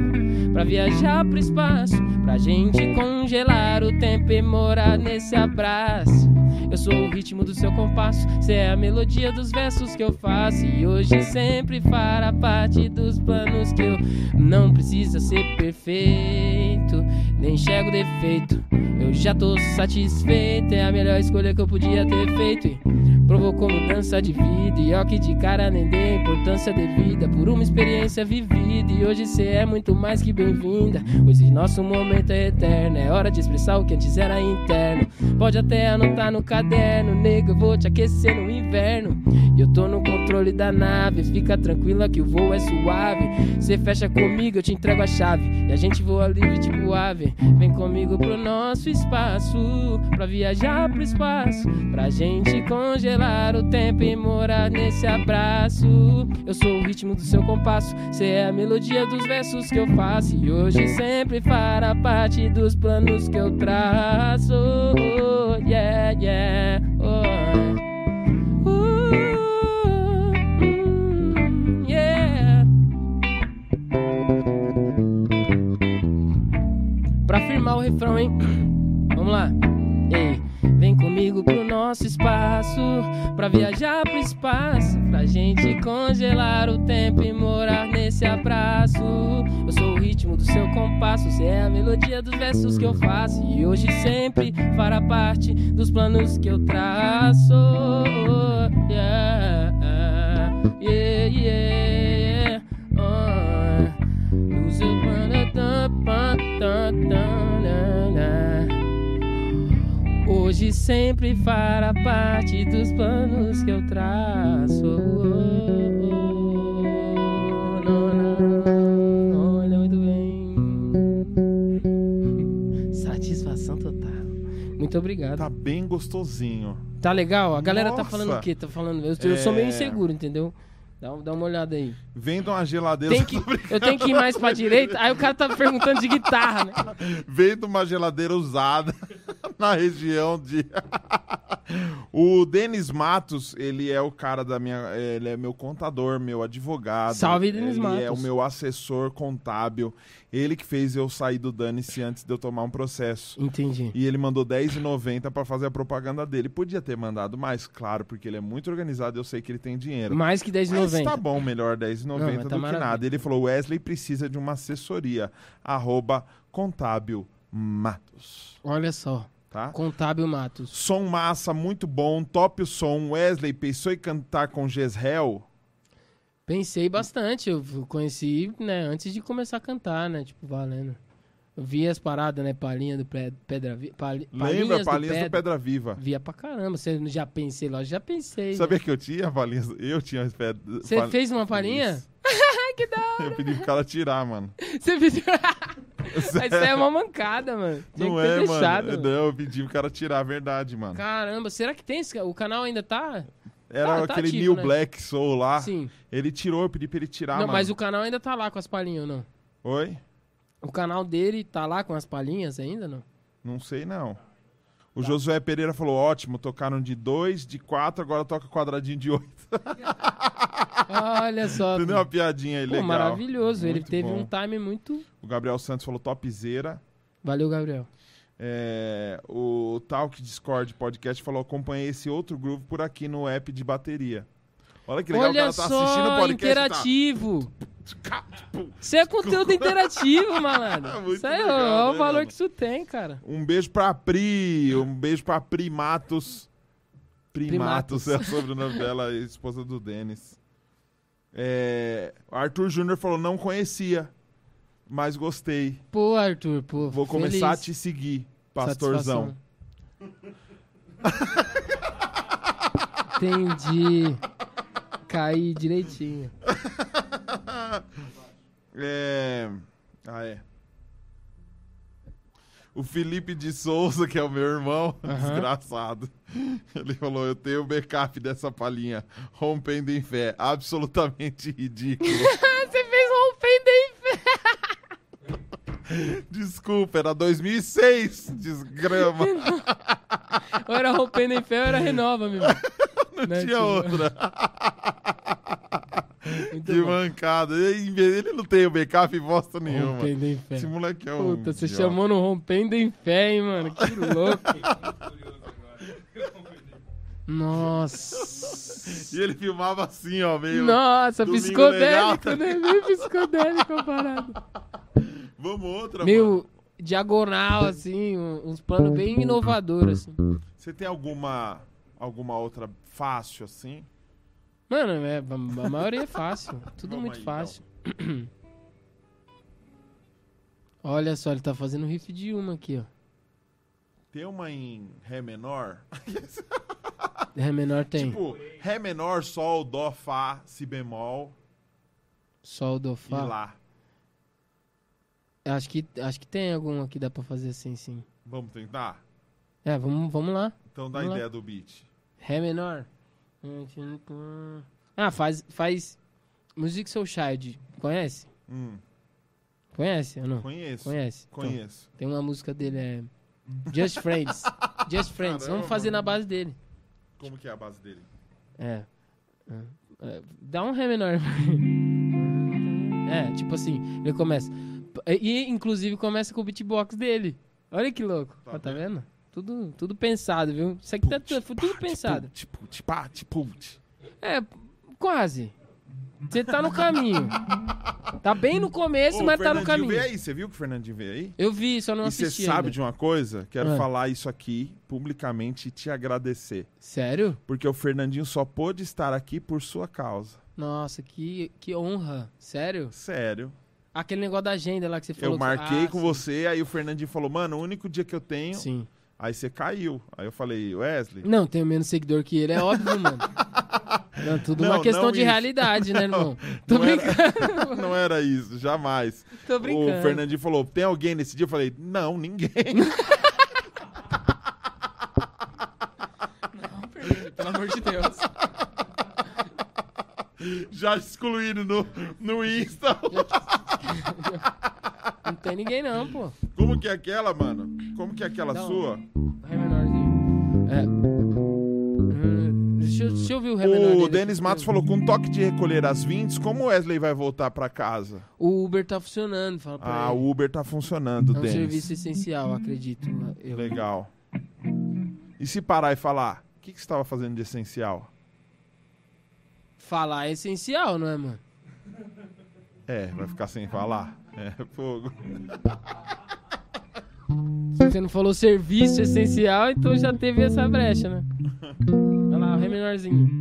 pra viajar pro espaço, pra gente congelar o tempo e morar nesse abraço. Eu sou o ritmo do seu compasso, cê é a melodia dos versos que eu faço. E hoje sempre fará parte dos planos que eu não precisa ser perfeito, nem enxergo defeito. Eu já tô satisfeito, é a melhor escolha que eu podia ter feito. E provocou mudança de vida, e ó que de cara nem dei importância devida por uma experiência vivida. E hoje cê é muito mais que bem-vinda, pois nosso momento é eterno. É hora de expressar o que antes era interno. Pode até anotar no caderno, nega, eu vou te aquecer no inverno. E eu tô no controle da nave, fica tranquila que o voo é suave. Cê fecha comigo, eu te entrego a chave. E a gente voa livre tipo ave. Vem comigo pro nosso espaço, pra viajar pro espaço, pra gente congelar o tempo e morar nesse abraço. Eu sou o ritmo do seu compasso, cê é a melodia dos versos que eu faço. E hoje sempre fará parte dos planos que eu traço. Oh, yeah, yeah, oh. Mm, yeah. Pra firmar o refrão, hein? Vamos lá. Vem comigo pro nosso espaço, pra viajar pro espaço, pra gente congelar o tempo e morar nesse abraço. Eu sou o ritmo do seu compasso, cê é a melodia dos versos que eu faço e hoje sempre fará parte dos planos que eu traço. Yeah, yeah, yeah. Oh, seu plano, tá, pá, tá, tá, na, na. Hoje sempre fará parte dos planos que eu traço. Olha muito bem. Satisfação total. Muito obrigado. Tá bem gostosinho. Tá legal? A galera tá Nossa. falando o quê? Tá falando. Eu, eu sou meio É. inseguro, entendeu? Dá, dá uma olhada aí. Vendo uma geladeira. Tem que, eu tenho que ir mais pra direita. Aí o cara tá perguntando de guitarra, né? Vendo uma geladeira usada na região de. o Denis Matos, ele é o cara da minha. Ele é meu contador, meu advogado. Salve, Denis ele Matos. é o meu assessor contábil. Ele que fez eu sair do Dane-se antes de eu tomar um processo. Entendi. E ele mandou R$10,90 pra fazer a propaganda dele. Podia ter mandado mais, claro, porque ele é muito organizado e eu sei que ele tem dinheiro. Mais que Mas 10,90. tá bom, melhor Não, R$10,90 mas tá do que nada. Ele falou, Wesley precisa de uma assessoria. Arroba contábil Matos. Olha só. Tá? Contábil Matos. Som massa, muito bom. Top o som. Wesley pensou em cantar com Gesrel? Pensei bastante. Eu conheci, né, antes de começar a cantar, né? Tipo, valendo. Eu vi as paradas, né? Palhinha do Pe- Pedra Viva. Pali, Lembra? do Palhinhas do, Pedra- Pedra Viva. Via pra caramba. Você já pensei lá? Já pensei. Sabia que eu tinha palhinhas? Eu tinha as pedras. Você fez uma palhinha? que da hora. Eu pedi pro cara tirar, mano. Você pediu. Mas isso é uma mancada, mano. Tinha Não que ter é, deixado. mano. mano. Não, eu pedi pro cara tirar a verdade, mano. Caramba, será que tem esse... O canal ainda tá? Era tá- tá aquele ativo, New né? Black Soul lá. Sim. Ele tirou, eu pedi pra ele tirar, não, mano. mas o canal ainda tá lá com as palhinhas, não? Oi? O canal dele tá lá com as palhinhas ainda, não? Não sei, não. Tá. O Josué Pereira falou, ótimo, tocaram de 2, de 4, agora toca quadradinho de 8. Olha só. Entendeu uma piadinha aí, Pô, legal. maravilhoso. Ele Muito teve bom. um time muito. O Gabriel Santos falou topzera. Valeu, Gabriel. É, o Talk Discord Podcast falou, acompanhei esse outro grupo por aqui no app de bateria. Olha que legal, o Olha cara tá assistindo o só, podcast. interativo. Tá... Isso é conteúdo interativo, malandro. Muito Isso aí, legal, olha o né, valor mano? que isso tem, cara. Um beijo pra Pri, um beijo pra Primatos. Primatos Primatos. é o sobrenome dela, esposa do Denis. É, Arthur Júnior falou, não conhecia, mas gostei. Pô, Arthur, pô. Vou feliz. começar a te seguir, pastorzão. Entendi. Caí direitinho. É... Ah, é. O Felipe de Souza, que é o meu irmão, Aham. desgraçado. Ele falou: Eu tenho o backup dessa palhinha, rompendo em fé. Absolutamente ridículo. Você fez rompendo em fé. desculpa, era 2006, desgrama. Ou era rompendo em fé ou era renova, meu irmão. Não Né, tinha tipo- outra. Bom. mancada. Ele não tem o backup bosta nenhuma. Rompendo em fé. Esse moleque é um. Puta, você idiota. chamou no rompendo em fé, hein, mano? Que louco. Nossa. E ele filmava assim, ó, meio. Nossa, psicodélico, legal, né? Meio psicodélico a parada. Vamos outra, mano. Meio diagonal, assim, uns planos bem inovadores, assim. Você tem alguma alguma outra fácil assim? Mano, é, a a maioria é fácil. Tudo Vamos muito aí, então. fácil. Olha só, ele tá fazendo riff de uma aqui, ó. Tem uma em Ré menor? Ré menor tem. Tipo, Ré menor, Sol, Dó, Fá, Si bemol Sol, e Fá. Lá. Acho que, acho que tem alguma que dá pra fazer assim, sim. Vamos tentar? É, vamos, vamos lá. Então dá Vamos lá. ideia do beat. Ré menor. Ah, faz, faz Music Soul Child. Conhece? Hum, Conhece ou não? conheço. Conhece. Então, Conheço. tem uma música dele, é... Just Friends. Just Friends. Caramba, Vamos fazer na base dele. Como que é a base dele? É. É. É, Dá um Ré menor. É, tipo assim, ele começa. E, inclusive, começa com o beatbox dele. Olha que louco. Tá Ó, Tá, vendo? Tudo, tudo pensado, viu? Isso aqui tá tudo, tudo pensado. Tipo, tipo, ah, tipo. É, quase. Você tá no caminho. Tá bem no começo, Ô, mas tá no caminho. veio aí, você viu que o Fernandinho veio aí? Eu vi, só não e você assisti sabe de uma coisa? Quero Ah. falar isso aqui publicamente e te agradecer. Sério? Porque o Fernandinho só pôde estar aqui por sua causa. Nossa, que, que honra. Sério? Sério. Aquele negócio da agenda lá que você falou. Eu que- marquei Ah, com sim. você, aí o Fernandinho falou, mano, o único dia que eu tenho. Sim. Aí você caiu. Aí eu falei, Wesley. Não, tenho menos seguidor que ele, é óbvio, mano. Não, tudo Não, uma questão não de isso. realidade, né, irmão? Tô não era- brincando, Não era isso, jamais. tô brincando. O Fernandinho falou, tem alguém nesse dia? Eu falei, não, ninguém. Pelo amor de Deus. Já excluíram no, no Insta. Não tem ninguém não, pô. Como que é aquela, mano? Como que é aquela sua? Ré menorzinho. É. Hum, Deixa, eu- deixa eu ver o Ré menor O dele Denis. Matos falou, com um toque de recolher as 20, como o Wesley vai voltar pra casa? O Uber tá funcionando, fala pra Ah, ele. o Uber tá funcionando, É um Denis. serviço essencial, acredito. Eu. Legal. E se parar e falar, o que, que você estava fazendo de essencial? Falar é essencial, não é, mano? É, vai ficar sem falar? É, fogo. Se você não falou serviço essencial, então já teve essa brecha, né? Olha lá, o Ré menorzinho.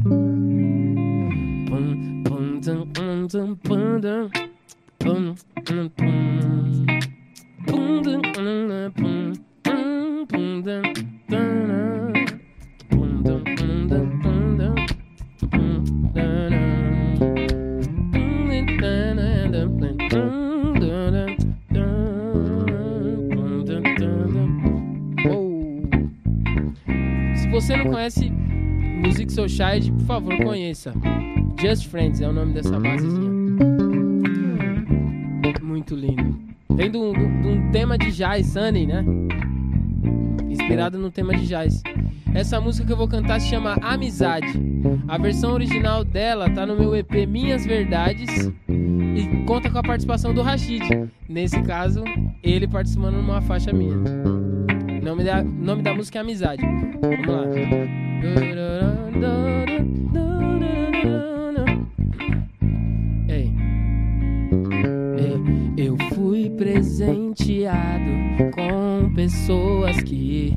Não conhece Music Soul Child, por favor, conheça. Just Friends é o nome dessa basezinha. Muito lindo. Vem de um, de um- tema de jazz, Sunny, né? Inspirado no tema de jazz. Essa música que eu vou cantar se chama Amizade. A versão original dela tá no meu EP Minhas Verdades e conta com a participação do Rashid. Nesse caso, ele participando numa faixa minha. Nome da, nome da música é Amizade. Vamos lá. Ei. Ei, Eu fui presenteado com pessoas que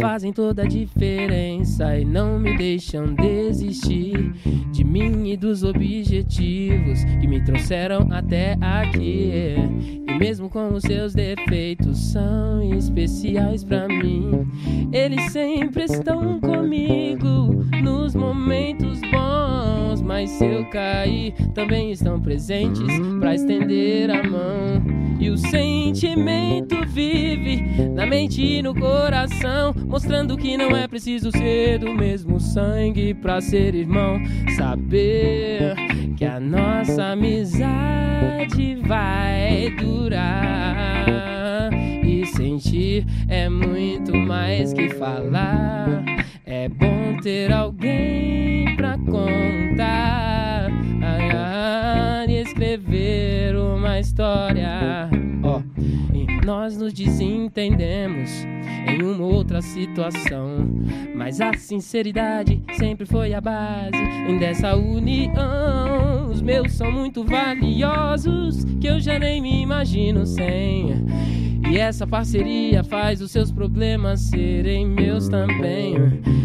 fazem toda a diferença e não me deixam desistir de mim e dos objetivos que me trouxeram até aqui. Mesmo com os seus defeitos, são especiais pra mim. Eles sempre estão comigo nos momentos bons, mas se eu cair, também estão presentes pra estender a mão. E o sentimento vive na mente e no coração, mostrando que não é preciso ser do mesmo sangue pra ser irmão. Saber que a nossa amizade vai durar. E sentir é muito mais que falar. É bom ter alguém pra contar. Ai, e escrever uma história. Ó, e nós nos desentendemos em uma outra situação. Mas a sinceridade sempre foi a base em dessa união. Os meus são muito valiosos que eu já nem me imagino sem. E essa parceria faz os seus problemas serem meus também.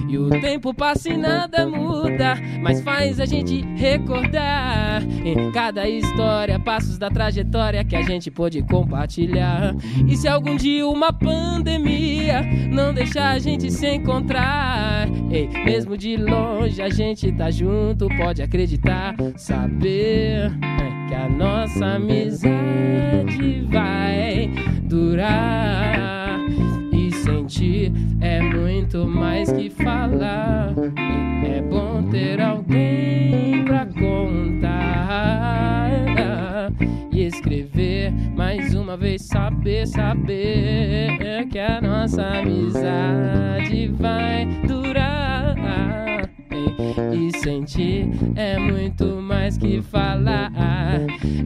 E o tempo passa e nada muda, mas faz a gente recordar em cada história, passos da trajetória que a gente pôde compartilhar. E se algum dia uma pandemia não deixar a gente se encontrar, ei, mesmo de longe a gente tá junto, pode acreditar, saber é, que a nossa amizade vai durar e sentir é muito mais que falar. É bom ter alguém pra contar e escrever mais uma vez. Saber, saber que a nossa amizade vai durar. E sentir é muito mais que falar.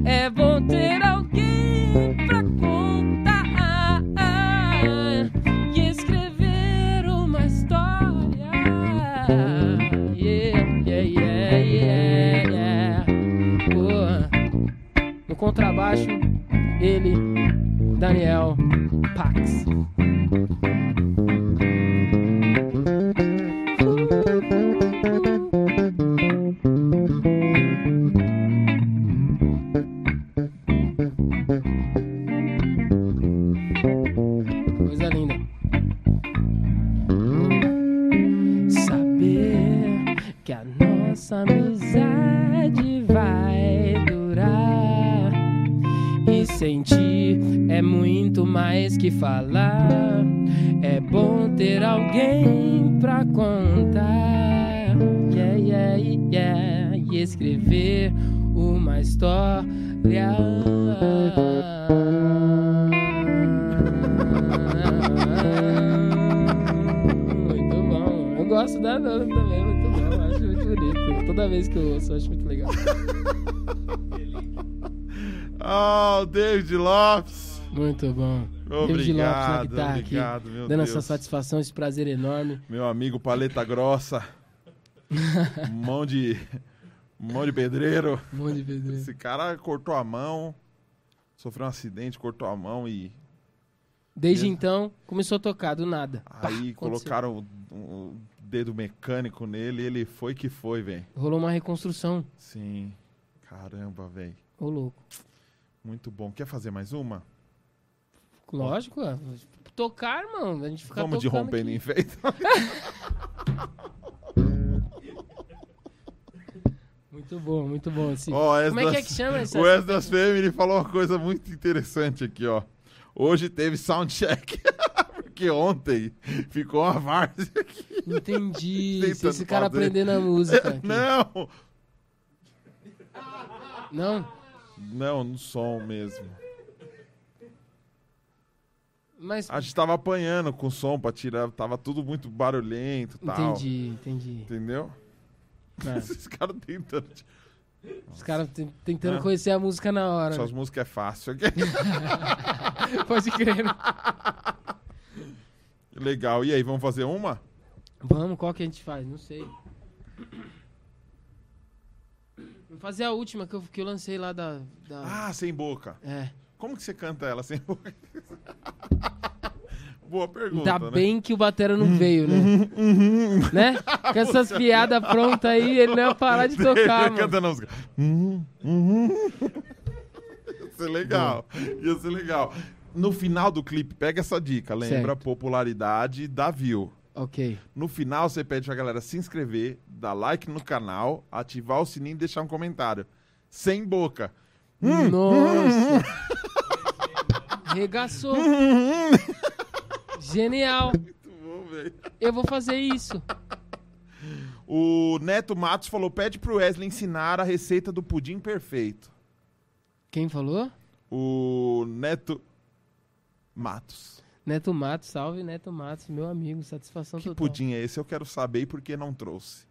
É bom ter alguém pra contrabaixo, ele, Daniel Pax. Mais que falar. É bom ter alguém pra contar. Yeah, yeah, yeah. E escrever uma história. Muito bom. Eu gosto da Nana também, muito bom. Acho muito bonito. Toda vez que eu ouço, acho muito legal. Ah, o David Lopes. Muito bom. David Lopes na Obrigado, guitarra obrigado, aqui, meu dando Deus. essa satisfação, esse prazer enorme. Meu amigo Paleta Grossa. mão de. Mão de pedreiro. Monte de pedreiro. Esse cara cortou a mão, sofreu um acidente, cortou a mão e Desde Mesmo. então, começou a tocar do nada. Pá, aí aconteceu. colocaram o, o dedo mecânico nele e ele foi que foi, velho. Rolou uma reconstrução. Sim. Caramba, velho. Ô, louco. Muito bom. Quer fazer mais uma? Lógico, é. Tocar, irmão. A gente fica Vamos de rompendo aqui. enfeite. Muito bom, muito bom. Esse... O Como é que é que chama essa? O Esdras Family falou uma coisa muito interessante aqui, ó. Hoje teve soundcheck. Porque ontem ficou uma várzea aqui. Entendi. Vocês ficaram fazer. aprendendo a música. aqui. Não! Não? Não, no som mesmo. Mas. A gente tava apanhando com som pra tirar. Tava tudo muito barulhento e tal. Entendi, entendi. Entendeu? É. Esses caras tentando. Os caras te- tentando conhecer a música na hora. Suas né? músicas é fácil. Pode crer. né? Legal. E aí, vamos fazer uma? Vamos, qual que a gente faz? Não sei. Vamos fazer a última que eu, que eu lancei lá da. da- Ah, sem boca. É. Como que você canta ela sem boca? Boa pergunta, Ainda né? Bem que o Batera não veio, né? né? Com essas piadas prontas aí, ele não ia parar de tocar, mano. Uhum. Ia ser legal. Ia ser legal. No final do clipe, pega essa dica. Lembra Certo. popularidade da view. Ok. No final, você pede pra galera se inscrever, dar like no canal, ativar o sininho e deixar um comentário. Sem boca. Nossa! Regaçou. Genial. Muito bom, velho. Eu vou fazer isso. O Neto Matos falou: pede pro Wesley ensinar a receita do pudim perfeito. Quem falou? O Neto. Matos. Neto Matos, salve Neto Matos, meu amigo, satisfação Que total. pudim é esse? Eu quero saber e por que não trouxe.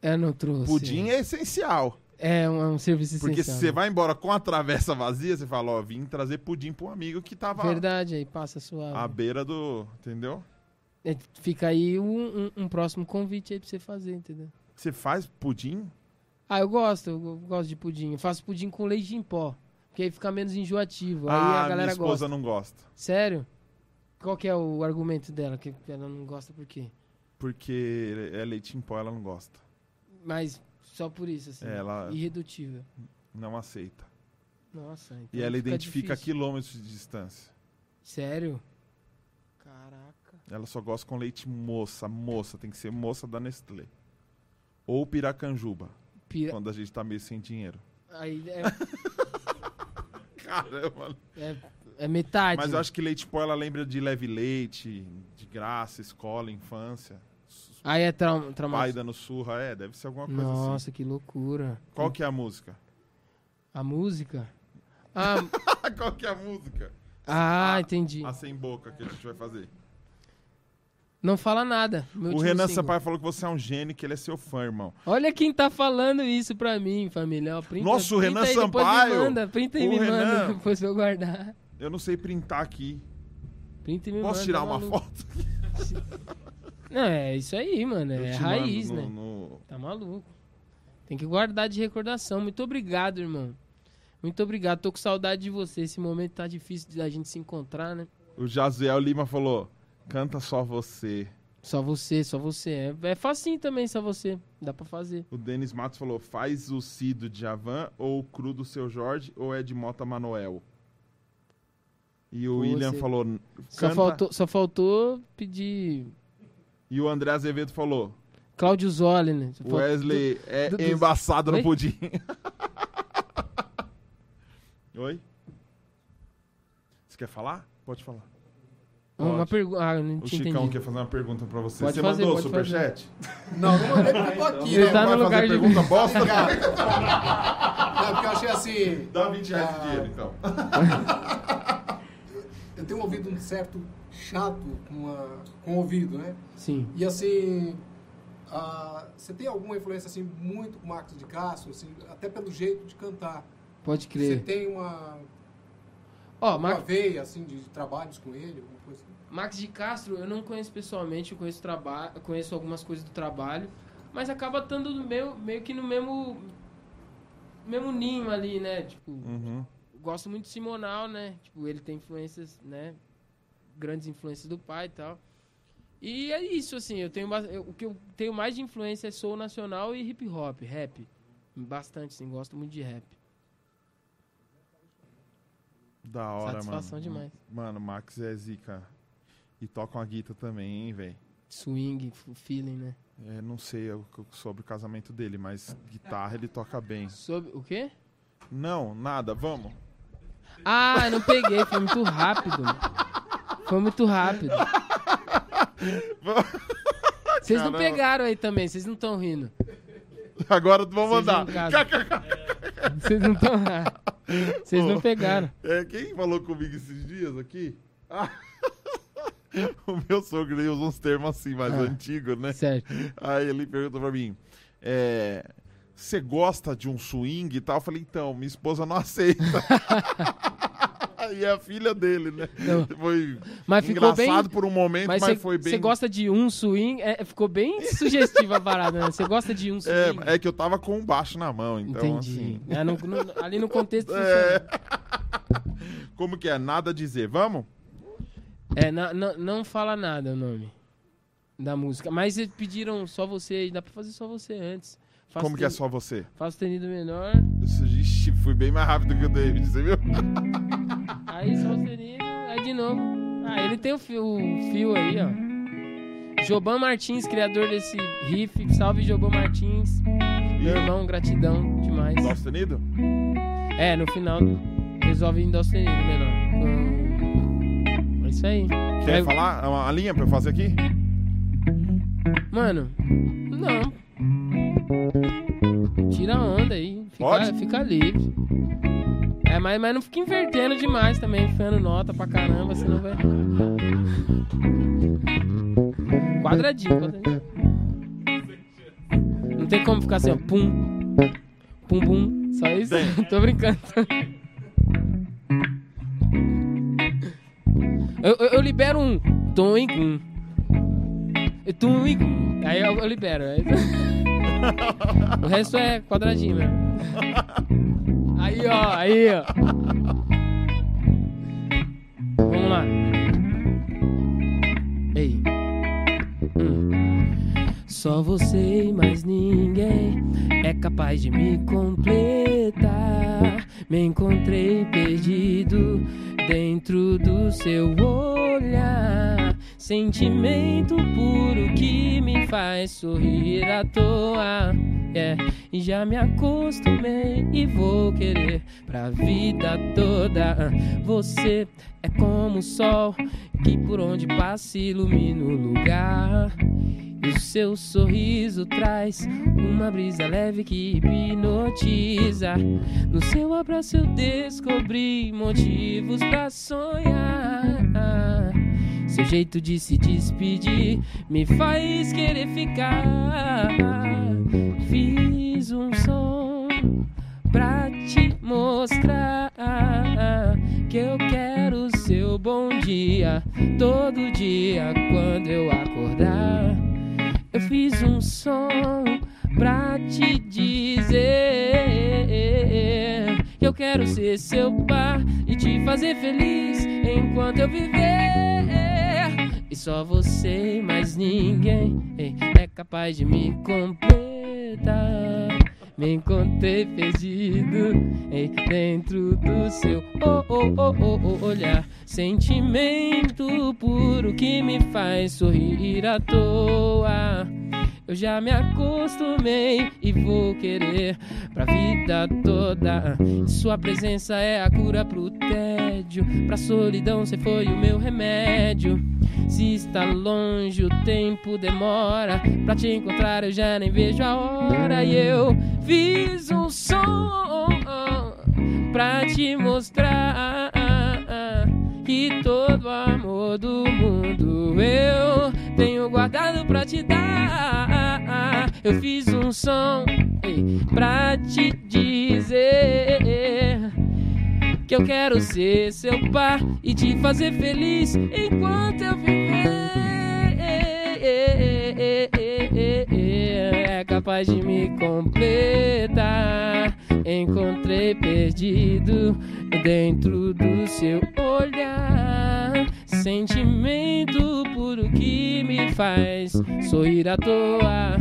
É, não trouxe. Pudim é essencial. É um, é um serviço Porque se você vai embora com a travessa vazia, você fala, ó, vim trazer pudim pra um amigo que tava Verdade, aí passa suave. à beira do. Entendeu? É, fica aí um, um- um próximo convite aí pra você fazer, entendeu? Você faz pudim? Ah, eu gosto, eu gosto de pudim. Eu faço pudim com leite em pó, porque aí fica menos enjoativo. Aí ah, a galera minha esposa gosta. não gosta. Sério? Qual que é o argumento dela? Que ela não gosta por quê? Porque é leite em pó, ela não gosta. Mas só por isso, assim. É, ela- Irredutível. Não aceita. Nossa, então E ela fica identifica difícil. quilômetros de distância. Sério? Caraca. Ela só gosta com leite moça. Moça, tem que ser moça da Nestlé. Ou piracanjuba, Pira... quando a gente tá meio sem dinheiro. Aí é, Caramba. é, é metade. Mas eu acho que leite pó ela lembra de leve leite, de graça, escola, infância. Aí é trauma. Pai trauma... dando surra, é, deve ser alguma coisa Nossa, assim. que loucura. Qual que é a música? A música? Ah, Qual que é a música? ah, entendi. A sem boca que a gente vai fazer. Não fala nada. meu o Renan single. Sampaio falou que você é um gênio, que ele é seu fã, irmão. Olha quem tá falando isso pra mim, família. Ó, printa, Nossa, o Renan aí, Sampaio. Me manda, printa e O me Renan. manda, depois eu guardar. Eu não sei printar aqui. Printa e me Posso manda. tirar uma maluco. foto? Não, é isso aí, mano. Eu É raiz, mando né? no- no- Tá maluco. Tem que guardar de recordação. Muito obrigado, irmão. Muito obrigado. Tô com saudade de você. Esse momento tá difícil da gente se encontrar, né? O Jaziel Lima falou: canta só você. Só você, só você. É, é facinho também, só você. Dá pra fazer. O Denis Matos falou: faz o Si do Djavan ou o Cru do seu Jorge ou é de Mota Manoel? E o Pô, William você- falou: Só canta. faltou, só faltou pedir E o André Azevedo falou: Cláudio Zoli, né? Wesley é do- do- embaçado Oi? no pudim. Oi? Você quer falar? Pode falar. Uma Pode. pergunta. Ah, O Chicão entendido. quer fazer uma pergunta pra você. Pode você fazer, mandou o superchat? Não, não mandei porque eu tô aqui, Ele né? tá no Vai lugar fazer de- pergunta bosta? Não, porque eu achei assim. Dá 20 reais de Ah. dinheiro, então. Eu tenho ouvido um certo chato com, a, com o ouvido, né? Sim. E assim. você tem alguma influência assim muito com o Marcos de Castro, assim, até pelo jeito de cantar? Pode Você crer. tem uma, Ó, uma Mar- veia assim de trabalhos com ele, alguma coisa assim? Max de Castro, eu não conheço pessoalmente, eu conheço, traba eu conheço algumas coisas do trabalho, mas acaba estando no meu, meio que no mesmo mesmo ninho ali, né? Tipo, Uhum. gosto muito de Simonal, né? Tipo, ele tem influências, né? Grandes influências do pai e tal. E é isso, assim, eu tenho eu- o que eu tenho mais de influência é soul nacional e hip hop, rap. Bastante, sim, gosto muito de rap. Da hora, Satisfação mano. demais. Mano, o Max é zica. E toca uma guitarra também, hein, velho? Swing, feeling, né? É, não sei sobre o casamento dele, mas guitarra ele toca bem. Sobre o quê? Não, nada, vamos. Ah, não peguei, foi muito rápido. mano. Foi muito rápido. Vocês não pegaram aí também, vocês não estão rindo. Agora Vocês mandar. Vocês não estão. Vocês não pegaram. É, quem falou comigo esses dias aqui? Ah, o meu sogro ele usa uns termos assim, mais Ah. antigos, né? Certo. Aí ele perguntou pra mim: é, Você gosta de um swing e tal? Eu falei: Então, minha esposa não aceita. E é a filha dele, né? Não. Foi Mas ficou engraçado bem. por um momento, mas, Mas foi bem. você gosta de um swing? É, ficou bem sugestiva a parada, né? Você gosta de um swing? É, é que eu tava com um baixo na mão, então Entendi. assim. É, no- no- ali no contexto É. Como que é? Nada a dizer. Vamos? É, na- na- não fala nada o nome da música. Mas eles pediram só você, dá pra fazer só você antes. Faço Como que é ten- só você? Faço tenido menor, Ixi, fui bem mais rápido que o David, você viu? aí só tenido, aí de novo. Ah, ele tem o fio, o fio aí, ó. Joban Martins, criador desse riff. Salve, Joban Martins. Meu irmão, gratidão demais. Dó sustenido? É, no final resolve em dó sustenido menor. Hum, É isso aí. Quer É, falar uma, uma linha pra eu fazer aqui? Mano, não. Tira a onda aí. Fica, Pode? fica livre. É, mas, mas não fica invertendo demais também, enfiando nota pra caramba, senão vai. Quadradinho, quadradinho. Não tem como ficar assim, ó. Pum. Pum, pum. Só isso? Tô brincando. Eu, eu, eu libero um tom e gum. Tum e gum. Aí eu, eu libero. Aí... o resto é quadradinho mesmo. Aí, ó, aí, ó. Vamos lá. Ei. Hum. Só você e mais ninguém é capaz de me completar. Me encontrei perdido dentro do seu olhar. Sentimento puro que me faz sorrir à toa. Yeah. E já me acostumei e vou querer pra vida toda. Você é como o sol que por onde passa ilumina o lugar. E o seu sorriso traz uma brisa leve que hipnotiza. No seu abraço eu descobri motivos pra sonhar. Seu jeito de se despedir me faz querer ficar. Fiz um som pra te mostrar que eu quero seu bom dia todo dia quando eu acordar. Eu fiz um som pra te dizer que eu quero ser seu par e te fazer feliz enquanto eu viver. E só você mais ninguém é capaz de me completar. Me encontrei perdido dentro do seu oh, oh, oh, oh, oh, olhar. Sentimento puro que me faz sorrir à toa. Eu já me acostumei e vou querer pra vida toda. Sua presença é a cura pro tédio. Pra solidão, você foi o meu remédio. Se está longe, o tempo demora. Pra te encontrar, eu já nem vejo a hora. E eu fiz um som pra te mostrar que todo amor do mundo eu tenho guardado pra te dar. Eu fiz um som pra te dizer que eu quero ser seu par e te fazer feliz enquanto eu viver. É capaz de me completar. Encontrei perdido dentro do seu olhar. Sentimento puro que me faz sorrir à toa.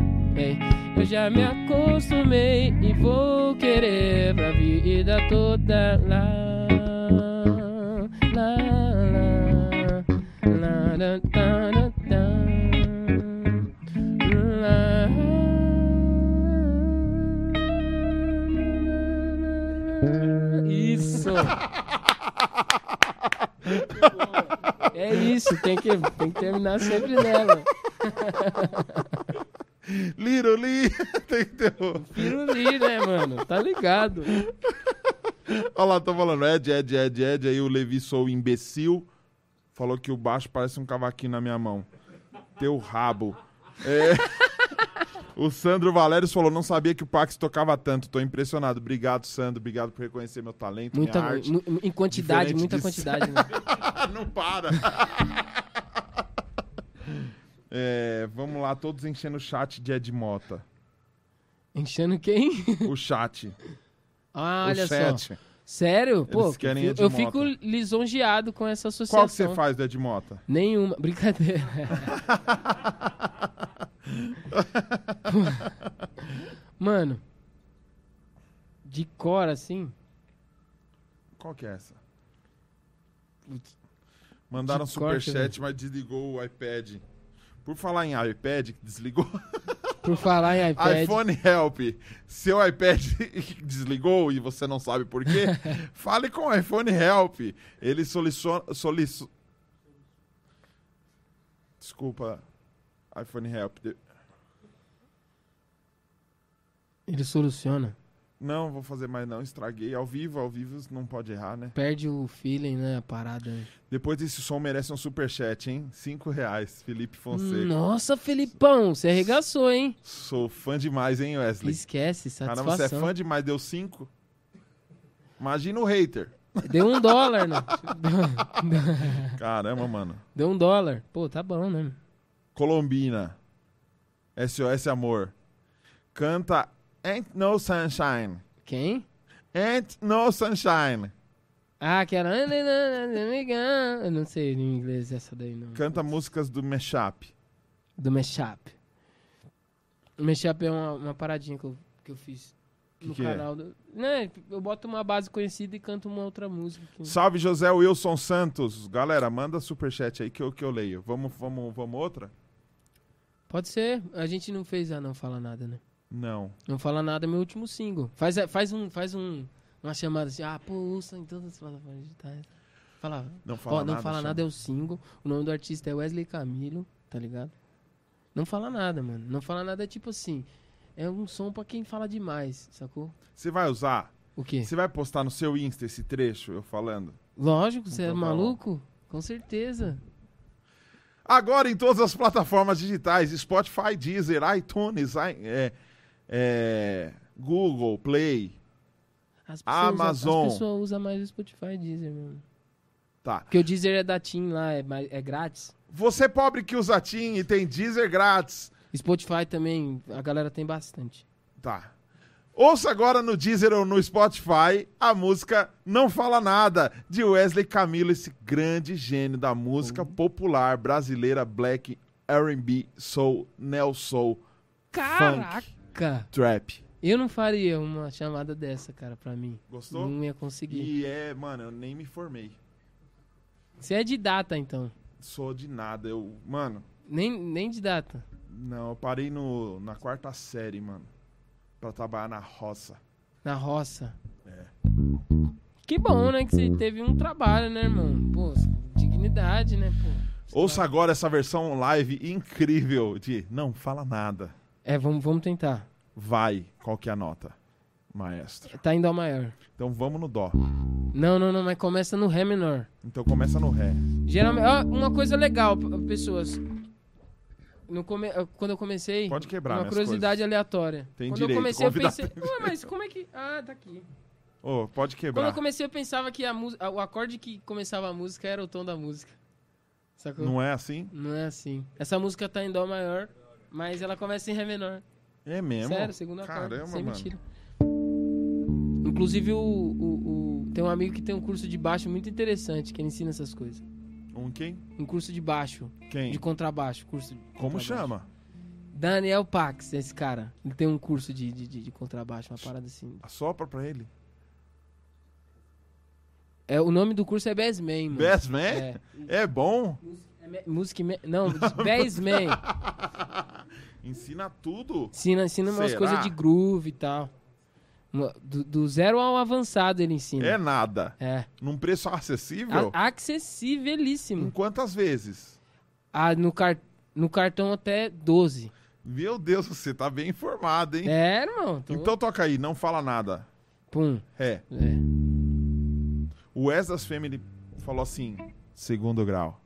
Eu já me acostumei e vou querer pra vida toda. Lá, lá, lá, lá, lá, lá, Isso! É isso, tem que, tem que terminar sempre nela. Lee, tem que ter. Piruli, né, mano? Tá ligado. Olha lá, tô falando, Ed, Ed, Ed, Ed, aí o Levi sou imbecil, falou que o baixo parece um cavaquinho na minha mão. Teu rabo. É... O Sandro Valério falou, não sabia que o Pax tocava tanto, tô impressionado. Obrigado, Sandro, obrigado por reconhecer meu talento, Muita, minha arte. em quantidade, Diferente muita de- quantidade. Né? não para. É, vamos lá, todos enchendo o chat de Ed Mota. Enchendo quem? O chat. Ah, o olha só. Sério? Pô, querem eu, eu fico lisonjeado com essa associação. Qual que você faz do Ed Mota? Nenhuma. Brincadeira. Mano, de cor assim. Qual que é essa? Mandaram superchat, mas desligou o iPad. Por falar em iPad, que desligou. Por falar em iPad. iPhone Help. Seu iPad desligou e você não sabe por quê? Fale com o iPhone Help. Ele solicita. Solic... Desculpa, iPhone Help. Ele soluciona. Não, vou fazer mais não. Estraguei. Ao vivo, ao vivo não pode errar, né? Perde o feeling, né? A parada. Depois desse som merece um superchat, hein? Cinco reais, Felipe Fonseca. Nossa, Felipão, você arregaçou, hein? Sou fã demais, hein, Wesley? Esquece, satisfação. Caramba, você é fã demais, deu cinco? Imagina o hater. Deu um dólar, né? Caramba, mano. Deu um dólar. Pô, tá bom, né? Colombina. SOS Amor. Canta Ain't No Sunshine. Quem? Ain't No Sunshine. Ah, que era... Eu não sei em inglês essa daí, não. Canta músicas do Mashup. Do Mashup. O Mashup é uma, uma paradinha que eu, que eu fiz no que é? canal. Do, né, eu boto uma base conhecida e canto uma outra música. que- Salve José Wilson Santos. Galera, manda superchat aí que eu, que eu leio. Vamos, vamos, vamos outra? Pode ser. A gente não fez a Não Fala Nada, né? Não. Não Fala Nada é meu último single. Faz, faz um... Faz um uma chamada assim, ah, pô, ouça em todas as plataformas digitais. Fala, Não fala Ó, não nada. fala chama. nada é o single. O nome do artista é Wesley Camilo, tá ligado? Não fala nada, mano. Não fala nada é tipo assim. É um som pra quem fala demais, sacou? Você vai usar? O quê? Você vai postar no seu Insta esse trecho, eu falando? Lógico, você é Então tá maluco? Com certeza. Agora em todas as plataformas digitais, Spotify, Deezer, iTunes, é, é, Google, Play. As Amazon. As pessoas usam mais o Spotify e Deezer, mano. Tá. Porque o Deezer é da TIM lá, é, é grátis. Você pobre que usa TIM e tem Deezer grátis. Spotify também, a galera tem bastante. Tá. Ouça agora no Deezer ou no Spotify a música Não Fala Nada, de Wesley Camilo, esse grande gênio da música popular brasileira, black, R&B, soul, neo soul, Caraca! Trap. Eu não faria uma chamada dessa, cara, pra mim. Gostou? Não ia conseguir. E é, mano, eu nem me formei. Você é de data, então. Sou de nada, eu, mano, Nem, nem de data. não, eu parei no, na quarta série, mano, pra trabalhar na roça. Na roça. É. Que bom, né? Que você teve um trabalho, né, irmão? Pô, dignidade, né, pô? Ouça agora essa versão live incrível de Não Fala Nada. É, vamos, vamos tentar. Vai, qual que é a nota, maestro? Tá indo ao maior. Então vamos no dó. Não, não, não, mas começa no Ré menor. Então começa no ré. Geralmente, ó, uma coisa legal, pessoas. No come... Quando eu comecei, Pode quebrar, uma curiosidade aleatória. Tem Quando direito, eu comecei, eu pensei, ué, mas como é que. Ah, tá aqui. Ô, pode Quando quebrar. eu comecei, eu pensava que a o acorde que começava a música era o tom da música. Sacou? Não é assim? Não é assim. Essa música tá em dó maior, mas ela começa em ré menor. É mesmo? Sério, segundo acorde. Caramba, sem mano. mentira. Inclusive, o, o- o- tem um amigo que tem um curso de baixo muito interessante, que ele ensina essas coisas. Um quem? Um curso de baixo, Quem? de contrabaixo. Curso de Como contrabaixo. chama? Daniel Pax, esse cara. Ele tem um curso de, de, de- de contrabaixo, uma parada assim. Assopra pra ele. É, o nome do curso é Bassman, mano. Best Man? É. É bom? É me- Music Man. Não, Bassman. Ensina tudo. Ensina, ensina umas coisas de groove e tal. Do, do zero ao avançado ele ensina. É nada. É. Num preço acessível? A- acessibilíssimo. Em quantas vezes? Ah, no, car no cartão até 12. Meu Deus, você tá bem informado, hein? É, irmão. Tô... Então toca aí, não fala nada. Pum. É. É. O Wes das Family falou assim, segundo grau.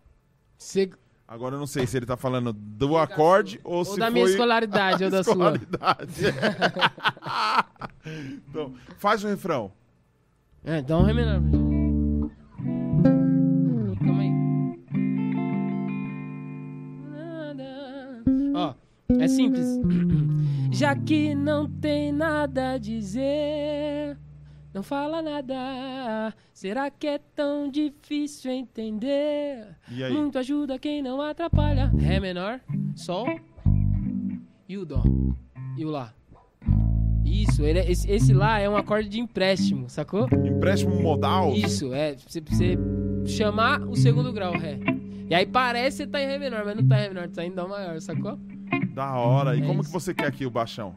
Se- Agora eu não sei se ele tá falando do acorde ou, Ou se da minha escolaridade ou da sua. escolaridade. então, faz o refrão. É, dá um ré menor. Calma aí. Ó, é simples. Já que não tem nada a dizer, não fala nada. Será que é tão difícil entender? E aí? Muito ajuda quem não atrapalha. Ré menor, Sol e o Dó. E o Lá. Isso, ele é- esse, esse Lá é um acorde de empréstimo, sacou? Empréstimo modal? Isso, é. Você, você chamar o segundo grau, Ré. E aí parece que você tá em Ré menor, mas não tá em Ré menor, tá em Dó maior, sacou? Da hora. E É como isso. que você quer aqui o baixão?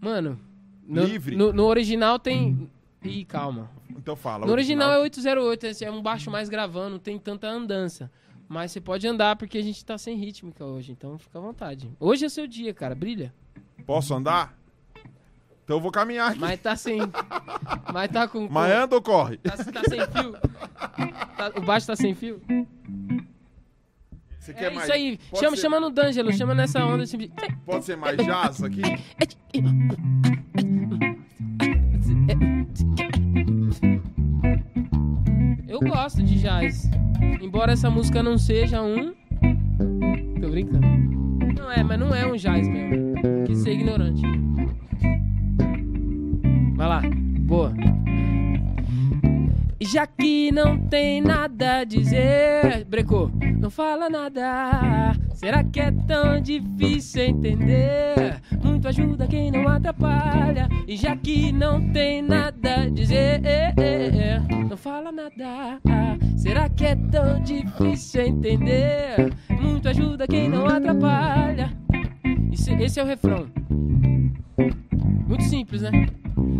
Mano. No, Livre? No, no original tem. Ih, calma. Então fala. No original é 808, esse é um baixo mais gravando, não tem tanta andança. Mas você pode andar porque a gente tá sem rítmica hoje, então fica à vontade. Hoje é seu dia, cara, brilha. Posso andar? Então eu vou caminhar aqui. Mas tá sem. Mas tá com. Mas anda ou corre? Tá, tá sem fio? Tá- o baixo tá sem fio? Você É quer mais? isso aí. Pode Chama, ser- chama no D'Angelo, chama nessa onda. Assim, Pode ser mais jazz aqui? Eu gosto de jazz. Embora essa música não seja um. Tô brincando. Não é, mas não é um jazz mesmo. Quis ser ignorante. Vai lá. Boa. Já que não tem nada a dizer, brecou, não fala nada. Será que é tão difícil entender? Muito ajuda quem não atrapalha. E já que não tem nada a dizer, não fala nada. Será que é tão difícil entender? Muito ajuda quem não atrapalha. Esse, esse é o refrão. Muito simples, né?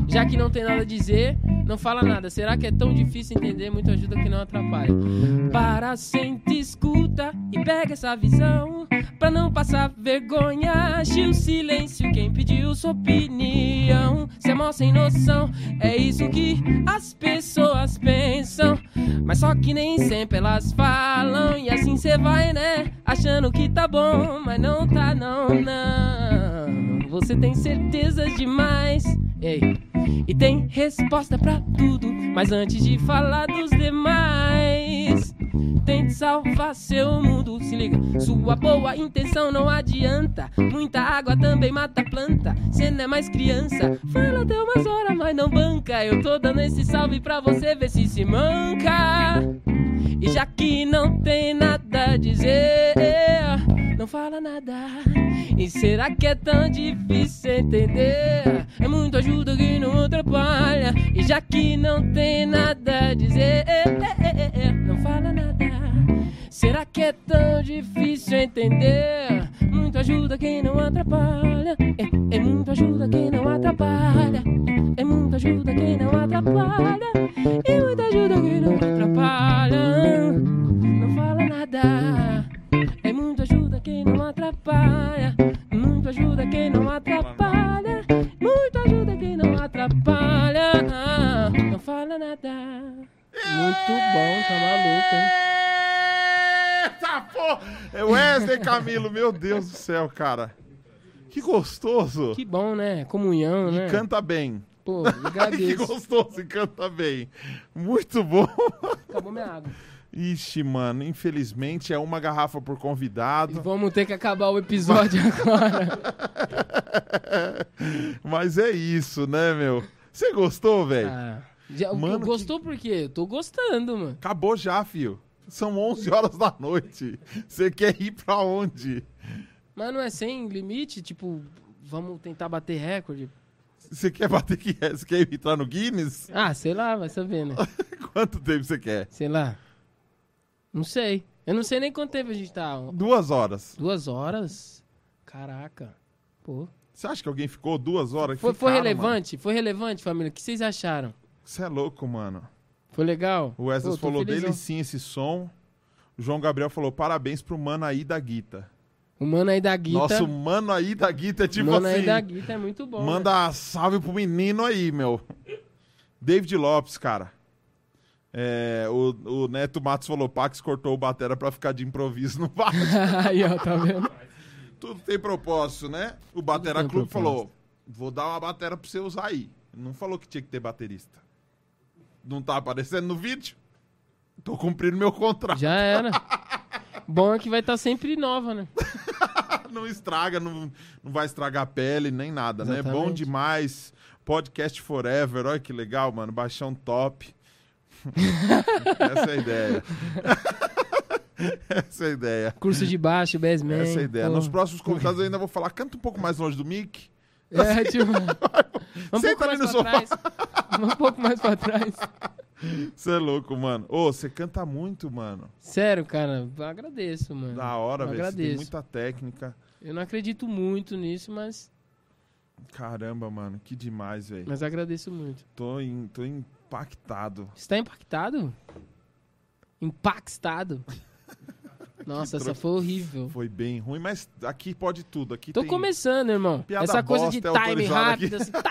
Já que não tem nada a dizer, não fala nada. Será que é tão difícil entender? Muito ajuda que não atrapalha. Para, sente, escuta e pega essa visão. Pra não passar vergonha, age o silêncio. Quem pediu sua opinião? Se é mó sem noção, é isso que as pessoas pensam. Mas só que nem sempre elas falam. E assim cê vai, né? Achando que tá bom, mas não tá, não, não. Você tem certezas demais. Ei. E tem resposta pra tudo, mas antes de falar dos demais, tente salvar seu mundo. Se liga, sua boa intenção não adianta. Muita água também mata planta. Cê não é mais criança, fala até umas horas, mas não banca. Eu tô dando esse salve pra você ver se se manca. E já que não tem nada a dizer, não fala nada. E será que é tão difícil entender? É muito ajuda que não atrapalha. E já que não tem nada a dizer, não fala nada. Será que é tão difícil entender? Muito ajuda quem não atrapalha. É, é muito ajuda quem não atrapalha. É muito ajuda quem não atrapalha. Céu, cara. Que gostoso. Que bom, né? Comunhão, né? Canta bem. Pô, que agradeço. gostoso e canta bem. Muito bom. Acabou minha água. Ixi, mano, infelizmente é uma garrafa por convidado. Vamos ter que acabar o episódio agora. Mas é isso, né, meu? Você gostou, velho? Ah, já, Mano, gostou por quê? Eu tô gostando, mano. Acabou já, fio. São 11 horas da noite. Você quer ir pra onde? Mas não é sem limite? Tipo, vamos tentar bater recorde? Você quer bater que é? Você quer entrar no Guinness? Ah, sei lá, vai saber, né? Quanto tempo você quer? Sei lá. Não sei. Eu não sei nem quanto tempo a gente tá. Duas horas. Duas horas? Caraca. Pô. Você acha que alguém ficou duas horas? Foi, foi Ficaram, relevante? Foi relevante, família? O que vocês acharam? Você é louco, mano. Foi legal? O Wesley falou felizão. dele sim esse som. O João Gabriel falou parabéns pro mano aí da Guita. O mano aí da Guita. Nosso mano aí da Guita é tipo mano assim. aí da Guita é muito bom. né? Manda salve pro menino aí, meu. David Lopes, cara. É, o, o Neto Matos falou, Pax cortou o batera pra ficar de improviso no bar. aí, ó, tá vendo? Tudo tem propósito, né? O Batera Clube propósito. falou, vou dar uma batera pra você usar aí. Não falou que tinha que ter baterista. Não tá aparecendo no vídeo? Tô cumprindo meu contrato. Já era. Bom é que vai estar sempre nova, né? Não estraga, não, não vai estragar a pele, nem nada, né? Exatamente. Bom demais. Podcast Forever, olha que legal, mano. Baixão top. Essa é a ideia. Essa é a ideia. Curso de baixo, Bassman. Essa é a ideia. pô. Nos próximos convidados eu ainda vou falar, canta um pouco mais longe do mic. É, tipo... Vamos um Senta pouco ali mais no pra trás. Vamos um pouco mais pra trás. Você é louco, mano. Ô, você canta muito, mano. Sério, cara, agradeço, mano. Da hora, velho. Você tem agradeço. muita técnica. Eu não acredito muito nisso, mas, Caramba, mano. Que demais, velho. mas agradeço muito. Tô, em- tô impactado. Você tá impactado? Impactado? Nossa, essa foi horrível. Foi bem ruim, mas aqui pode tudo. Aqui Tô começando, irmão. Piada Essa coisa de é time rápido, assim, tá,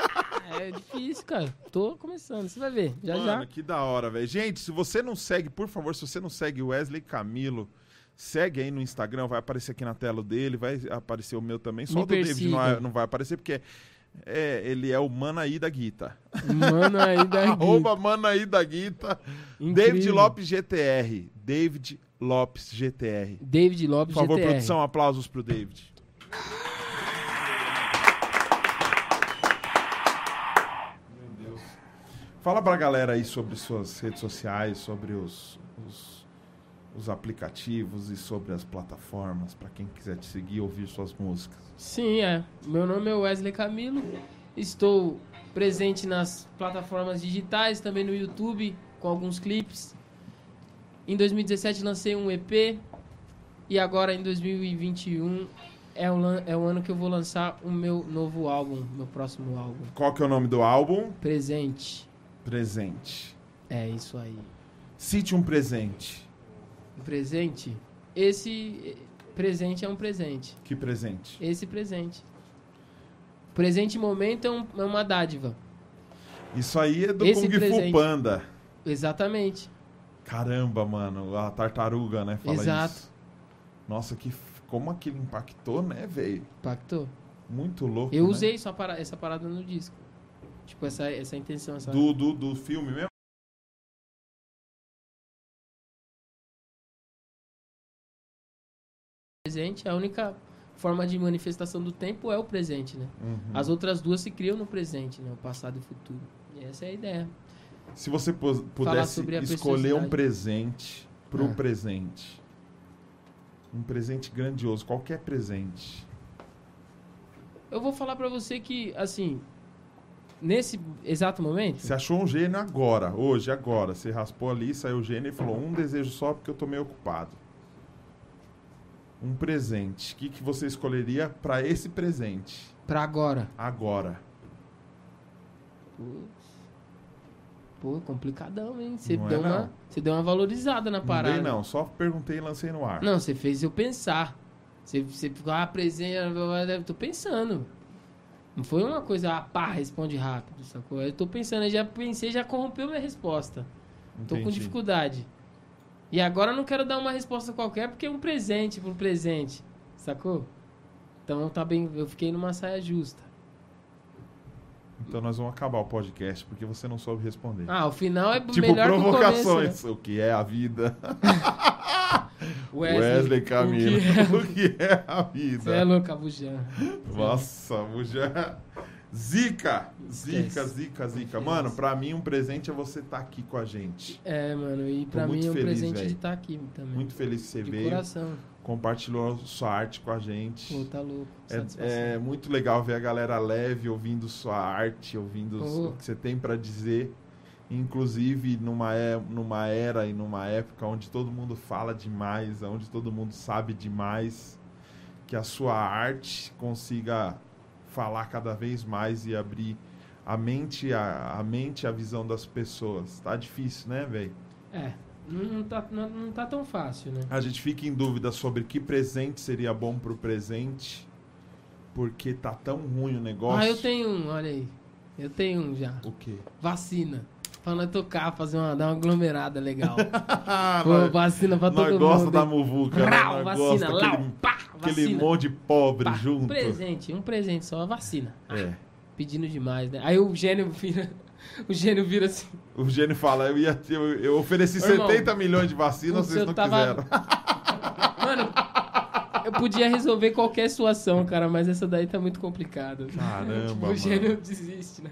é difícil, cara. Tô começando, você vai ver. Já Mano, já. que da hora, velho. Gente, se você não segue, por favor, se você não segue Wesley Camilo, segue aí no Instagram, vai aparecer aqui na tela dele, vai aparecer o meu também. Só Me o do David persiga. não, vai- não vai aparecer, porque é, ele é o Manaí da Guita. Mano aí da Arroba Manaí da Guita. Incrível. David Lopes GTR. David Lopes GTR. David Lopes Por favor, GTR. produção, aplausos pro David. Meu Deus. Fala pra galera aí sobre suas redes sociais, sobre os, os aplicativos e sobre as plataformas, pra quem quiser te seguir e ouvir suas músicas. Sim, é. Meu nome é Wesley Camilo. Estou presente nas plataformas digitais, também no YouTube, com alguns clipes. Em 2017 lancei um EP. E agora em 2021 é o, é o ano que eu vou lançar o meu novo álbum, meu próximo álbum. Qual que é o nome do álbum? Presente. Presente. É isso aí. Cite um presente. Presente? Esse presente é um presente. Que presente? Esse presente. Presente momento é, um- é uma dádiva. Isso aí é do Esse Kung Fu presente. Panda. Exatamente. Caramba, mano, a tartaruga, né? Fala Exato. isso. Nossa, que como aquilo impactou, né, velho? Impactou. Muito louco. Eu né? usei essa parada, essa parada no disco. Tipo, essa, essa intenção, essa... do, do, do filme mesmo. Presente. A única forma de manifestação do tempo é o presente, né? Uhum. As outras duas se criam no presente, né? O passado e o futuro. E essa é a ideia. Se você pudesse escolher um presente pro Ah. presente, um presente grandioso, qualquer presente. Eu vou falar pra você que, assim, nesse exato momento, Você achou um gênio agora, hoje, agora. Você raspou ali, saiu o gênio e falou: um desejo só porque eu tô meio ocupado. Um presente. O que, que você escolheria pra esse presente? pra agora. Agora. Putz. Pô, complicadão, hein? Você Não é, deu, uma, não. você deu uma valorizada na Não parada. dei, não. Só perguntei e lancei no ar. Não, você fez eu pensar. Você, você ficou, ah, presente, eu tô pensando. Não foi uma coisa, ah, pá, responde rápido, sacou? Eu tô pensando, eu já pensei, já corrompeu minha resposta. Tô com Entendi. dificuldade. E agora eu não quero dar uma resposta qualquer porque é um presente pro presente, sacou? Então tá bem, eu fiquei numa saia justa. Então nós vamos acabar o podcast porque você não soube responder. Ah, o final é tipo, melhor que o começo, né? provocações. O que é a vida? Wesley, Wesley, Camilo. O que é? O que é a vida? Você é louco, Abujan. Nossa, já. Zica! Zica, zica, zica. Mano, pra mim um presente é você estar aqui com a gente. É, mano, e pra mim é um feliz, presente velho. de estar aqui também. Muito feliz que você de veio, coração. compartilhou sua arte com a gente. Pô, tá louco. É, é muito legal ver a galera leve ouvindo sua arte, ouvindo Oh. o que você tem pra dizer. Inclusive numa, é, numa era e numa época onde todo mundo fala demais, onde todo mundo sabe demais, que a sua arte consiga falar cada vez mais e abrir a mente, a, a mente, a visão das pessoas. Tá difícil, né, velho? É, não tá, não, não tá tão fácil, né? A gente fica em dúvida sobre que presente seria bom pro presente, porque tá tão ruim o negócio. Ah, eu tenho um, olha aí. Eu tenho um já. O quê? Vacina. Pra nós tocar, fazer uma, dar uma aglomerada legal. Ah, Pô, nós, vacina pra nós todo gosta mundo. da hein? muvuca, né? Rau, Nós vacina, gosta lá, aquele, pá, aquele vacina. monte de pobre Pá, junto. Um presente, um presente só, vacina. É. Pedindo demais, né? Aí o gênio vira. O gênio vira assim. O gênio fala, eu, ia eu, eu ofereci Ô, irmão, 70 milhões de vacinas, vocês não tava- quiseram. Mano, eu podia resolver qualquer situação, cara, mas essa daí tá muito complicada. Caramba, tipo, mano. o gênio desiste, né?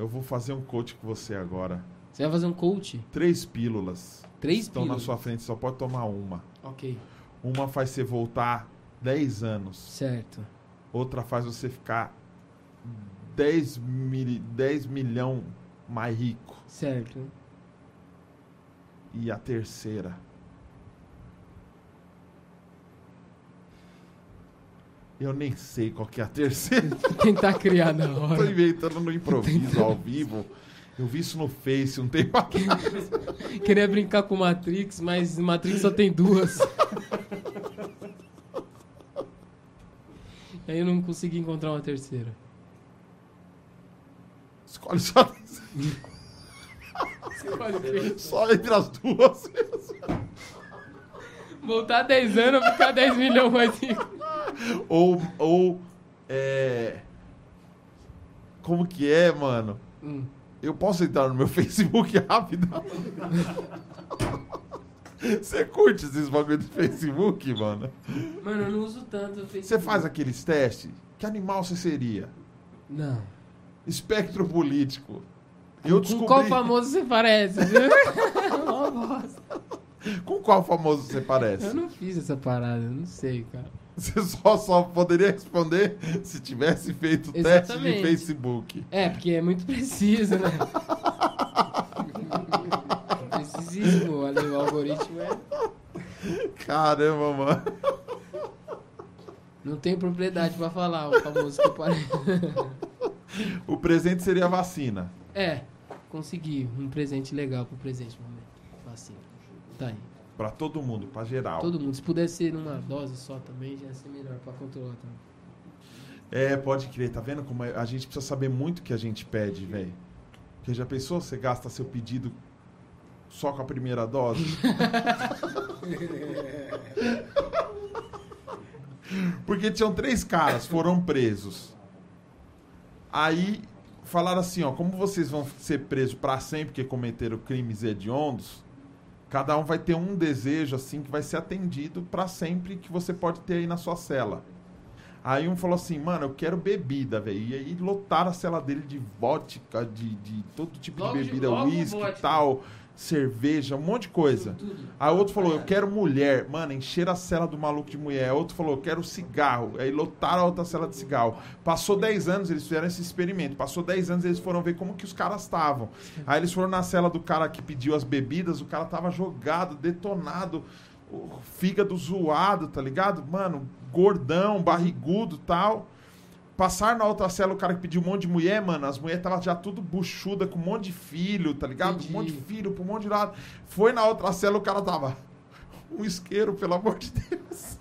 Eu vou fazer um coach com você agora. Você vai fazer um coach? Três pílulas. Três Estão pílulas? na sua frente, só pode tomar uma. Ok, Uma faz você voltar 10 anos. certo. Outra faz você ficar 10, mil, 10 milhão mais rico. Certo. E a terceira. Eu nem sei qual que é a terceira. Tentar criar na Tô hora. inventando no improviso, ao vivo. Eu vi isso no Face um tempo atrás. Queria brincar com Matrix, mas Matrix só tem duas. Aí eu não consegui encontrar uma terceira. escolhe só 10 Só entre as duas. Voltar 10 anos ficar 10 milhões mais rico? ou, ou, é... Como que é, mano? Hum. Eu posso entrar no meu Facebook rápido? Você curte esses bagulho do Facebook, mano? Mano, eu não uso tanto o Facebook. Você faz aqueles testes? Que animal você seria? Não. Espectro político. Eu Com descobri... qual famoso você parece? viu? Com qual famoso você parece? eu não fiz essa parada, eu não sei, cara. Você só, só poderia responder se tivesse feito teste de Exatamente. Facebook. É, porque é muito preciso, né? Precisíssimo, ali, o algoritmo é... Caramba, mano. Não tenho propriedade pra falar o famoso que parece. O presente seria a vacina. É, consegui um presente legal pro presente momento. Assim, tá aí. Pra todo mundo, pra geral. Todo mundo, se pudesse ser numa dose só também, já ia ser melhor pra controlar também. É, pode crer. Tá vendo como a gente precisa saber muito o que a gente pede, velho? Porque já pensou, você gasta seu pedido só com a primeira dose? Porque tinham três caras, foram presos. Aí falaram assim, ó, como vocês vão ser presos pra sempre porque cometeram crimes hediondos, cada um vai ter um desejo assim que vai ser atendido pra sempre que você pode ter aí na sua cela. Aí um falou assim, mano, eu quero bebida, velho. E aí lotaram a cela dele de vodka, de, de todo tipo Logo de bebida, uísque e tal, cerveja, um monte de coisa. Aí outro falou, eu É. quero mulher. Mano, encher a cela do maluco de mulher. Outro falou, eu quero cigarro. Aí lotaram a outra cela de cigarro. Passou 10 anos, eles fizeram esse experimento. Passou 10 anos, eles foram ver como que os caras estavam. Aí eles foram na cela do cara que pediu as bebidas, o cara tava jogado, detonado, o fígado zoado, tá ligado? Mano, gordão, barrigudo tal. Passaram na outra cela o cara que pediu um monte de mulher, mano. As mulheres estavam já tudo buchuda, com um monte de filho, tá ligado? Entendi. Um monte de filho, pra um monte de lado. Foi na outra cela o cara tava. Um isqueiro, pelo amor de Deus.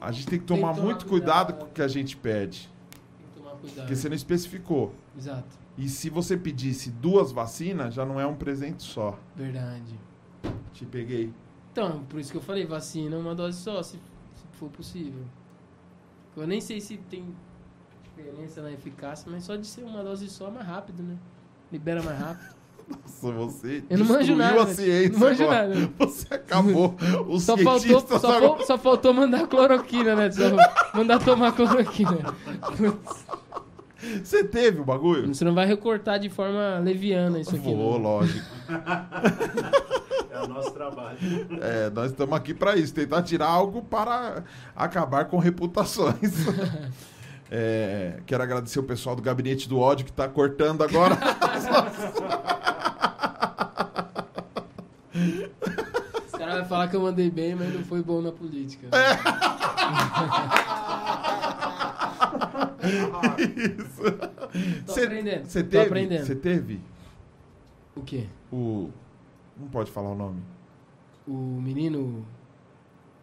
A gente tem que Tem que tomar tomar muito cuidado cuidado. com o que a gente pede. Tem que tomar cuidado. Porque você não especificou. Exato. E se você pedisse duas vacinas, já não é um presente só. Verdade. Te peguei. Então, por isso que eu falei, vacina uma dose só, se, se for possível. Eu nem sei se tem diferença na eficácia, mas só de ser uma dose só é mais rápido, né? Libera mais rápido. Nossa, você Eu não manjo nada, a né? ciência Não manjo agora. nada. Você acabou. Os Só faltou, só, agora- só faltou mandar cloroquina, né? Só mandar tomar cloroquina. Você teve o bagulho? Você não vai recortar de forma leviana isso aqui. Vou, não. lógico. É o nosso trabalho. É, nós estamos aqui para isso, tentar tirar algo para acabar com reputações. É, quero agradecer o pessoal do Gabinete do Ódio que está cortando agora. Os caras vão falar que eu mandei bem, mas não foi bom na política. né? isso. Tô Cê- aprendendo. Você tô teve? aprendendo. Você teve O quê? o. Não pode falar o nome. O menino.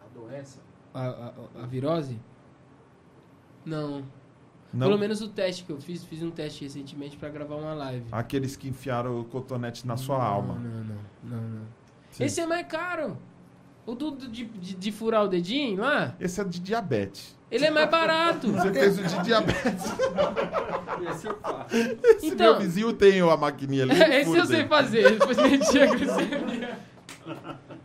A doença? A, a, a virose? Não. Não? Pelo menos o teste que eu fiz, fiz um teste recentemente pra gravar uma live. Aqueles que enfiaram o cotonete na sua não, alma. Não, não, não, não. Sim. Esse é mais caro. O do, do- de, de, de furar o dedinho lá, Esse é de diabetes. Ele é mais barato. Você fez o de diabetes. Esse eu faço. Esse Então- meu vizinho tem a maquininha ali. Esse eu sei fazer. Depois medir a glicemia.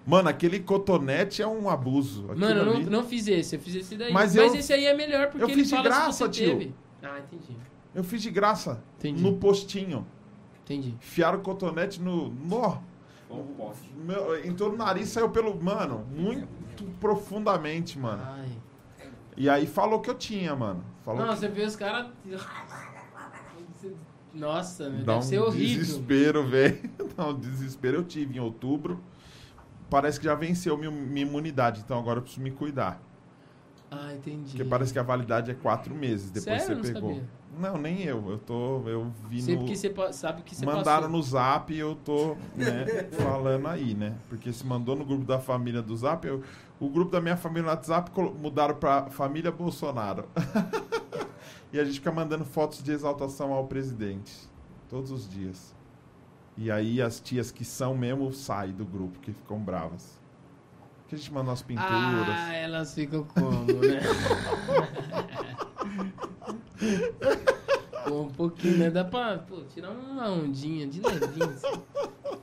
Mano, aquele cotonete é um abuso. Aquilo Mano, eu não, ali- não fiz esse, eu fiz esse daí. Mas Mas, eu- esse aí é melhor porque eu ele fiz de graça, tio. teve. Ah, entendi. Eu fiz de graça. Entendi. No postinho. Entendi. Enfiaram o cotonete no. no meu, entrou no nariz saiu pelo. Mano, muito profundamente, mano. Ai. E aí falou que eu tinha, mano. Falou Não, que você vê os caras. Nossa, meu, dá deve um ser horrível. desespero, velho. Um desespero. Eu tive em outubro. Parece que já venceu minha, minha imunidade, então agora eu preciso me cuidar. Ah, entendi. Porque parece que a validade é quatro meses depois Sério? Você não pegou. sabia. Não, nem eu. Eu tô. Eu vi Sei no. porque você sabe que você Mandaram passou. no zap e eu tô né, falando aí, né? Porque se mandou no grupo da família do zap, eu- o grupo da minha família no WhatsApp mudaram pra família Bolsonaro. E a gente fica mandando fotos de exaltação ao presidente. Todos os dias. E aí as tias que são mesmo saem do grupo, que ficam bravas. Que a gente manda umas pinturas. Ah, elas ficam como, né? Pô, um pouquinho, né? Dá pra pô, tirar uma ondinha de levinho. Assim.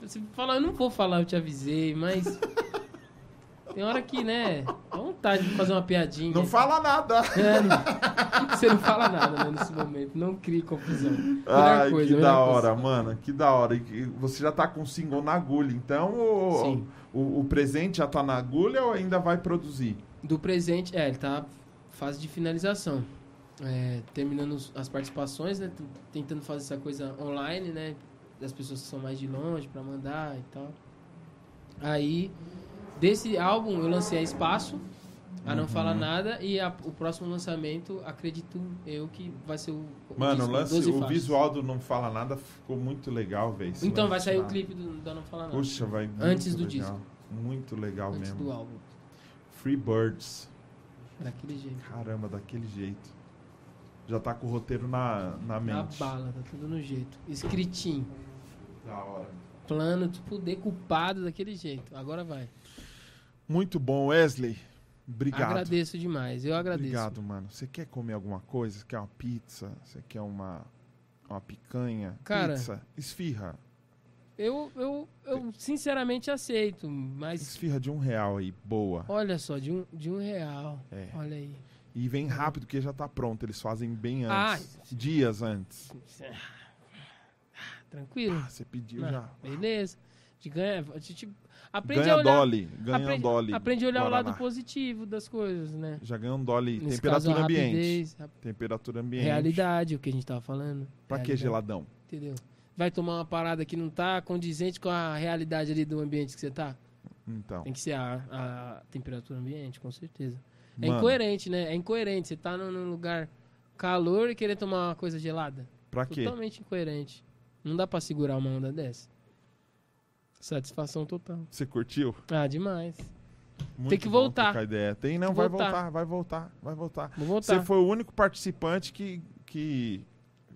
Você fala, eu não vou falar, eu te avisei, mas. Tem hora que, né? Dá vontade de fazer uma piadinha. Não fala nada. É, não- Você não fala nada, né, nesse momento. Não crie confusão. Melhor Ai, coisa, que da coisa. hora, mano. Que da hora. E Você já tá com o single na agulha, então o, Sim. O, o presente já tá na agulha ou ainda vai produzir? Do presente, é, ele tá fase de finalização. É, terminando as participações, né? Tentando fazer essa coisa online, né? Das pessoas que são mais de longe pra mandar e tal. Aí, desse álbum eu lancei a Espaço, a Não Uhum. Fala Nada, e a- o próximo lançamento, acredito eu, que vai ser o. Mano, o, disco, lance, 12 o visual do Não Fala Nada ficou muito legal, velho. Então, lance vai sair o final. clipe do, da Não Fala Nada. Puxa, vai Antes do legal. Muito legal antes mesmo. do álbum. Free Birds. Daquele jeito. Caramba, daquele jeito. Já tá com o roteiro na, na Na mente. bala, tá tudo no jeito. Escritinho. Da hora. plano, tipo, decupado daquele jeito. Agora vai. Muito bom, Wesley. Obrigado. Agradeço demais, eu agradeço. Obrigado, mano. Você quer comer alguma coisa? Você quer uma pizza? Você quer uma, uma picanha? Cara. Pizza? Esfirra. Eu, eu, eu sinceramente aceito, mas Esfirra de um real aí, boa. olha só, de um, de um real. É. Olha aí. E vem rápido, porque já tá pronto. Eles fazem bem Ah, antes. Dias antes. Tranquilo. Ah, você pediu Não, já. Beleza. De ganha, a gente aprende Ganha a olhar, Dolly. Ganha aprende, Dolly. aprende a olhar o lado Guaraná. positivo das coisas, né? Já ganha um Dolly. Nesse temperatura caso, ambiente. rapidez, a Temperatura ambiente. realidade, o que a gente tava falando. Pra que geladão? Entendeu? Vai tomar uma parada que não tá condizente com a realidade ali do ambiente que você tá? Então. Tem que ser a, a temperatura ambiente, com certeza. É Mano, incoerente, né? É incoerente. Você tá num, num lugar calor e querer tomar uma coisa gelada. Pra quê? Totalmente incoerente. Não dá pra segurar uma onda dessa. Satisfação total. Você curtiu? Ah, demais. Muito que bom voltar. Tem, não, que vai voltar. voltar, vai voltar, vai voltar. Vou voltar. Você foi o único participante que, que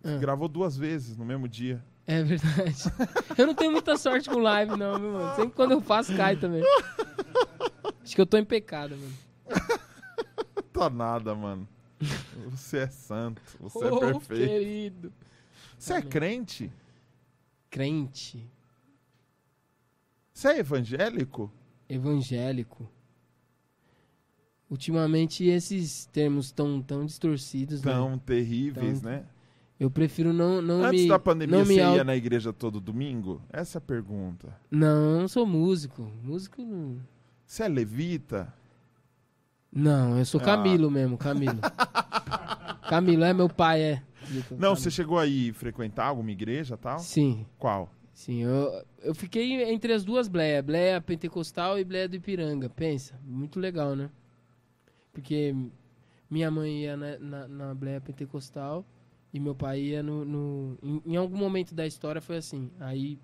Ah. gravou duas vezes no mesmo dia. É verdade. eu não tenho muita sorte com live, não, meu mano. Sempre quando eu faço, cai também. Acho que eu tô em pecado, mano. Tá nada, mano. Você é santo, você é Ô, perfeito. querido. Você é Amém. crente? Crente. Você é evangélico? evangélico. Ultimamente esses termos tão tão distorcidos, né? Tão terríveis, Tão- né? Eu prefiro não não Antes me da pandemia, não você ia na igreja todo domingo? Essa é a pergunta. Não, eu não sou músico. Músico não. Você é levita? Não, eu sou Ah. Camilo mesmo, Camilo. Camilo é meu pai, é. Não, Camilo. você chegou aí frequentar alguma igreja e tal? Sim, Qual? sim. Eu, eu fiquei entre as duas Bleia, Bleia Pentecostal e Bleia do Ipiranga. Pensa, muito legal, né? Porque minha mãe ia na, na, na Bleia Pentecostal e meu pai ia no. no- em, em algum momento da história foi assim. Aí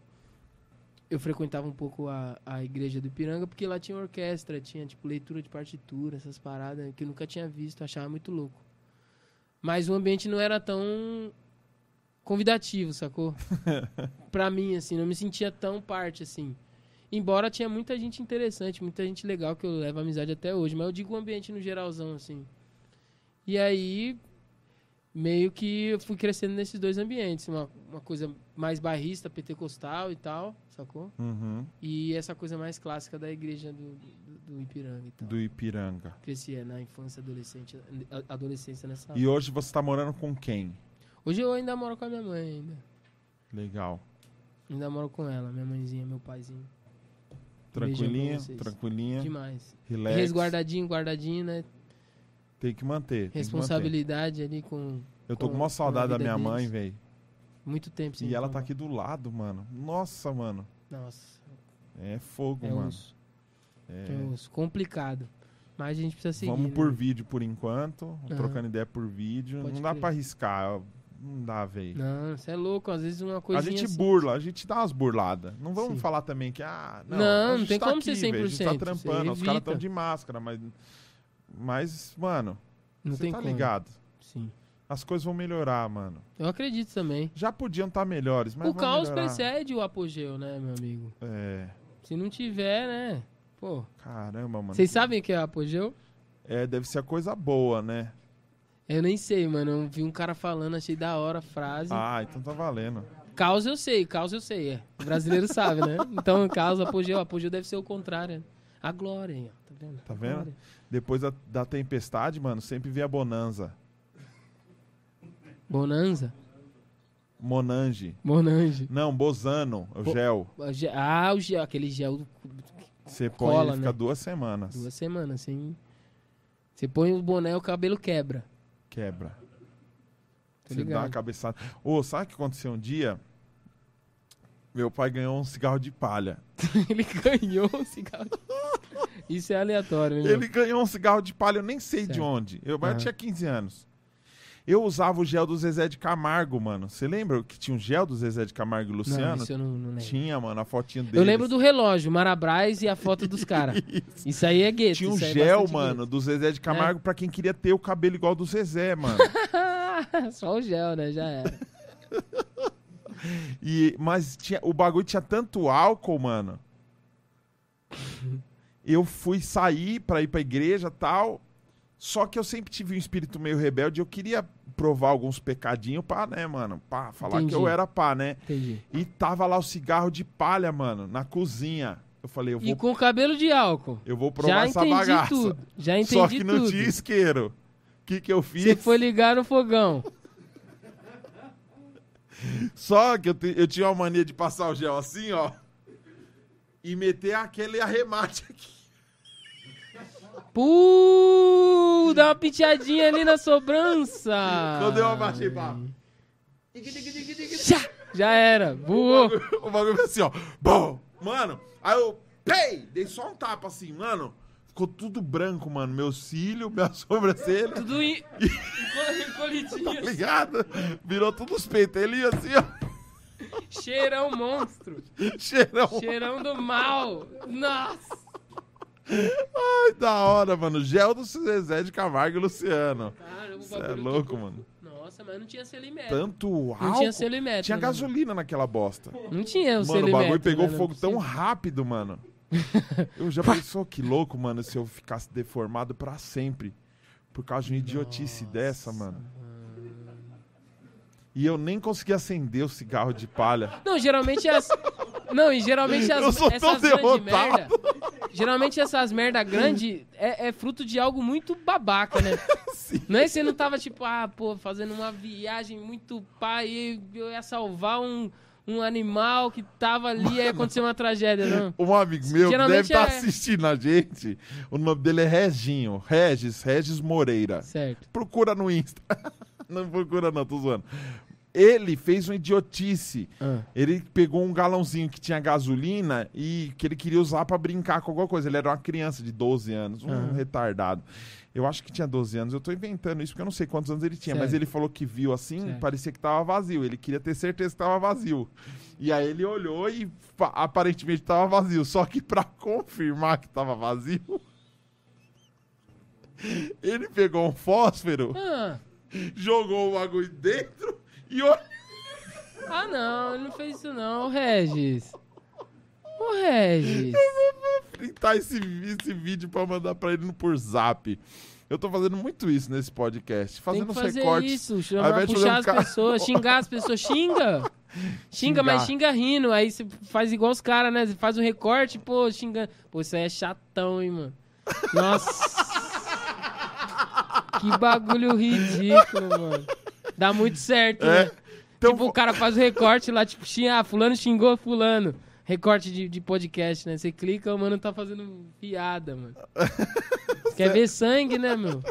eu frequentava um pouco a, a igreja do Ipiranga porque lá tinha orquestra, tinha tipo leitura de partitura, essas paradas que eu nunca tinha visto, achava muito louco. Mas o ambiente não era tão convidativo, sacou? pra mim, assim, não me sentia tão parte, assim. Embora tinha muita gente interessante, muita gente legal que eu levo amizade até hoje, mas eu digo o ambiente no geralzão, assim. E aí, meio que eu fui crescendo nesses dois ambientes. Uma, uma coisa mais bairrista, pentecostal e tal, sacou? Uhum. E essa coisa mais clássica da igreja do, do, do Ipiranga e tal. Do Ipiranga. Cresci é, na infância, adolescente, adolescência nessa. E hoje você tá morando com quem? Hoje eu ainda moro com a minha mãe ainda. Legal. Ainda moro com ela, minha mãezinha, meu paizinho. Tranquilinha, tranquilinha, Demais. relax. Resguardadinho, guardadinho, né? Tem que manter. tem que Responsabilidade ali com manter. Eu tô com com- uma saudade da minha mãe, deles. velho. muito tempo sem E ela tá aqui do lado, mano. Nossa, mano. Nossa, É fogo, é mano. osso. É. É osso. Complicado. Mas a gente precisa seguir. Vamos né? por vídeo por enquanto, Aham. trocando ideia por vídeo. Pode não dá pra arriscar, não dá, velho. Não, você é louco. Às vezes uma A coisinha gente assim- burla, a gente dá umas burladas. Não vamos Sim. falar também que, ah, não, Não, a não tem tá como aqui, ser velho, A gente tá 100%, trampando, os caras estão de máscara, mas. Mas, mano, Não você tem tá como. ligado. Sim. As coisas vão melhorar, mano. Eu acredito também. Já podiam estar melhores, mas o caos melhorar. precede o apogeu, né, meu amigo? É. Se não tiver, né? Pô. Caramba, mano. Vocês sabem o que é apogeu? É, deve ser a coisa boa, né? Eu nem sei, mano. Eu vi um cara falando, achei da hora a frase. Ah, então tá valendo. Caos eu sei, caos eu sei, é. O brasileiro sabe, né? Então, caos, apogeu, apogeu deve ser o contrário. né? A glória, ó. Tá vendo? Tá vendo? Glória. Depois da, da tempestade, mano, sempre vem a bonanza. Bonanza? Monange. Monange. Não, bozano, o Bo- gel. Ah, o gel, aquele gel Você põe cola, ele fica né? duas semanas. duas semanas, assim. Você põe o boné, o cabelo quebra. Quebra. Tô Você dá ligado. uma cabeçada. Ô, sabe o que aconteceu um dia? Meu pai ganhou um cigarro de palha. Ele ganhou um cigarro. Isso é aleatório, né? Ele ganhou um cigarro de palha, eu nem sei de Certo. onde. Eu, mas eu tinha 15 anos. Eu usava o gel do Zezé de Camargo, mano. Você lembra que tinha um gel do Zezé de Camargo e Não, Luciano? isso eu não, não lembro. Tinha, mano, a fotinha dele. Eu lembro do relógio, Marabras e a foto dos caras. Isso aí é gueto. Tinha um isso é gel, bastante mano, do Zezé de Camargo pra quem queria ter o cabelo igual do Zezé, mano. gueto. Só o gel, né? Já era. E, mas tinha, o bagulho tinha tanto álcool, mano. Eu fui sair pra ir pra igreja tal. Só que eu sempre tive um espírito meio rebelde. Eu queria provar alguns pecadinhos pra, né, mano? Pra falar Entendi. que eu era pá, né? Entendi. E tava lá o cigarro de palha, mano, na cozinha. Eu falei, eu E vou, com cabelo de álcool. eu vou provar Já essa entendi bagaça. tudo. Já entendi Só que não tudo. tinha isqueiro. O que, que eu fiz? Você foi ligar no fogão. Só que eu, eu tinha uma mania de passar o gel assim, ó. E meter aquele arremate aqui. Puh, dá uma penteadinha ali na sobrança. Quando eu abaixei, pá. Tchá, Já era. Voou. O bagulho foi assim, ó. Bom, mano. Aí eu, pei, dei só um tapa assim, mano. Ficou tudo branco, mano. Meu cílio, minha sobrancelha, Tudo em... colidinho. tá ligado? Virou tudo os ia assim, ó. Cheirão monstro. Cheirão. Cheirão do mal. Nossa. Ai, da hora, mano. Gel do Zezé de Camargo e Luciano. Cara, o Você é louco, que- mano. Nossa, mas não tinha selimetro. Tanto álcool. Não tinha selimetro. Tinha né? gasolina naquela bosta. Não tinha o Mano, o selimetro. bagulho pegou né? Fogo tão rápido, mano. Eu já pensou que louco, mano, se eu ficasse deformado pra sempre. Por causa de uma idiotice dessa, mano. E eu nem consegui acender o cigarro de palha. Não, geralmente as. Não, e geralmente as, Eu sou tão essas derrotado. merda. Geralmente essas merda grande é, é fruto de algo muito babaca, né? Sim. Não é que você não tava tipo, ah, pô, fazendo uma viagem muito pai e eu ia salvar um, um animal que tava ali e ia acontecer uma tragédia, não. Um amigo meu que deve estar é- assistindo a gente. O nome dele é Reginho. Regis, Regis Moreira. Certo. Procura no Insta. Não procura não, tô zoando. Ele fez uma idiotice. Ah, Ele pegou um galãozinho que tinha gasolina e que ele queria usar pra brincar com alguma coisa. Ele era uma criança de 12 anos, um Aham. retardado. Eu acho que tinha 12 anos. Eu tô inventando isso porque eu não sei quantos anos ele tinha, mas ele falou que viu assim, parecia que tava vazio. Ele queria ter certeza que tava vazio. E aí ele olhou e aparentemente tava vazio. Só que pra confirmar que tava vazio, ele pegou um fósforo, Ah, jogou o bagulho dentro e olhou. ah, não, ele não fez isso não, Ô, Regis. Ô, Regis. printar esse, esse vídeo pra mandar pra ele no por zap. Eu tô fazendo muito isso nesse podcast. Tem Fazendo que os fazer recortes. isso, chamar, puxar um as ca- pessoas, xingar as pessoas, xinga. Xinga, mas Xingar. xinga rindo. Aí você faz igual os caras, né? Você faz um recorte, pô, xingando. Pô, isso aí é chatão, hein, mano. Nossa. que bagulho ridículo, mano. Dá muito certo, É. né? Então, tipo, o cara faz o recorte lá, tipo, ah, fulano xingou fulano. Recorte de, de podcast, né? Você clica, o mano tá fazendo piada, mano. Quer ver sangue, né, meu?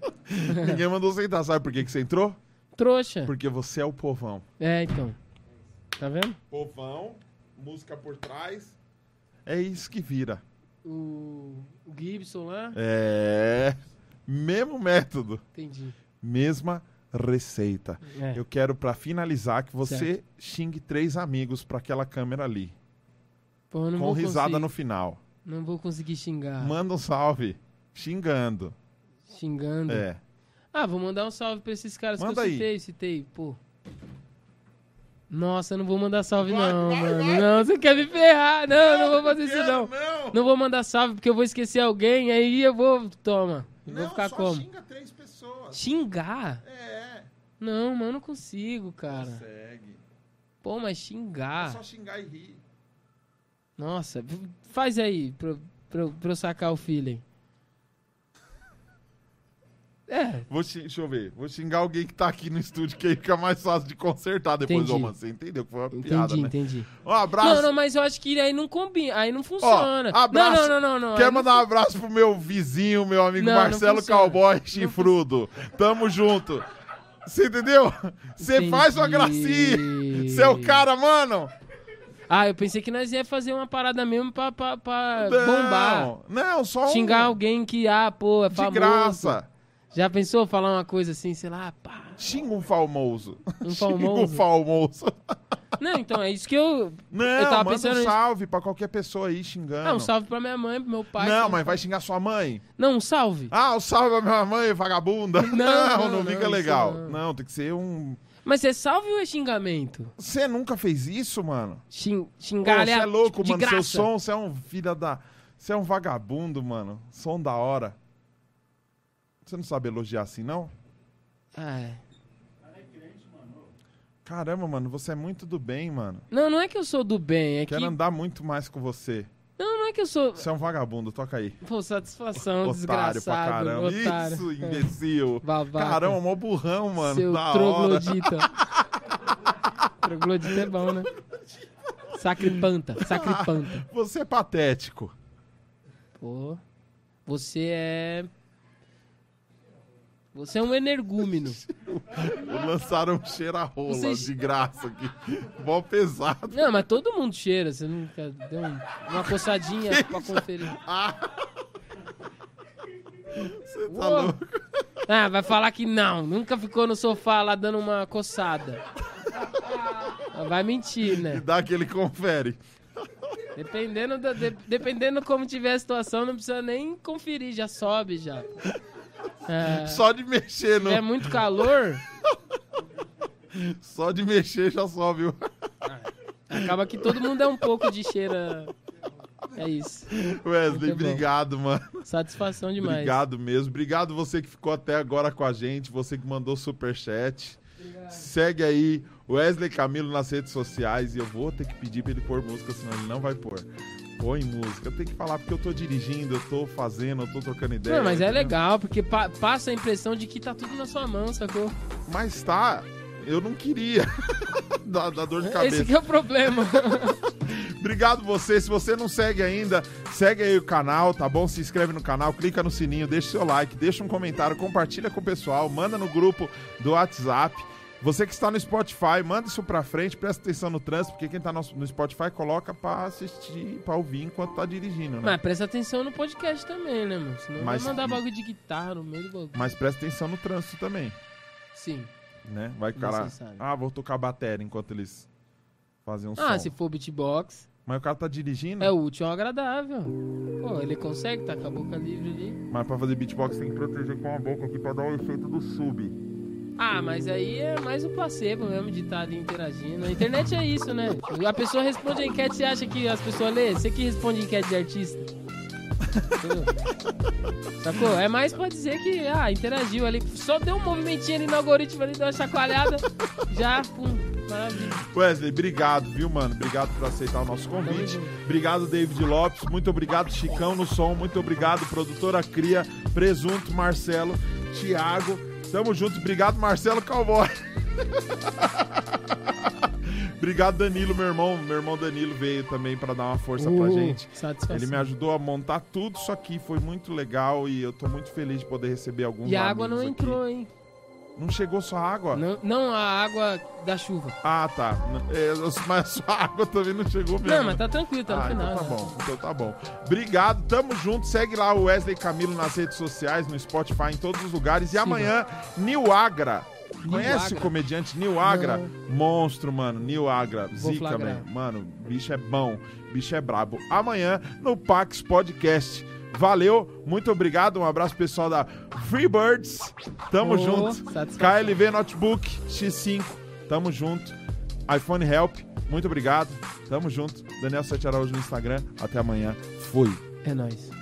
Ninguém mandou você entrar. Sabe por que, que você entrou? trouxa. Porque você é o povão. É, então. Tá vendo? Povão, música por trás. É isso que vira. O, o Gibson lá. É. Mesmo método, Entendi. mesma receita. É. Eu quero, pra finalizar, que você xingue três amigos pra aquela câmera ali. Pô, não com vou risada conseguir- no final. Não vou conseguir xingar. Manda um salve. Xingando. Xingando. É. Ah, vou mandar um salve pra esses caras Manda que eu aí. citei, citei, pô. Nossa, eu não vou mandar salve Vai, não, vai, mano. vai. Não, você quer me ferrar. Não, não vou fazer isso não. Não, Não vou mandar salve porque eu vou esquecer alguém, aí eu vou. Toma. Eu Não, vou ficar só como? xinga três pessoas. Xingar? É, Não, mano, não consigo, cara. consegue. Pô, mas É xingar. só xingar e rir. Nossa, faz aí pra, pra, pra eu sacar o feeling. É, Vou deixa eu ver. Vou xingar alguém que tá aqui no estúdio, que aí fica mais fácil de consertar depois. Entendi. Ô, mano, você entendeu que foi uma entendi, piada, né? entendi. Um abraço. Não, não, mas eu acho que aí não combina, aí não funciona. abraço. Não, não, não, não. não. Quero aí não mandar um abraço pro meu vizinho, meu amigo Não, Marcelo. Cowboy Chifrudo. Tamo junto. Você entendeu? Você Entendi. faz uma gracinha. Você é o cara, mano. Ah, eu pensei que nós ia fazer uma parada mesmo pra, pra, pra Não, bombar. Não, só um Xingar alguém que, ah, pô, é de famoso. graça. Já pensou falar uma coisa assim, sei lá, pá. Xinga um famoso. Um Xinga um famoso? famoso. Não, então, é isso que eu. Não, eu tava manda pensando um nisso. salve pra qualquer pessoa aí xingando. Ah, um salve pra minha mãe, pro meu pai. Não, mas vai xingar sua mãe? Não, um salve. Ah, um salve pra minha mãe, vagabunda. Não, não, não, fica não, legal. não. Não, tem que ser um... Mas é salve ou é xingamento? Você nunca fez isso, mano? Xing, xingar Você é louco, de mano. Seu graça. som, você é um filho da... Você é um vagabundo, mano. Som da hora. Você não sabe elogiar assim, não? Ah, é. Caramba, mano, você é muito do bem, mano. Não, não é que eu sou do bem, é que. Quero andar muito mais com você. Não, não é que eu sou. Você é um vagabundo, toca aí. Pô, satisfação, Otário pra desgraçado. caramba. Otário. Isso, imbecil. Babaca. Caramba, mó burrão, mano. Seu da troglodita. troglodita é bom, né? Sacripanta, sacripanta. Você é patético. Pô, você é. Você é um energúmeno. Lançaram um cheira-rola Vocês- de graça aqui. Mó pesado. Não, mas todo mundo cheira. Você nunca deu um- uma coçadinha pra conferir. Você tá Uou. louco? Ah, vai falar que não. Nunca ficou no sofá lá dando uma coçada. Ah, Vai mentir, E né? dá aquele confere. Dependendo, da, de- dependendo como tiver a situação, não precisa nem conferir, já sobe já. É, Só de mexer, no... é muito calor, só de mexer já sobe. o- acaba que todo mundo é um pouco de cheira. É isso. Wesley, obrigado, mano. Satisfação demais. Obrigado mesmo. Obrigado você que ficou até agora com a gente, você que mandou superchat. Segue aí Wesley Camilo nas redes sociais e eu vou ter que pedir pra ele pôr música, senão ele não vai pôr. Põe música. Eu tenho que falar porque eu tô dirigindo, eu tô fazendo, eu tô trocando ideia. Não, mas é legal, porque pa- passa a impressão de que tá tudo na sua mão, sacou? Mas tá, eu não queria. dá, dá dor de cabeça. Esse que é o problema. Obrigado você. Se você não segue ainda, segue aí o canal, tá bom? Se inscreve no canal, clica no sininho, deixa seu like, deixa um comentário, compartilha com o pessoal, manda no grupo do WhatsApp. Você que está no Spotify, manda isso pra frente, presta atenção no trânsito, porque quem tá no, no Spotify coloca pra assistir, pra ouvir enquanto tá dirigindo, né? Mas presta atenção no podcast também, né, mano? Senão Mas- vai mandar bagulho de guitarra no meio do bagulho. Mas presta atenção no trânsito também, Sim. né? Vai cara. Necessário. Ah, vou tocar bateria enquanto eles fazem um Ah, som. se for beatbox, Mas o cara tá dirigindo, é útil ao agradável. Pô, ele consegue, tá com a boca livre ali. mas pra fazer beatbox tem que proteger com a boca aqui pra dar o efeito do sub. Ah, mas aí é mais o placebo mesmo de estar ali interagindo. A internet é isso, né? A pessoa responde a enquete, você acha que as pessoas lê? Você que responde enquete de artista. Sacou? É mais pra dizer que, ah, interagiu ali. Só deu um movimentinho ali no algoritmo ali, deu uma chacoalhada. Já, pum, maravilha. Wesley, obrigado, viu, mano? Obrigado por aceitar o nosso convite. Obrigado, David Lopes. Muito obrigado, Chicão no som. Muito obrigado, produtora Cria, Presunto, Marcelo, Thiago. Tamo junto. Obrigado, Marcelo Cowboy. obrigado, Danilo, meu irmão. Meu irmão Danilo veio também pra dar uma força pra Uh, gente. Satisfação. Ele me ajudou a montar tudo isso aqui, foi muito legal e eu tô muito feliz de poder receber alguns E a água não aqui. entrou, hein? Não chegou só água? Não, não a água da chuva. Ah, tá. É, mas a água também não chegou mesmo. Não, mas tá tranquilo, tá no Ah, final. então tá né? bom, então tá bom. Obrigado, tamo junto. Segue lá o Wesley Camilo nas redes sociais, no Spotify, em todos os lugares. E Siga. amanhã, Nil Agra. Conhece Agra? o comediante Nil Agra? Não. Monstro, mano. Nil Agra. Vou Zica, flagrar. man. Mano, bicho é bom. Bicho é brabo. Amanhã, no Pax Podcast. Valeu, muito obrigado. Um abraço pessoal da Freebirds. Tamo Ô, junto. KLV Notebook X5. Tamo junto. iPhone Help. Muito obrigado. Tamo junto. Daniel Sete Araújo no Instagram. Até amanhã. Fui. É nóis.